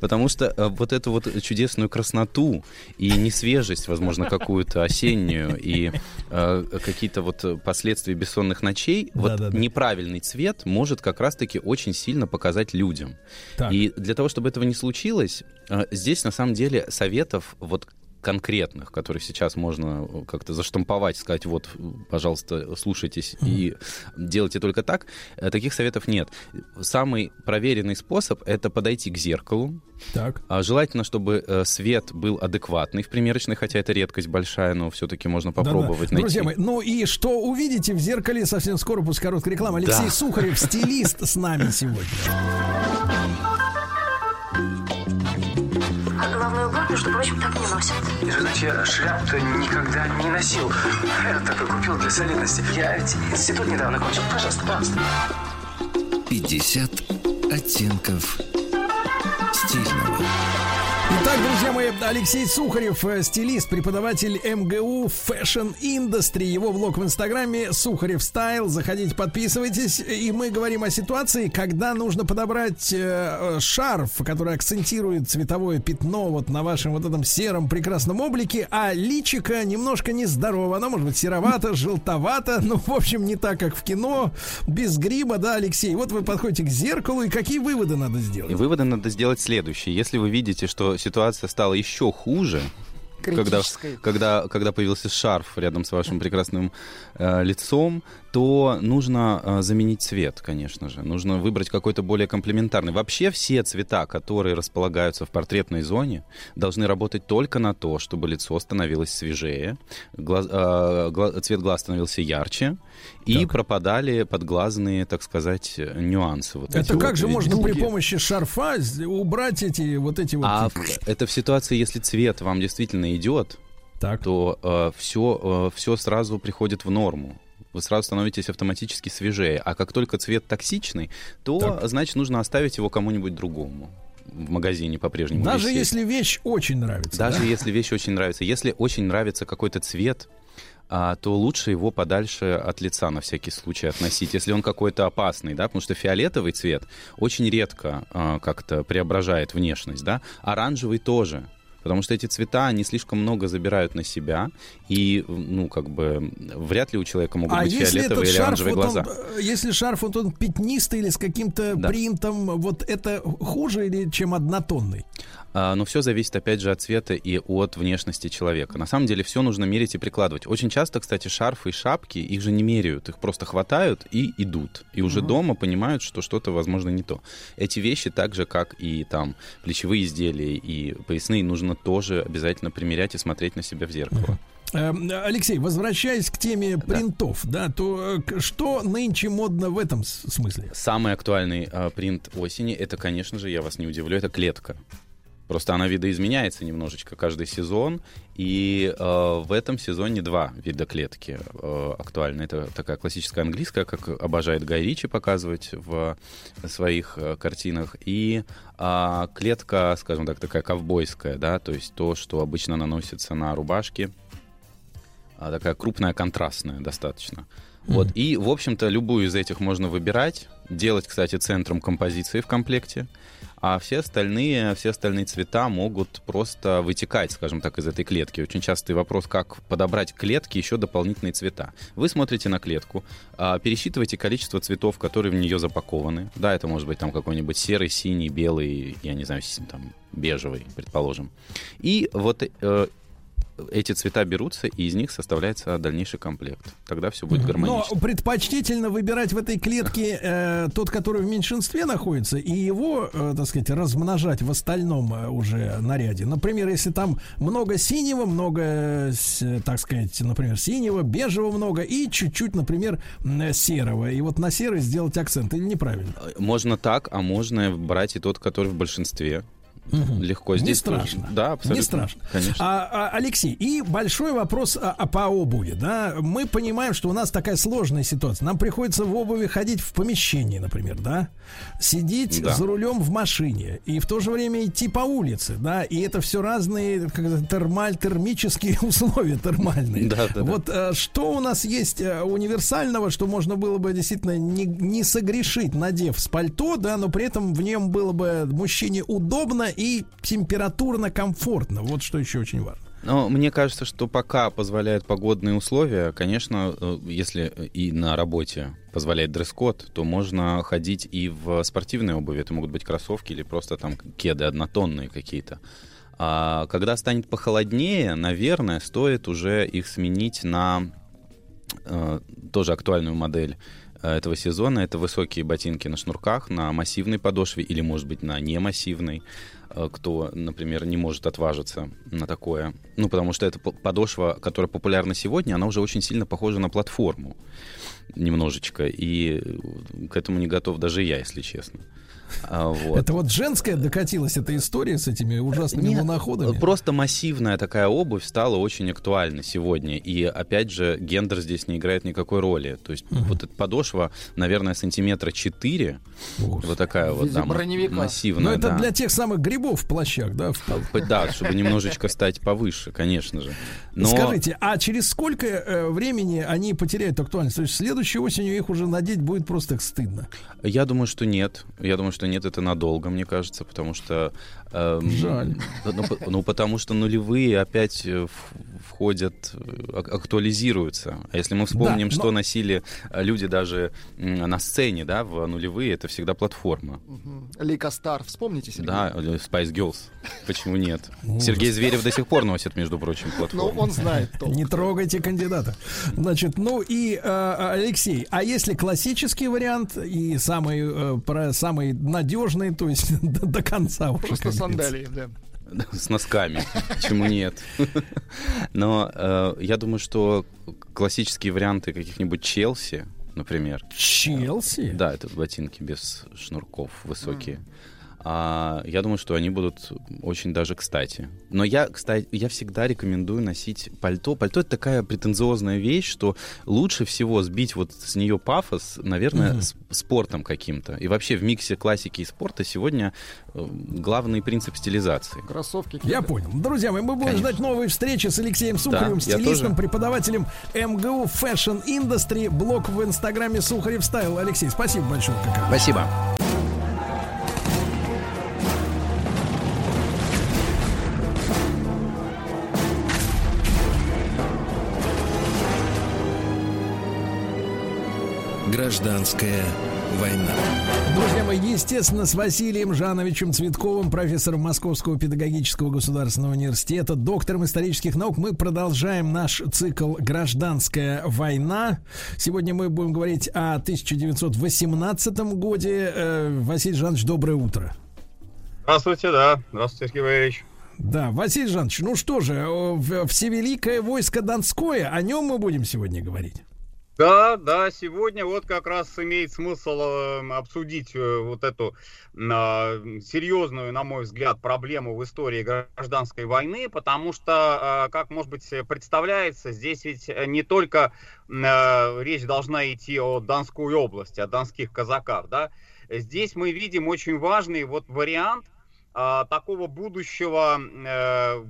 потому что э, вот эту вот чудесную красноту и несвежесть, возможно, какую-то осеннюю и э, какие-то вот последствия бессонных ночей, да, вот да, да. неправильный цвет может как раз-таки очень сильно показать людям. Так. И для того, чтобы этого не случилось, э, здесь на самом деле советов вот конкретных, которые сейчас можно э, как-то заштамповать, сказать, вот, пожалуйста, слушайтесь mm-hmm. и делайте только так, э, таких советов нет. Самый проверенный способ — это подойти к зеркалу. Так. А желательно, чтобы свет был адекватный в примерочной, хотя это редкость большая, но все-таки можно попробовать Да-да. найти. Друзья мои, ну и что увидите в зеркале совсем скоро после короткой рекламы. Алексей да. Сухарев, стилист, с нами сегодня. Между прочим, так не носят. И, знаете, я шляпу-то никогда не носил. Я так и купил для солидности. Я ведь институт недавно кончил. Пожалуйста, пожалуйста. 50 оттенков стильного. Итак, друзья мои, Алексей Сухарев, э, стилист, преподаватель МГУ Fashion Industry. Его блог в Инстаграме Сухарев Стайл. Заходите, подписывайтесь. И мы говорим о ситуации, когда нужно подобрать э, шарф, который акцентирует цветовое пятно вот на вашем вот этом сером прекрасном облике, а личика немножко нездорово. Оно может быть серовато, желтовато, ну, в общем, не так, как в кино, без грима, да, Алексей? Вот вы подходите к зеркалу, и какие выводы надо сделать? Выводы надо сделать следующие. Если вы видите, что ситуация стала еще хуже, когда, когда, когда появился шарф рядом с вашим прекрасным э, лицом, то нужно э, заменить цвет, конечно же. Нужно выбрать какой-то более комплементарный. Вообще все цвета, которые располагаются в портретной зоне, должны работать только на то, чтобы лицо становилось свежее, глаз, э, гла, цвет глаз становился ярче, и так. пропадали подглазные, так сказать, нюансы. Вот это как вот же можно при помощи шарфа убрать эти вот эти вот... А это в ситуации, если цвет вам действительно идет, так. то э, все, э, все сразу приходит в норму вы сразу становитесь автоматически свежее. А как только цвет токсичный, то, так. значит, нужно оставить его кому-нибудь другому в магазине по-прежнему. Даже висеть. если вещь очень нравится. Даже да? если вещь очень нравится. Если очень нравится какой-то цвет, а, то лучше его подальше от лица на всякий случай относить, если он какой-то опасный, да, потому что фиолетовый цвет очень редко а, как-то преображает внешность, да, оранжевый тоже. Потому что эти цвета, они слишком много забирают на себя, и, ну, как бы, вряд ли у человека могут а быть фиолетовые или оранжевые вот глаза. Он, э, если шарф, вот он пятнистый или с каким-то да. принтом, вот это хуже или чем однотонный? А, но все зависит, опять же, от цвета и от внешности человека. На самом деле все нужно мерить и прикладывать. Очень часто, кстати, шарфы и шапки, их же не меряют, их просто хватают и идут. И уже угу. дома понимают, что что-то, возможно, не то. Эти вещи, так же, как и там плечевые изделия и поясные, нужно тоже обязательно примерять и смотреть на себя в зеркало. Угу. Алексей, возвращаясь к теме принтов, да, да то э, что нынче модно в этом смысле? Самый актуальный э, принт осени, это, конечно же, я вас не удивлю, это клетка. Просто она видоизменяется немножечко каждый сезон, и э, в этом сезоне два вида клетки э, актуальны. Это такая классическая английская, как обожает Гай Ричи показывать в своих э, картинах, и э, клетка, скажем так, такая ковбойская, да, то есть то, что обычно наносится на рубашки, э, такая крупная, контрастная достаточно. Mm-hmm. Вот, и, в общем-то, любую из этих можно выбирать, делать, кстати, центром композиции в комплекте а все остальные, все остальные цвета могут просто вытекать, скажем так, из этой клетки. Очень частый вопрос, как подобрать к клетке еще дополнительные цвета. Вы смотрите на клетку, а, пересчитываете количество цветов, которые в нее запакованы. Да, это может быть там какой-нибудь серый, синий, белый, я не знаю, там бежевый, предположим. И вот э, эти цвета берутся, и из них составляется дальнейший комплект. Тогда все будет гармонично. Но предпочтительно выбирать в этой клетке э, тот, который в меньшинстве находится, и его, э, так сказать, размножать в остальном э, уже наряде. Например, если там много синего, много, э, так сказать, например, синего, бежевого много, и чуть-чуть, например, серого. И вот на серый сделать акцент, или неправильно? Можно так, а можно брать и тот, который в большинстве. Угу. Легко. Здесь не страшно. Тоже. Да, абсолютно. Не страшно. Конечно. А, а, Алексей, и большой вопрос а, а по обуви. Да? Мы понимаем, что у нас такая сложная ситуация. Нам приходится в обуви ходить в помещении, например, да? Сидеть да. за рулем в машине и в то же время идти по улице, да? И это все разные как термаль, термические [laughs] условия термальные. Да, да, вот да. А, что у нас есть а, универсального, что можно было бы действительно не, не согрешить, надев с пальто, да, но при этом в нем было бы мужчине удобно и температурно комфортно. Вот что еще очень важно. Но мне кажется, что пока позволяют погодные условия, конечно, э, если и на работе позволяет дресс-код, то можно ходить и в спортивной обуви. Это могут быть кроссовки или просто там кеды однотонные какие-то. А когда станет похолоднее, наверное, стоит уже их сменить на э, тоже актуальную модель э, этого сезона. Это высокие ботинки на шнурках, на массивной подошве или, может быть, на немассивной. Э, кто, например, не может отважиться на такое. Ну, потому что эта подошва, которая популярна сегодня, она уже очень сильно похожа на платформу немножечко. И к этому не готов даже я, если честно. А, вот. Это вот женская докатилась эта история с этими ужасными Нет, луноходами? Просто массивная такая обувь стала очень актуальна сегодня. И опять же, гендер здесь не играет никакой роли. То есть угу. вот эта подошва, наверное, сантиметра 4. Ух. Вот такая вот, да, массивная. Но это да. для тех самых грибов в плащах, да? В... Да, чтобы немножечко стать повыше, конечно же. Но... Скажите, а через сколько э, времени они потеряют актуальность? То есть следующей осенью их уже надеть будет просто стыдно? Я думаю, что нет. Я думаю, что нет, это надолго, мне кажется, потому что Эм, Жаль. Ну, ну, потому что нулевые опять э, входят, э, актуализируются. А если мы вспомним, да, но... что носили э, люди даже на сцене, да, в нулевые, это всегда платформа. Лейка Стар, вспомните себе. Да, Spice Girls. Почему нет? Сергей Зверев до сих пор носит, между прочим, платформу. Ну, он знает толк. Не трогайте кандидата. Значит, ну и, Алексей, а если классический вариант и самый, самый надежный, то есть [laughs] до, конца уже, Просто сандалии, да. [laughs] С носками. Почему нет? [laughs] Но э, я думаю, что классические варианты каких-нибудь Челси, например. Челси? Да, это ботинки без шнурков высокие. Mm. А, я думаю, что они будут очень даже кстати. Но я, кстати, я всегда рекомендую носить пальто. Пальто это такая претенциозная вещь, что лучше всего сбить вот с нее пафос, наверное, mm-hmm. спортом каким-то. И вообще в миксе классики и спорта сегодня э, главный принцип стилизации. Кроссовки. Я понял. Друзья мои, мы будем Конечно. ждать новые встречи с Алексеем Сухаревым, да, стилистом, преподавателем МГУ Fashion Industry, блог в инстаграме Сухарев Стайл. Алексей, спасибо большое. Спасибо. Гражданская война. Друзья мои, естественно, с Василием Жановичем Цветковым, профессором Московского педагогического государственного университета, доктором исторических наук, мы продолжаем наш цикл «Гражданская война». Сегодня мы будем говорить о 1918 годе. Э, Василий Жанович, доброе утро. Здравствуйте, да. Здравствуйте, Сергей Валерьевич. Да, Василий Жанович, ну что же, Всевеликое войско Донское, о нем мы будем сегодня говорить. Да, да, сегодня вот как раз имеет смысл э, обсудить э, вот эту э, серьезную, на мой взгляд, проблему в истории гражданской войны, потому что, э, как, может быть, представляется, здесь ведь не только э, речь должна идти о Донской области, о донских казаках, да, здесь мы видим очень важный вот вариант э, такого будущего э,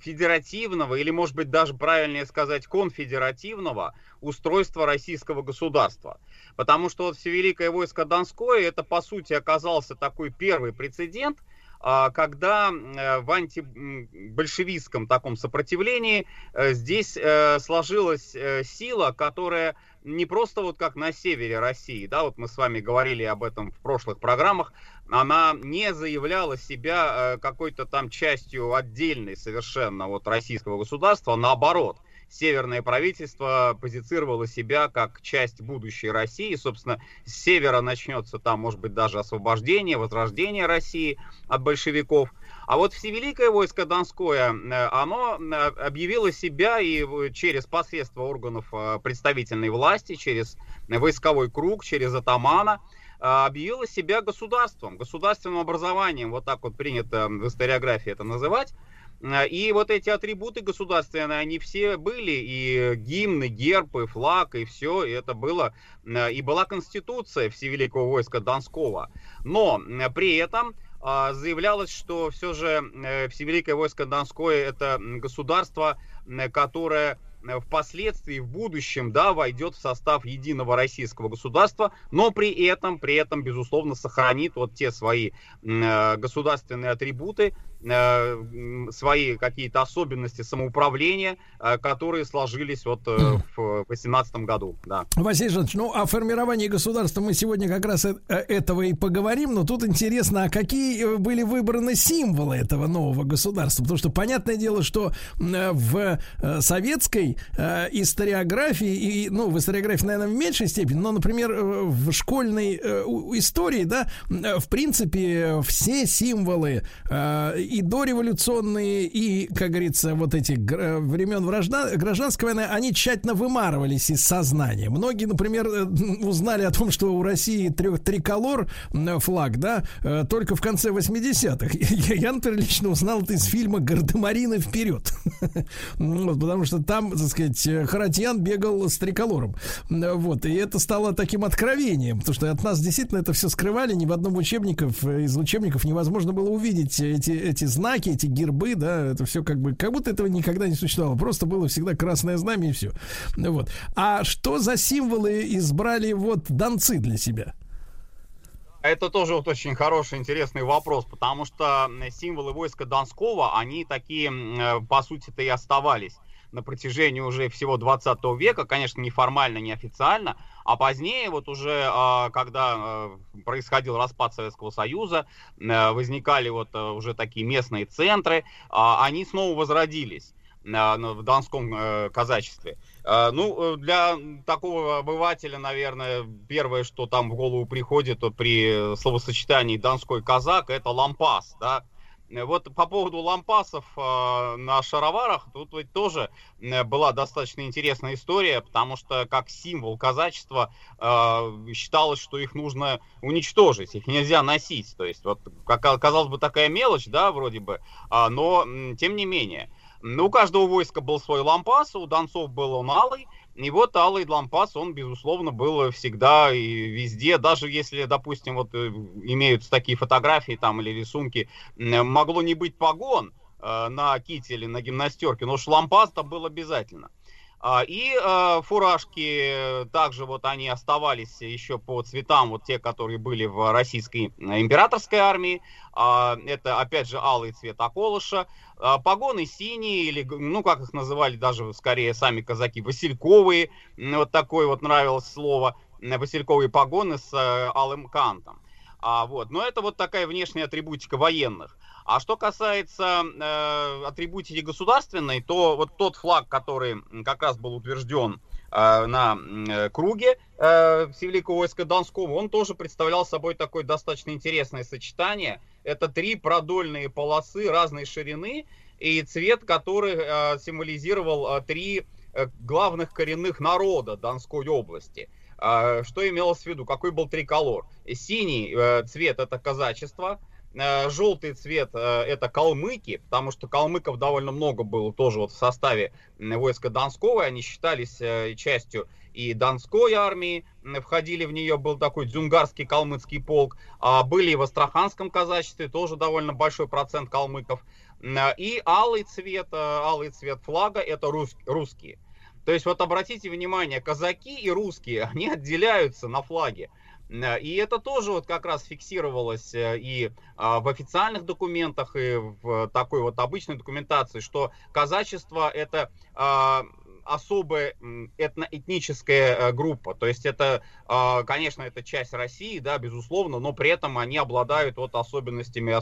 федеративного, или, может быть, даже правильнее сказать, конфедеративного устройства российского государства. Потому что вот Всевеликое войско Донское, это, по сути, оказался такой первый прецедент, а, когда э, в антибольшевистском таком сопротивлении э, здесь сложилась сила, которая не просто вот как на севере России, да, вот мы с вами говорили об этом в прошлых программах, она не заявляла себя какой-то там частью отдельной совершенно вот российского государства, наоборот – северное правительство позицировало себя как часть будущей России. Собственно, с севера начнется там, может быть, даже освобождение, возрождение России от большевиков. А вот Всевеликое войско Донское, э, оно э, объявило себя и через посредство органов э, представительной власти, через войсковой круг, через атамана, объявило себя государством, государственным образованием, вот так вот принято в историографии это называть. Э, и вот эти атрибуты государственные, они все были, и гимны, герб, флаг, и все, и это было, э, и была конституция Всевеликого войска Донского. Но э, при этом заявлялось, что все же Всевеликое войско Донское это государство, которое Э, впоследствии, в будущем, да, войдет в состав единого российского государства, но при этом, при этом, безусловно, сохранит вот те свои э, государственные атрибуты, э, свои какие-то особенности самоуправления, э, которые сложились вот э, в 18 году, да. Василий Жанович, ну о формировании государства мы сегодня как раз э, этого и поговорим, но тут интересно, а какие были выбраны символы этого нового государства? Потому что понятное дело, что в советской э, историографии, и, ну, в историографии, наверное, в меньшей степени, но, например, э, в школьной э, истории, да, э, в принципе, все символы э, и дореволюционные, и, как говорится, вот эти э, времен гражданской войны, они тщательно вымарывались из сознания. Многие, например, узнали о том, что у России трех, триколор флаг, да, только в конце 80-х. [laughs] Я, например, лично узнал это из фильма «Гардемарины вперед». [laughs] Потому что там так сказать, э, Харатьян бегал с триколором. Вот, и это стало таким откровением, потому что от нас действительно это все скрывали, ни в одном учебников, э, из учебников невозможно было увидеть эти, эти знаки, эти гербы, да, это все как бы, как будто этого никогда не существовало, просто было всегда красное знамя и все. Вот. А что за символы избрали вот донцы для себя? Это тоже вот очень хороший, интересный вопрос, потому что символы войска Донского, они такие, э, по сути-то и оставались на протяжении уже всего 20 века, конечно, не формально, не официально, а позднее, вот уже, а, когда а, происходил распад Советского Союза, э, возникали вот э, уже такие местные центры, а, они снова возродились в донском э, казачестве. Ну, для такого обывателя, наверное, первое, что там в голову приходит при словосочетании «донской казак», это лампас, да, вот по поводу лампасов э, на шароварах, тут ведь тоже э, была достаточно интересная история, потому что как символ казачества э, считалось, что их нужно уничтожить, их нельзя носить. То есть, вот, как, казалось бы, такая мелочь, да, вроде бы, э, но тем не менее. Ну, у каждого войска был свой лампас, у донцов был он алый, и вот алый лампас, он, безусловно, был всегда и везде, даже если, допустим, вот э, имеются такие фотографии там или рисунки, могло не быть погон э, на кителе, на гимнастерке, но уж лампас там был обязательно. А, и э, фуражки также вот они оставались еще по цветам, вот те, которые были в российской императорской армии. А, это опять же алый цвет околыша. А, погоны синие, или, ну, как их называли даже скорее сами казаки, васильковые, вот такое вот нравилось слово. васильковые погоны с э, алым кантом. А, вот. Но это вот такая внешняя атрибутика военных. А что касается э, атрибутики государственной, то вот тот флаг, который как раз был утвержден э, на э, круге э, Всевеликого войска Донского, он тоже представлял собой такое достаточно интересное сочетание. Это три продольные полосы разной ширины и цвет, который э, символизировал э, три э, главных коренных народа Донской области. Э, что имелось в виду? Какой был триколор? Синий э, цвет это казачество, Э, желтый цвет э, это калмыки, потому что калмыков довольно много было тоже вот в составе войска Донского, они считались э, частью и Донской армии, входили в нее, был такой дзюнгарский калмыцкий полк, а были и в Астраханском казачестве, тоже довольно большой процент калмыков, и алый цвет, алый цвет флага это рус, русские. То есть вот обратите внимание, казаки и русские, [laughs] они отделяются на флаге. Э, и это тоже вот как раз фиксировалось э, и а, в официальных документах, и в такой вот обычной документации, что казачество это а, особая этноэтническая э, группа. То есть это, а, конечно, это часть России, да, безусловно, но при этом они обладают вот особенностями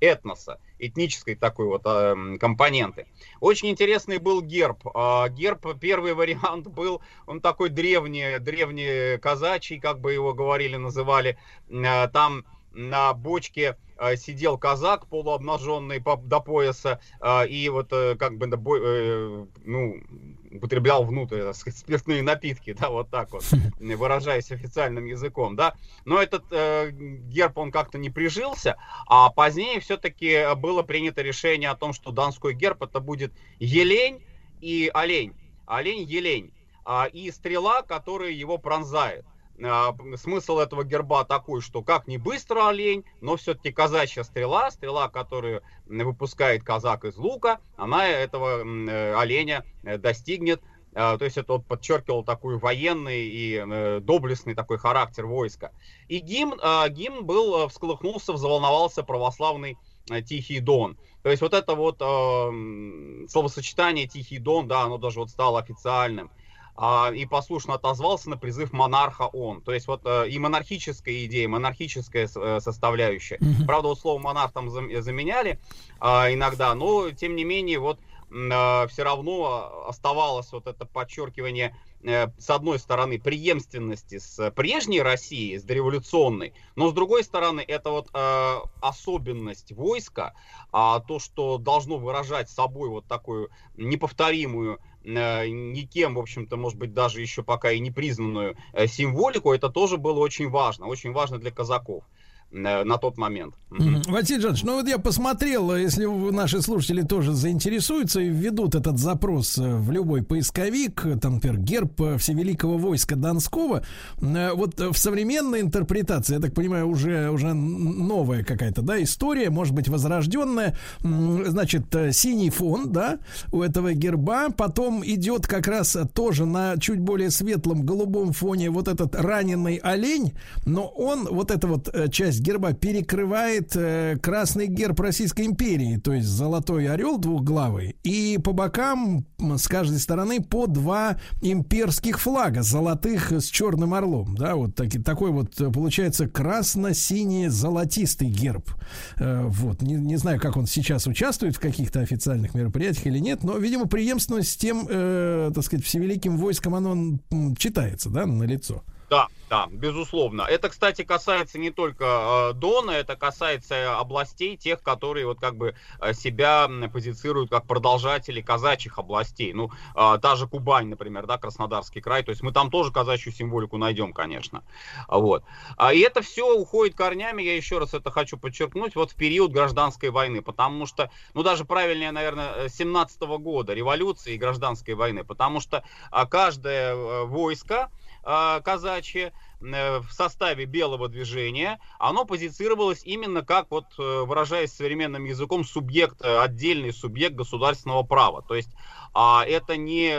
этноса, этнической такой вот а, компоненты. Очень интересный был герб. А, герб, первый вариант был, он такой древний, древний казачий, как бы его говорили, называли. Там на бочке сидел казак полуобнаженный до пояса и вот э, как бы э, ну употреблял внутрь, так сказать, спиртные напитки, да, вот так вот, [laughs] выражаясь официальным языком, да. Но этот э, герб, он как-то не прижился, а позднее все-таки было принято решение о том, что донской герб это будет елень и олень. Олень-елень. А, и стрела, которая его пронзает. А, смысл этого герба такой, что как не быстро олень, но все-таки казачья стрела, стрела, которую выпускает казак из лука, она этого э, оленя э, достигнет. А, то есть это вот подчеркивал такой военный и э, доблестный такой характер войска. И гимн, а, гимн был, всколыхнулся, взволновался православный Тихий Дон. То есть вот это вот словосочетание Тихий Дон, да, оно даже вот стало официальным и послушно отозвался на призыв монарха он. То есть вот э, и монархическая идея, монархическая э, составляющая. Mm-hmm. Правда, вот слово монарх там заменяли а, иногда, но тем не менее вот а, все равно оставалось вот это подчеркивание э, с одной стороны, преемственности с прежней Россией, с дореволюционной, но с другой стороны, это вот э, особенность войска, а то, что должно выражать собой вот такую неповторимую Э, никем, в общем-то, может быть, даже еще пока и не признанную э, символику, это тоже было очень важно, очень важно для казаков. Э, на тот момент. Mm-hmm. Василий Жанович, ну вот я посмотрел, если наши слушатели тоже заинтересуются и введут этот запрос э, в любой поисковик, там, например, герб э, Всевеликого войска Донского, вот в современной интерпретации, я так понимаю, уже, уже новая какая-то, да, история, может быть, возрожденная, значит, синий фон, да, у этого герба, потом идет как раз тоже на чуть более светлом голубом фоне вот этот раненый олень, но он, вот эта вот часть герба перекрывает э, красный герб Российской империи, то есть золотой орел двухглавый, и по бокам с каждой стороны по два имперских флага, золотых с черным орлом, да, вот таки, такой вот э, получается красно-синий золотистый герб. Э, вот, не, не знаю, как он сейчас участвует в каких-то официальных мероприятиях или нет, но, видимо, преемственность с тем, э, так сказать, всевеликим войском, оно читается, да, на лицо. Да, да, безусловно. Это, кстати, касается не только э, Дона, это касается областей, тех, которые вот как бы э, себя позицируют как продолжатели казачьих областей. Ну, э, та же Кубань, например, да, Краснодарский край. То есть мы там тоже казачью символику найдем, конечно. Вот. А, и это все уходит корнями, я еще раз это хочу подчеркнуть, вот в период гражданской войны. Потому что, ну даже правильнее, наверное, 17 -го года, революции и гражданской войны. Потому что а, каждое войско, казачье э, в составе белого движения, оно позицировалось именно как, вот э, выражаясь современным языком, субъект, э, отдельный субъект государственного права. То есть а, это не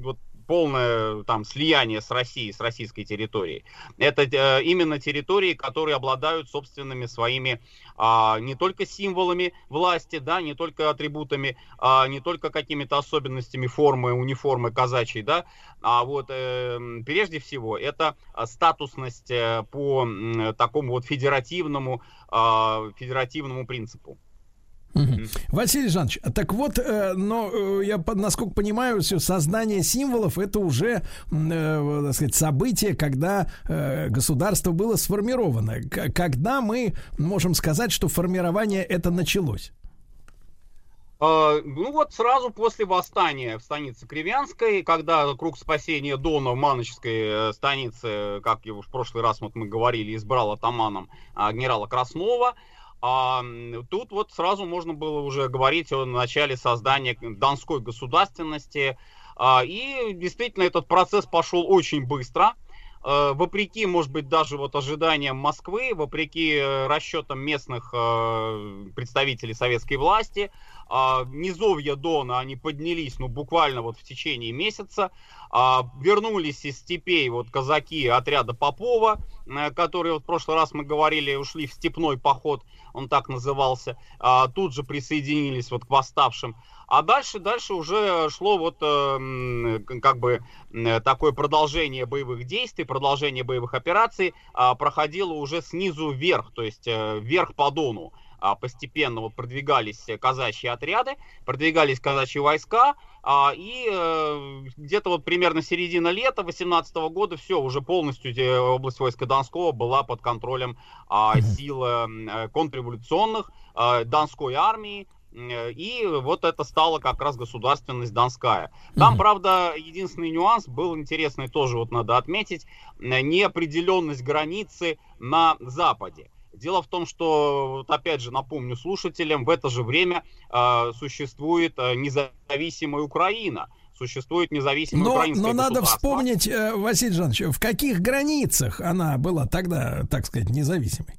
вот, полное там слияние с Россией, с российской территорией. Это э, именно территории, которые обладают собственными своими а, не только символами власти, да, не только атрибутами, а, не только какими-то особенностями формы, униформы казачьей, да, а вот э, прежде всего это статусность э, по такому вот федеративному, э, федеративному принципу. Угу. Василий Жанович, так вот, э, но э, я, насколько понимаю, все создание символов это уже, э, так сказать, событие, когда э, государство было сформировано. К- когда мы можем сказать, что формирование это началось? А, ну вот сразу после восстания в станице Кривянской, когда круг спасения Дона в Маночской станице, как в прошлый раз вот мы говорили, избрал атаманом а, генерала Краснова, а тут вот сразу можно было уже говорить о начале создания донской государственности. А, и действительно этот процесс пошел очень быстро. А, вопреки, может быть, даже вот ожиданиям Москвы, вопреки э, расчетам местных э, представителей советской власти, а, низовья Дона, они поднялись, ну, буквально вот в течение месяца, а, вернулись из степей вот казаки отряда Попова, э, которые вот в прошлый раз мы говорили, ушли в степной поход, он так назывался, а, тут же присоединились вот к восставшим. А дальше, дальше уже шло вот э, как бы э, такое продолжение боевых действий, продолжение боевых операций а, проходило уже снизу вверх, то есть вверх по Дону. А, постепенно вот продвигались казачьи отряды, продвигались казачьи войска, а, и э, где-то вот примерно середина лета 18 года все, уже полностью область войска Донского была под контролем а, сил э, контрреволюционных Донской армии, и вот это стало как раз государственность Донская. Там, правда, единственный нюанс был интересный, тоже вот надо отметить, неопределенность границы на Западе. Дело в том, что, вот опять же, напомню слушателям, в это же время э, существует э, независимая Украина. Существует независимая но, украинская Но надо вспомнить, э, Василий Жанович, в каких границах она была тогда, так сказать, независимой?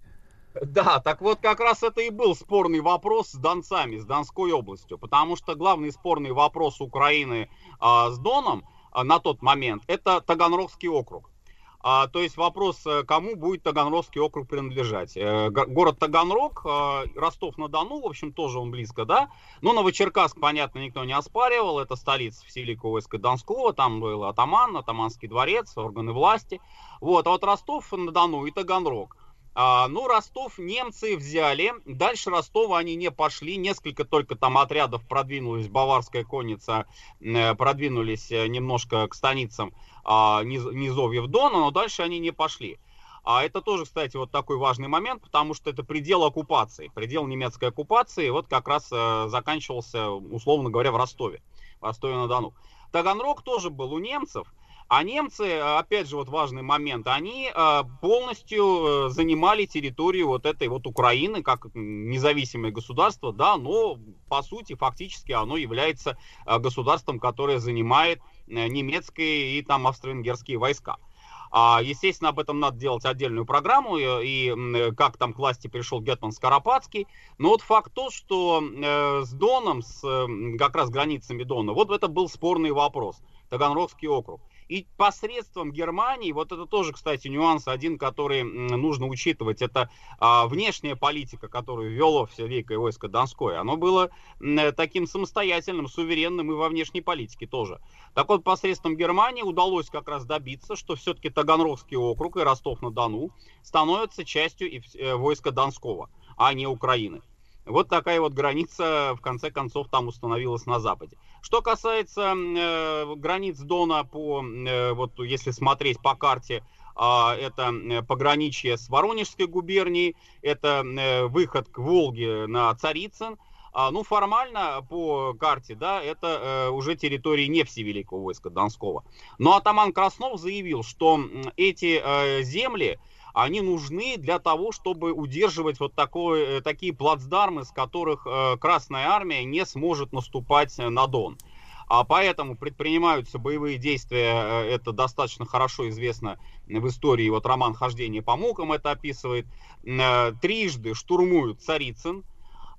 [laughs] Да, так вот как раз это и был спорный вопрос с донцами, с Донской областью, потому что главный спорный вопрос Украины а, с Доном а, на тот момент это Таганрогский округ. А, то есть вопрос, э, кому будет Таганрогский округ принадлежать. Э, город Таганрог, э, Ростов-на-Дону, в общем, тоже он близко, да. Но Новочеркасск, понятно, никто не оспаривал. Это столица Великого войска Донского. Там был атаман, атаманский дворец, органы власти. Вот, а вот Ростов-на-Дону и Таганрог – а, ну, Ростов немцы взяли. Дальше Ростова они не пошли. Несколько только там отрядов продвинулись. Баварская конница э, продвинулись э, немножко к станицам а, низ, низовьев Дона, но дальше они не пошли. А это тоже, кстати, вот такой важный момент, потому что это предел оккупации, предел немецкой оккупации, вот как раз э, заканчивался, условно говоря, в Ростове, в Ростове-на-Дону. Таганрог тоже был у немцев, а немцы, опять же, вот важный момент, они э, полностью э, занимали территорию вот этой вот Украины как независимое государство, да, но по сути фактически оно является э, государством, которое занимает немецкие и там австро-венгерские войска. А, естественно, об этом надо делать отдельную программу, и, как там к власти пришел Гетман Скоропадский. Но вот факт то, что с Доном, с как раз границами Дона, вот это был спорный вопрос. Таганрогский округ. И посредством Германии, вот это тоже, кстати, нюанс один, который нужно учитывать, это а, внешняя политика, которую вело все Великое войско Донское, оно было м, таким самостоятельным, суверенным и во внешней политике тоже. Так вот, посредством Германии удалось как раз добиться, что все-таки Таганрогский округ и Ростов-на-Дону становятся частью э, войска Донского, а не Украины. Вот такая вот граница, в конце концов, там установилась на Западе. Что касается э, границ Дона, по, э, вот если смотреть по карте, а, э, это пограничье с Воронежской губернией, это э, выход к Волге на Царицын, а, ну, формально по карте, да, это э, уже территории не Всевеликого войска Донского. Но атаман Краснов заявил, что эти э, земли, они нужны для того, чтобы удерживать вот такой, э, такие плацдармы, с которых э, Красная Армия не сможет наступать на Дон. А поэтому предпринимаются боевые действия, э, это достаточно хорошо известно в истории, вот роман «Хождение по мукам» это описывает. Трижды штурмуют Царицын,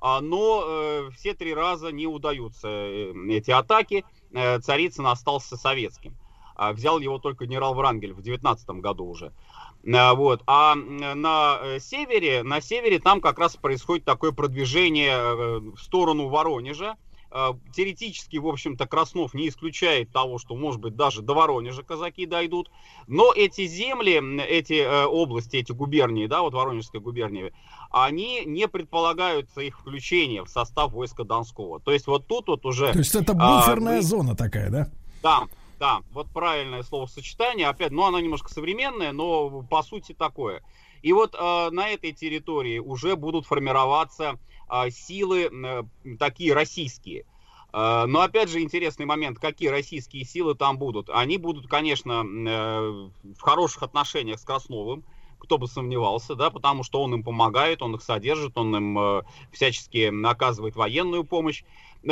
а, но все три раза не удаются эти атаки, Царицын остался советским. А взял его только генерал Врангель в 19 году уже. А, вот. А на э, севере, на севере там как раз происходит такое продвижение э, в сторону Воронежа. А, теоретически, в общем-то, Краснов не исключает того, что, может быть, даже до Воронежа казаки дойдут. Но эти земли, эти э, области, эти губернии, да, вот Воронежская губерния, они не предполагают их включения в состав войска Донского. То есть вот тут вот уже... То есть это буферная а, зона такая, да? Да, да, вот правильное словосочетание. Опять, ну, оно немножко современное, но по сути такое. И вот э, на этой территории уже будут формироваться э, силы э, такие российские. Э, но опять же интересный момент, какие российские силы там будут. Они будут, конечно, э, в хороших отношениях с Красновым, кто бы сомневался, да, потому что он им помогает, он их содержит, он им э, всячески оказывает военную помощь.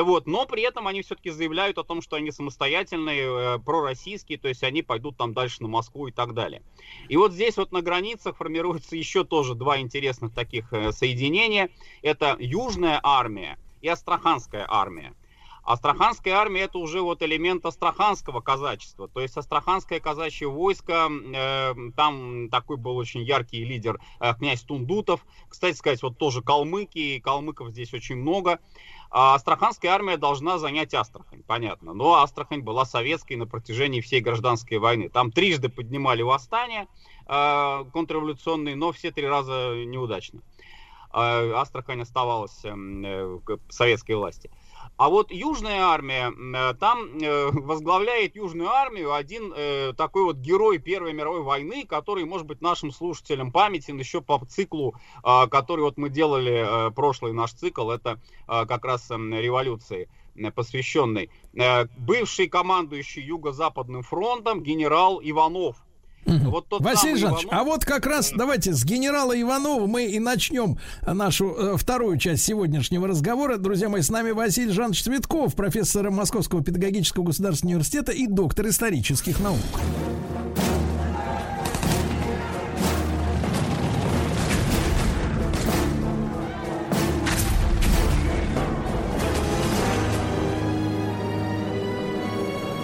Вот, но при этом они все-таки заявляют о том, что они самостоятельные, э, пророссийские, то есть они пойдут там дальше на Москву и так далее. И вот здесь вот на границах формируется еще тоже два интересных таких э, соединения. Это Южная армия и Астраханская армия. Астраханская армия это уже вот элемент астраханского казачества. То есть астраханское казачье войско, э, там такой был очень яркий лидер э, князь Тундутов. Кстати сказать, вот тоже калмыки, и калмыков здесь очень много. А Астраханская армия должна занять Астрахань, понятно. Но Астрахань была советской на протяжении всей гражданской войны. Там трижды поднимали восстания э, контрреволюционные, но все три раза неудачно. Э, Астрахань оставалась эм, э, советской власти. А вот Южная армия, э, там э, возглавляет Южную армию один э, такой вот герой Первой мировой войны, который, может быть, нашим слушателям памятен еще по циклу, а, который вот мы делали, прошлый наш цикл, это как раз эм, революции посвященный. Бывший командующий Юго-Западным фронтом генерал Иванов, вот тот Василий Жанович, Иванов... а вот как раз давайте с генерала Иванова мы и начнем нашу э, вторую часть сегодняшнего разговора. Друзья мои, с нами Василий Жанович Цветков, профессор Московского педагогического государственного университета и доктор исторических наук.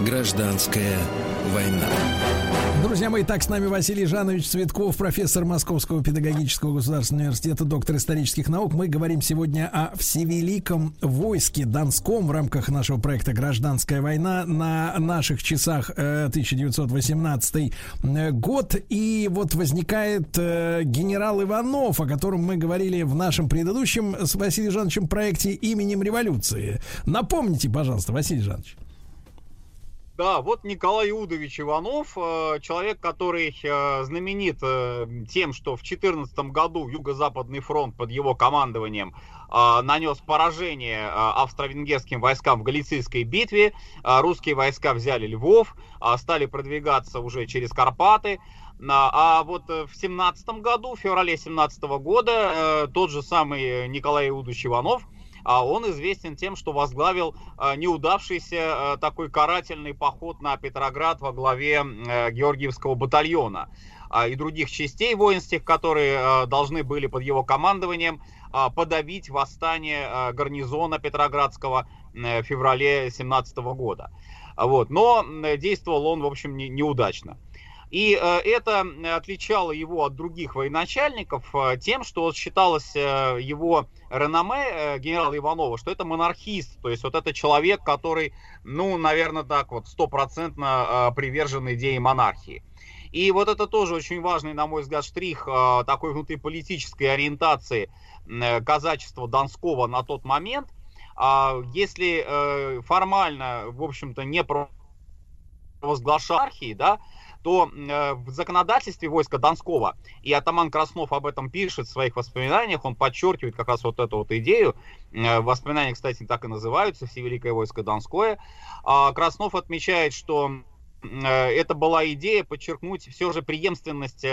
Гражданская война. Друзья мои, так с нами Василий Жанович Цветков, профессор Московского педагогического государственного университета, доктор исторических наук. Мы говорим сегодня о всевеликом войске Донском в рамках нашего проекта «Гражданская война» на наших часах 1918 э, э, год. И вот возникает э, генерал Иванов, о котором мы говорили в нашем предыдущем с Василием Жановичем проекте «Именем революции». Напомните, пожалуйста, Василий Жанович. Да, вот Николай Иудович Иванов, э, человек, который э, знаменит э, тем, что в 2014 году Юго-Западный фронт под его командованием нанес поражение австро-венгерским войскам в Галицийской битве. Русские войска взяли Львов, стали продвигаться уже через Карпаты. А вот в 17 году, в феврале 17 года, тот же самый Николай Иудович Иванов – а он известен тем, что возглавил а, неудавшийся а, такой карательный поход на Петроград во главе э, Георгиевского батальона и других частей воинских, которые должны были под его командованием подавить восстание гарнизона Петроградского э, в феврале 17 года. Вот. Но действовал он, в общем, не, неудачно. И э, это отличало его от других военачальников э, тем, что считалось э, его реноме генерала Иванова, что это монархист, то есть вот это человек, который, ну, наверное, так вот стопроцентно привержен идее монархии. И вот это тоже очень важный, на мой взгляд, штрих такой внутриполитической ориентации казачества Донского на тот момент. А если формально, в общем-то, не провозглашал монархии, да, то э, в законодательстве войска Донского, и атаман Краснов об этом пишет в своих воспоминаниях, он подчеркивает как раз вот эту вот идею, э, воспоминания, кстати, так и называются, Всевеликое войско Донское, а Краснов отмечает, что э, это была идея подчеркнуть все же преемственность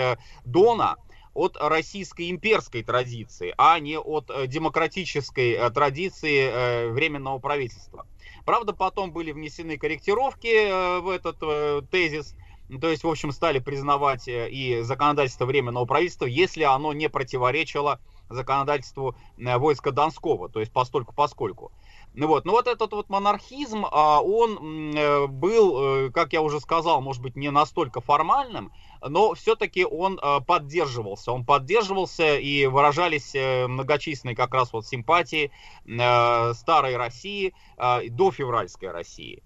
Дона, от российской имперской традиции, а не от демократической традиции временного правительства. Правда, потом были внесены корректировки в этот тезис, то есть, в общем, стали признавать э, и законодательство Временного правительства, если оно не противоречило законодательству э, войска Донского, то есть постольку поскольку. Ну вот, ну вот этот вот монархизм, а, он э, был, как я уже сказал, может быть, не настолько формальным, но все-таки он поддерживался. Он поддерживался и выражались многочисленные как раз вот симпатии старой России до февральской России.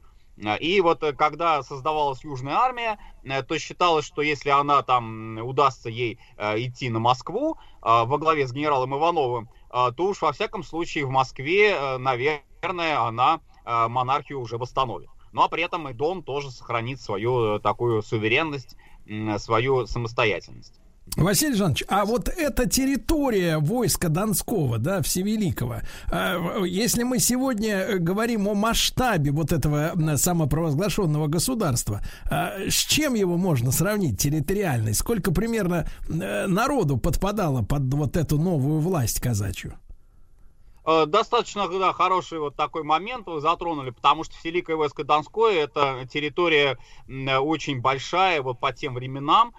И вот э, когда создавалась Южная армия, э, то считалось, что если она там удастся ей э, идти на Москву во главе с генералом Ивановым, то уж во всяком случае в Москве, наверное, она монархию уже восстановит. Ну а при этом и Дон тоже сохранит свою такую суверенность, свою самостоятельность. Василий Жанович, а вот эта территория войска Донского, да, Всевеликого, а, если мы сегодня говорим о масштабе вот этого самопровозглашенного государства, а, с чем его можно сравнить территориально? Сколько примерно э, народу подпадало под вот эту новую власть казачью? Э, достаточно да, хороший вот такой момент вы затронули, потому что Великое войско Донское это территория очень большая вот по тем временам,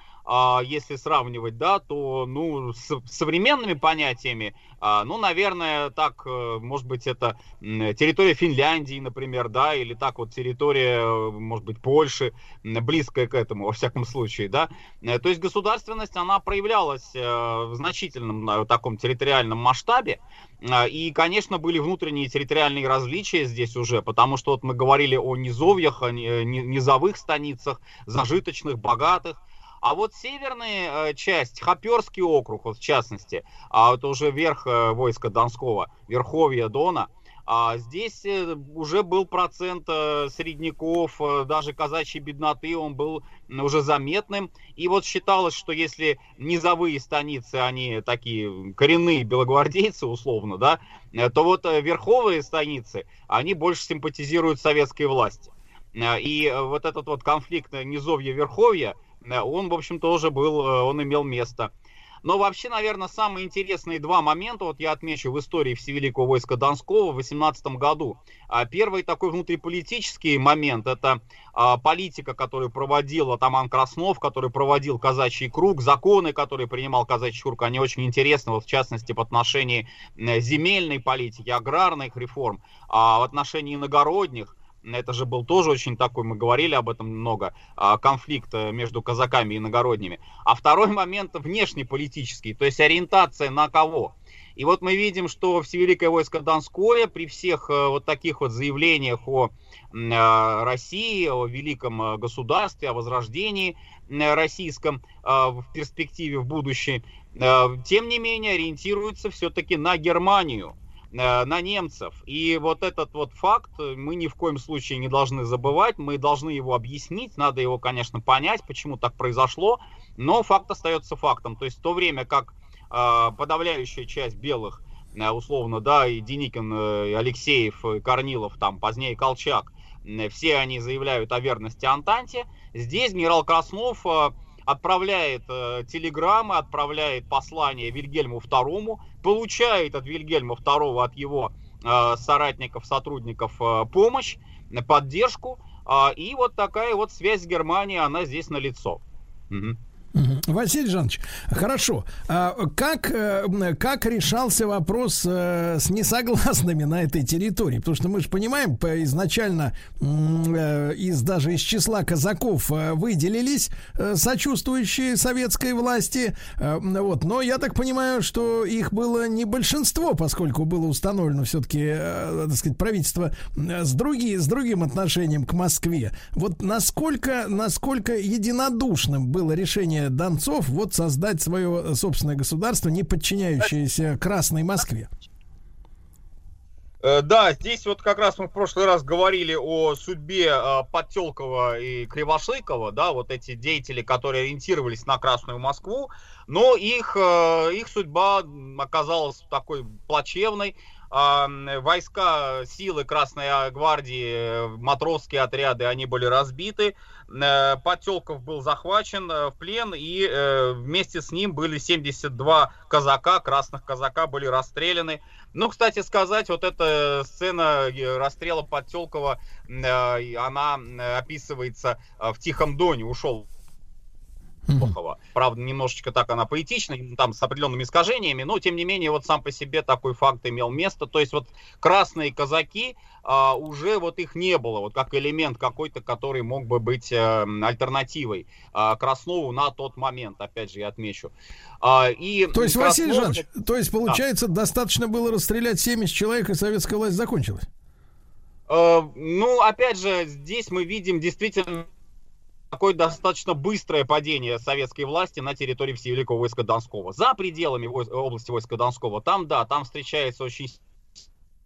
если сравнивать, да, то, ну, с современными понятиями, а, ну, наверное, так, э, может быть, это территория Финляндии, например, да, или так вот территория, может быть, Польши, близкая к этому, во всяком случае, да. Э, то есть государственность, она проявлялась э, в значительном таком территориальном масштабе, и, конечно, были внутренние территориальные различия здесь уже, потому что вот мы говорили о низовьях, о низовых станицах, зажиточных, богатых, а вот северная э, часть, Хоперский округ, вот в частности, а это уже верх э, войска Донского, Верховья Дона, а здесь э, уже был процент средняков, даже казачьей бедноты, он был уже заметным. И вот считалось, что если низовые станицы, они такие коренные белогвардейцы, условно, да, то вот верховые станицы, они больше симпатизируют советской власти. И вот этот вот конфликт низовья-верховья, он, в общем, тоже был, э, он имел место. Но вообще, наверное, самые интересные два момента, вот я отмечу в истории Всевеликого войска Донского в 18 году. А первый такой внутриполитический момент, это а, политика, которую проводил Атаман Краснов, который проводил казачий круг, законы, которые принимал казачий круг, они очень интересны, вот в частности, в отношении земельной политики, аграрных реформ, а в отношении иногородних, это же был тоже очень такой, мы говорили об этом много, а, конфликт э, между казаками и иногородними. А второй [laughs] момент внешнеполитический, то есть ориентация на кого. И вот мы видим, что Всевеликое войско Донское при всех э, вот таких вот заявлениях о э, России, о великом государстве, о возрождении российском в перспективе, в будущем, тем не менее ориентируется все-таки на Германию на немцев. И вот этот вот факт мы ни в коем случае не должны забывать, мы должны его объяснить, надо его, конечно, понять, почему так произошло, но факт остается фактом. То есть в то время как э, подавляющая часть белых, э, условно, да, и Деникин, э, и Алексеев, и Корнилов, там, позднее Колчак, э, все они заявляют о верности Антанте, здесь генерал Краснов э, отправляет э, телеграммы, отправляет послание Вильгельму II, получает от Вильгельма II, от его э, соратников, сотрудников э, помощь, поддержку. Э, и вот такая вот связь с Германией, она здесь налицо. Угу. Василий Жанович, хорошо. А как, э, как решался вопрос э, с несогласными на этой территории? Потому что мы же понимаем, изначально э, из даже из числа казаков выделились сочувствующие советской власти. Вот. Но я так понимаю, что их было не большинство, поскольку было установлено все-таки, так сказать, правительство с, други, с другим отношением к Москве. Вот насколько, насколько единодушным было решение Донцов вот создать свое собственное государство, не подчиняющееся Красной Москве. Э, да, здесь вот как раз мы в прошлый раз говорили о судьбе э, Подтелкова и Кривошейкова, да, вот эти деятели, которые ориентировались на Красную Москву, но их, э, их судьба оказалась такой плачевной войска, силы Красной Гвардии, матросские отряды, они были разбиты. Э, Потелков был захвачен э, в плен, и э, вместе с ним были 72 казака, красных казака были расстреляны. Ну, кстати сказать, вот эта сцена расстрела Потелкова, она описывается в Тихом Доне, ушел Чехова. Правда, немножечко так она поэтична, там с определенными искажениями, но тем не менее вот сам по себе такой факт имел место. То есть вот красные казаки а, уже вот их не было, вот как элемент какой-то, который мог бы быть а, альтернативой а, Краснову на тот момент, опять же, я отмечу. А, и то есть, Краснов... Василий Жанович, то есть получается, да. достаточно было расстрелять 70 человек, и советская власть закончилась? А, ну, опять же, здесь мы видим действительно такое достаточно быстрое падение советской власти на территории Всевеликого войска Донского. За пределами области войска Донского, там, да, там встречается очень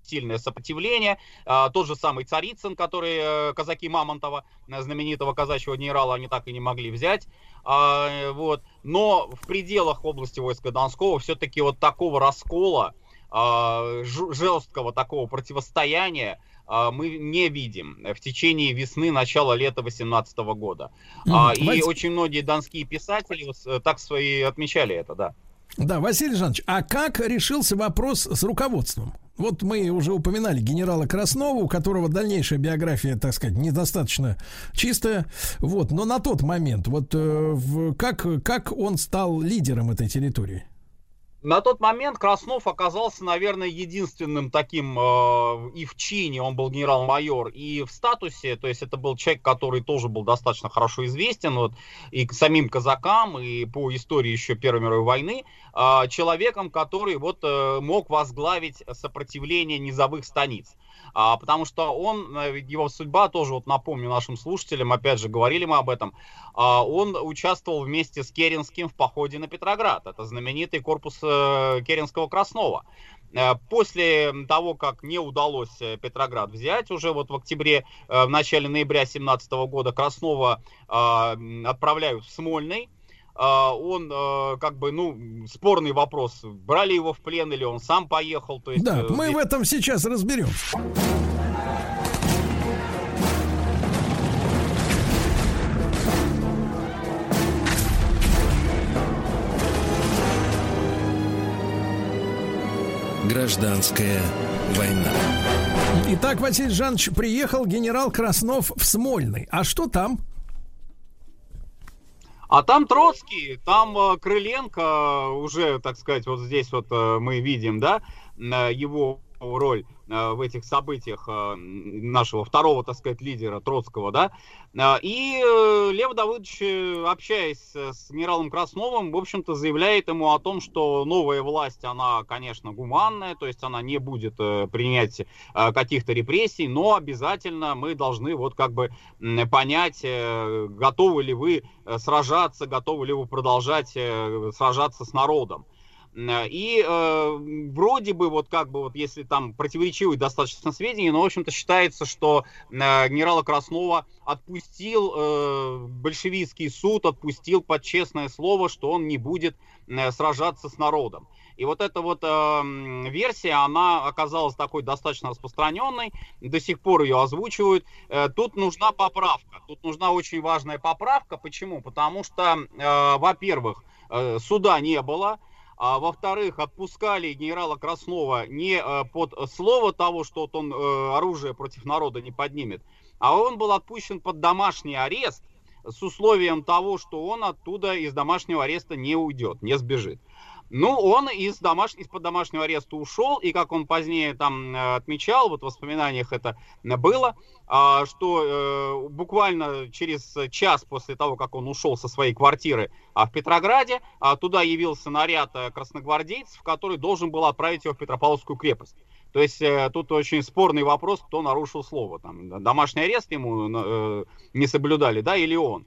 сильное сопротивление. А, тот же самый Царицын, который э, казаки Мамонтова, э, знаменитого казачьего генерала, они так и не могли взять. А, вот. Но в пределах области войска Донского все-таки вот такого раскола, а, жесткого такого противостояния мы не видим в течение весны, начала лета 2018 года. Mm, и Вась... очень многие донские писатели э, так свои отмечали это, да. Да, Василий Жанович, а как решился вопрос с руководством? Вот мы уже упоминали генерала Краснова, у которого дальнейшая биография, так сказать, недостаточно чистая. Вот, но на тот момент, вот э, как, как он стал лидером этой территории? На тот момент Краснов оказался, наверное, единственным таким э, и в чине, он был генерал-майор, и в статусе, то есть это был человек, который тоже был достаточно хорошо известен вот, и к самим казакам, и по истории еще Первой мировой войны, э, человеком, который вот э, мог возглавить сопротивление низовых станиц а, потому что он, э, его судьба тоже, вот напомню нашим слушателям, опять же, говорили мы об этом, а, он участвовал вместе с Керенским в походе на Петроград, это знаменитый корпус э, Керенского Краснова. Э, после того, как не удалось Петроград взять, уже вот в октябре, в начале ноября 17 года Краснова отправляют в Смольный, а, он а, как бы, ну, спорный вопрос, брали его в плен или он сам поехал. То есть, да, э, мы в этом сейчас разберем. Гражданская война. Итак, Василий Жанович, приехал генерал Краснов в Смольный. А что там? А там Троцкий, там э, Крыленко, уже, так сказать, вот здесь вот э, мы видим, да, э, его роль в этих событиях э, нашего второго, так сказать, лидера Троцкого, да, э, и Лев Давыдович, общаясь с генералом Красновым, в общем-то, заявляет ему о том, что новая власть, она, конечно, гуманная, то есть она не будет принять каких-то репрессий, но обязательно мы должны вот как бы понять, готовы ли вы сражаться, готовы ли вы продолжать сражаться с народом. И э, вроде бы, вот как бы, вот если там противоречивые достаточно сведения, но, в общем-то, считается, что э, генерала Краснова отпустил э, большевистский суд, отпустил под честное слово, что он не будет э, сражаться с народом. И вот эта вот э, версия, она оказалась такой достаточно распространенной, до сих пор ее озвучивают. Э, тут нужна поправка, тут нужна очень важная поправка. Почему? Потому что, э, во-первых, э, суда не было, а во-вторых, отпускали генерала Краснова не э, под слово того, что вот он э, оружие против народа не поднимет, а он был отпущен под домашний арест с условием того, что он оттуда из домашнего ареста не уйдет, не сбежит. Ну, он из домаш... из-под домашнего ареста ушел, и как он позднее там э, отмечал, вот в воспоминаниях это было, а, что э, буквально через час после того, как он ушел со своей квартиры а, в Петрограде, а, туда явился наряд э, красногвардейцев, который должен был отправить его в Петропавловскую крепость. То есть тут очень спорный вопрос, кто нарушил слово. Там, домашний арест ему не соблюдали, да, или он.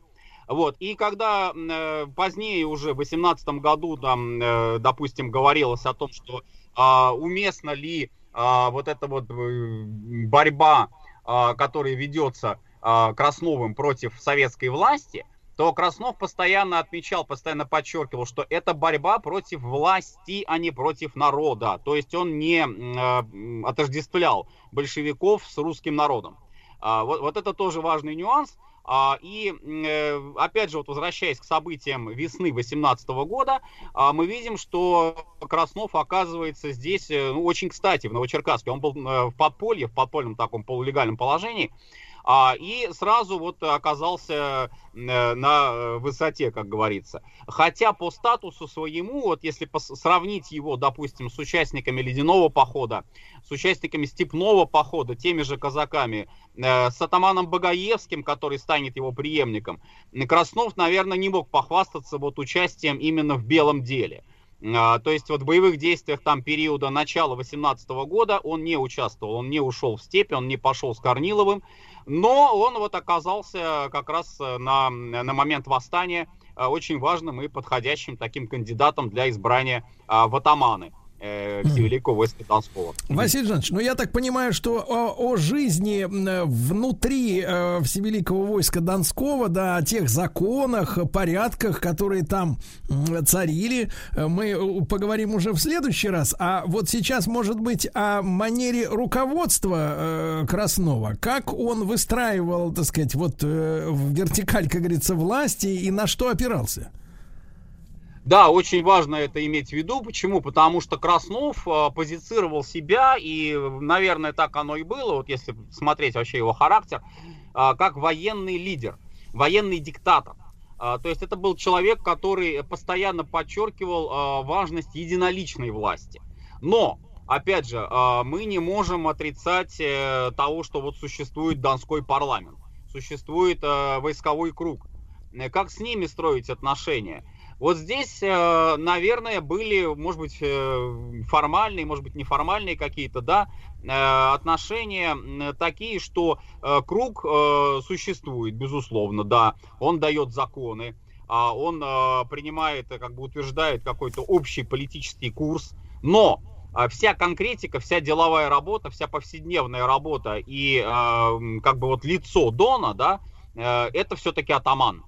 Вот. И когда э, позднее, уже в 2018 году, там, э, допустим, говорилось о том, что э, уместно ли э, вот эта вот э, борьба, э, которая ведется э, Красновым против советской власти, то Краснов постоянно отмечал, постоянно подчеркивал, что это борьба против власти, а не против народа. То есть он не э, отождествлял большевиков с русским народом. А, вот, вот это тоже важный нюанс. А, и э, опять же, вот возвращаясь к событиям весны 2018 года, а, мы видим, что Краснов оказывается здесь э, ну, очень кстати в Новочеркасске. Он был э, в подполье, в подпольном таком полулегальном положении. А, и сразу вот оказался э, на высоте, как говорится. Хотя по статусу своему, вот если сравнить его, допустим, с участниками ледяного похода, с участниками степного похода, теми же казаками, э, с атаманом Багаевским, который станет его преемником, Краснов, наверное, не мог похвастаться вот участием именно в белом деле. А, то есть вот в боевых действиях там периода начала 18 года он не участвовал, он не ушел в степь, он не пошел с Корниловым, но он вот оказался как раз э, на, на момент восстания э, очень важным и подходящим таким кандидатом для избрания а, в атаманы э, войска Донского. Василий Жанович, ну я так понимаю, что о, о жизни внутри э, Всевеликого войска Донского, да, о тех законах, порядках, которые там царили, э, мы э, поговорим уже в следующий раз. А вот сейчас, может быть, о манере руководства э, Краснова. Как он выстраивал, так сказать, вот э, вертикаль, как говорится, власти и на что опирался? Да, очень важно это иметь в виду. Почему? Потому что Краснов э, позицировал себя, и, наверное, так оно и было, вот если смотреть вообще его характер, э, как военный лидер, военный диктатор. Э, то есть это был человек, который постоянно подчеркивал важность единоличной власти. Но, опять же, мы не можем отрицать того, что вот существует Донской парламент, существует войсковой круг. Как с ними строить отношения? Вот здесь, э, наверное, были, может быть, э, формальные, может быть, неформальные какие-то, да, э, отношения такие, что круг существует, безусловно, да, он дает законы, а он принимает, как бы утверждает какой-то общий политический курс, но вся конкретика, вся деловая работа, вся повседневная работа и как бы вот лицо Дона, да, это все-таки атаман.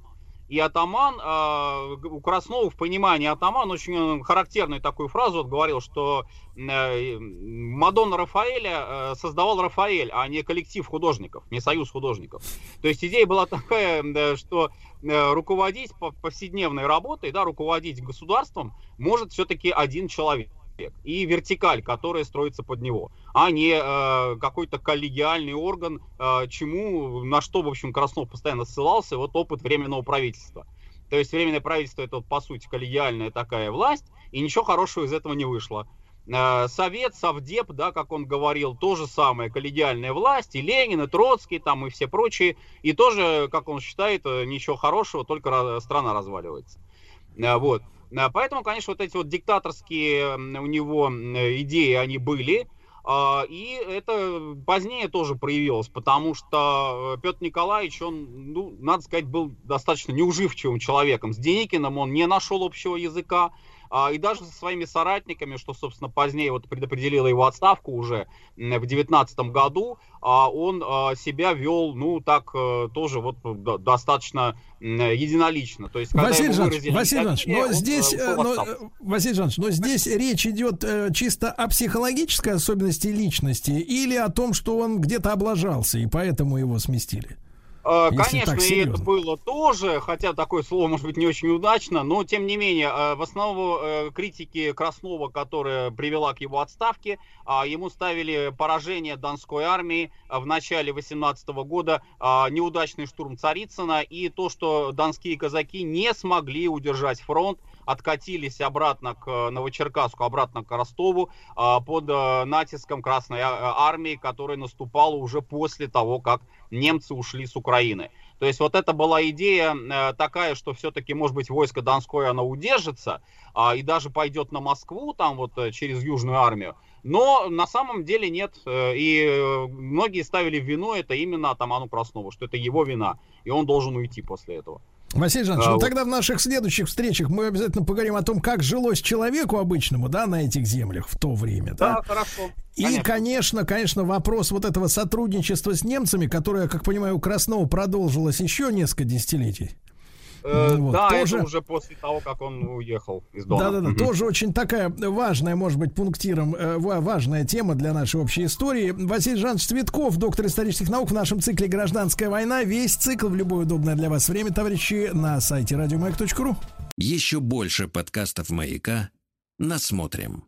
И атаман, э, у Краснова в понимании атаман очень э, характерную такую фразу вот говорил, что э, Мадонна Рафаэля э, создавал Рафаэль, а не коллектив художников, не союз художников. То есть идея была [laughs] такая, э, что э, руководить повседневной работой, да, руководить государством может все-таки один человек человек и вертикаль, которая строится под него, а не э, какой-то коллегиальный орган, э, чему, на что, в общем, Краснов постоянно ссылался, вот опыт Временного правительства. То есть Временное правительство это, по сути, коллегиальная такая власть, и ничего хорошего из этого не вышло. Э, Совет, Совдеп, да, как он говорил, то же самое, коллегиальная власть, и Ленин, и Троцкий, там, и все прочие, и тоже, как он считает, э, ничего хорошего, только страна разваливается. Э, вот. Э, поэтому, конечно, вот эти вот диктаторские у него идеи, они были. А, и это позднее тоже проявилось, потому что э, Петр Николаевич, он, ну, надо сказать, был достаточно неуживчивым человеком. С Деникиным он не нашел общего языка. А, и даже со своими соратниками, что, собственно, позднее вот предопределило его отставку уже в девятнадцатом году, а, он а, себя вел, ну, так э, тоже вот достаточно единолично. То есть, Василий Жанович, Василий Жанович, но здесь, э, но, Василий Жанович, но здесь речь идет э, чисто о психологической особенности личности или о том, что он где-то облажался, и поэтому его сместили? Э, конечно, и это было тоже, хотя такое слово может быть не очень удачно, но тем не менее, э, в основу э, критики Краснова, которая привела к его отставке, ему ставили поражение Донской армии в начале 18 года, неудачный штурм Царицына и то, что донские казаки не смогли удержать фронт, откатились обратно к Новочеркасску, обратно к Ростову под натиском Красной армии, которая наступала уже после того, как немцы ушли с Украины. То есть вот это была идея э, такая, что все-таки, может быть, войско Донское, оно удержится э, и даже пойдет на Москву, там вот э, через Южную армию. Но на самом деле нет. Э, и э, многие ставили вину это именно атаману Краснову, что это его вина, и он должен уйти после этого. Василий Жанович, а, ну тогда в наших следующих встречах мы обязательно поговорим о том, как жилось человеку обычному, да, на этих землях в то время, да? Да, хорошо. И, конечно. конечно, конечно, вопрос вот этого сотрудничества с немцами, которое, как понимаю, у Краснова продолжилось еще несколько десятилетий. Э, вот, да, тоже... это уже после того, как он уехал из дома. Да-да-да, угу. тоже очень такая важная, может быть, пунктиром, э, важная тема для нашей общей истории. Василий Жанович Цветков, доктор исторических наук в нашем цикле «Гражданская война». Весь цикл в любое удобное для вас время, товарищи, на сайте радиомаяк.ру. Еще больше подкастов «Маяка» насмотрим.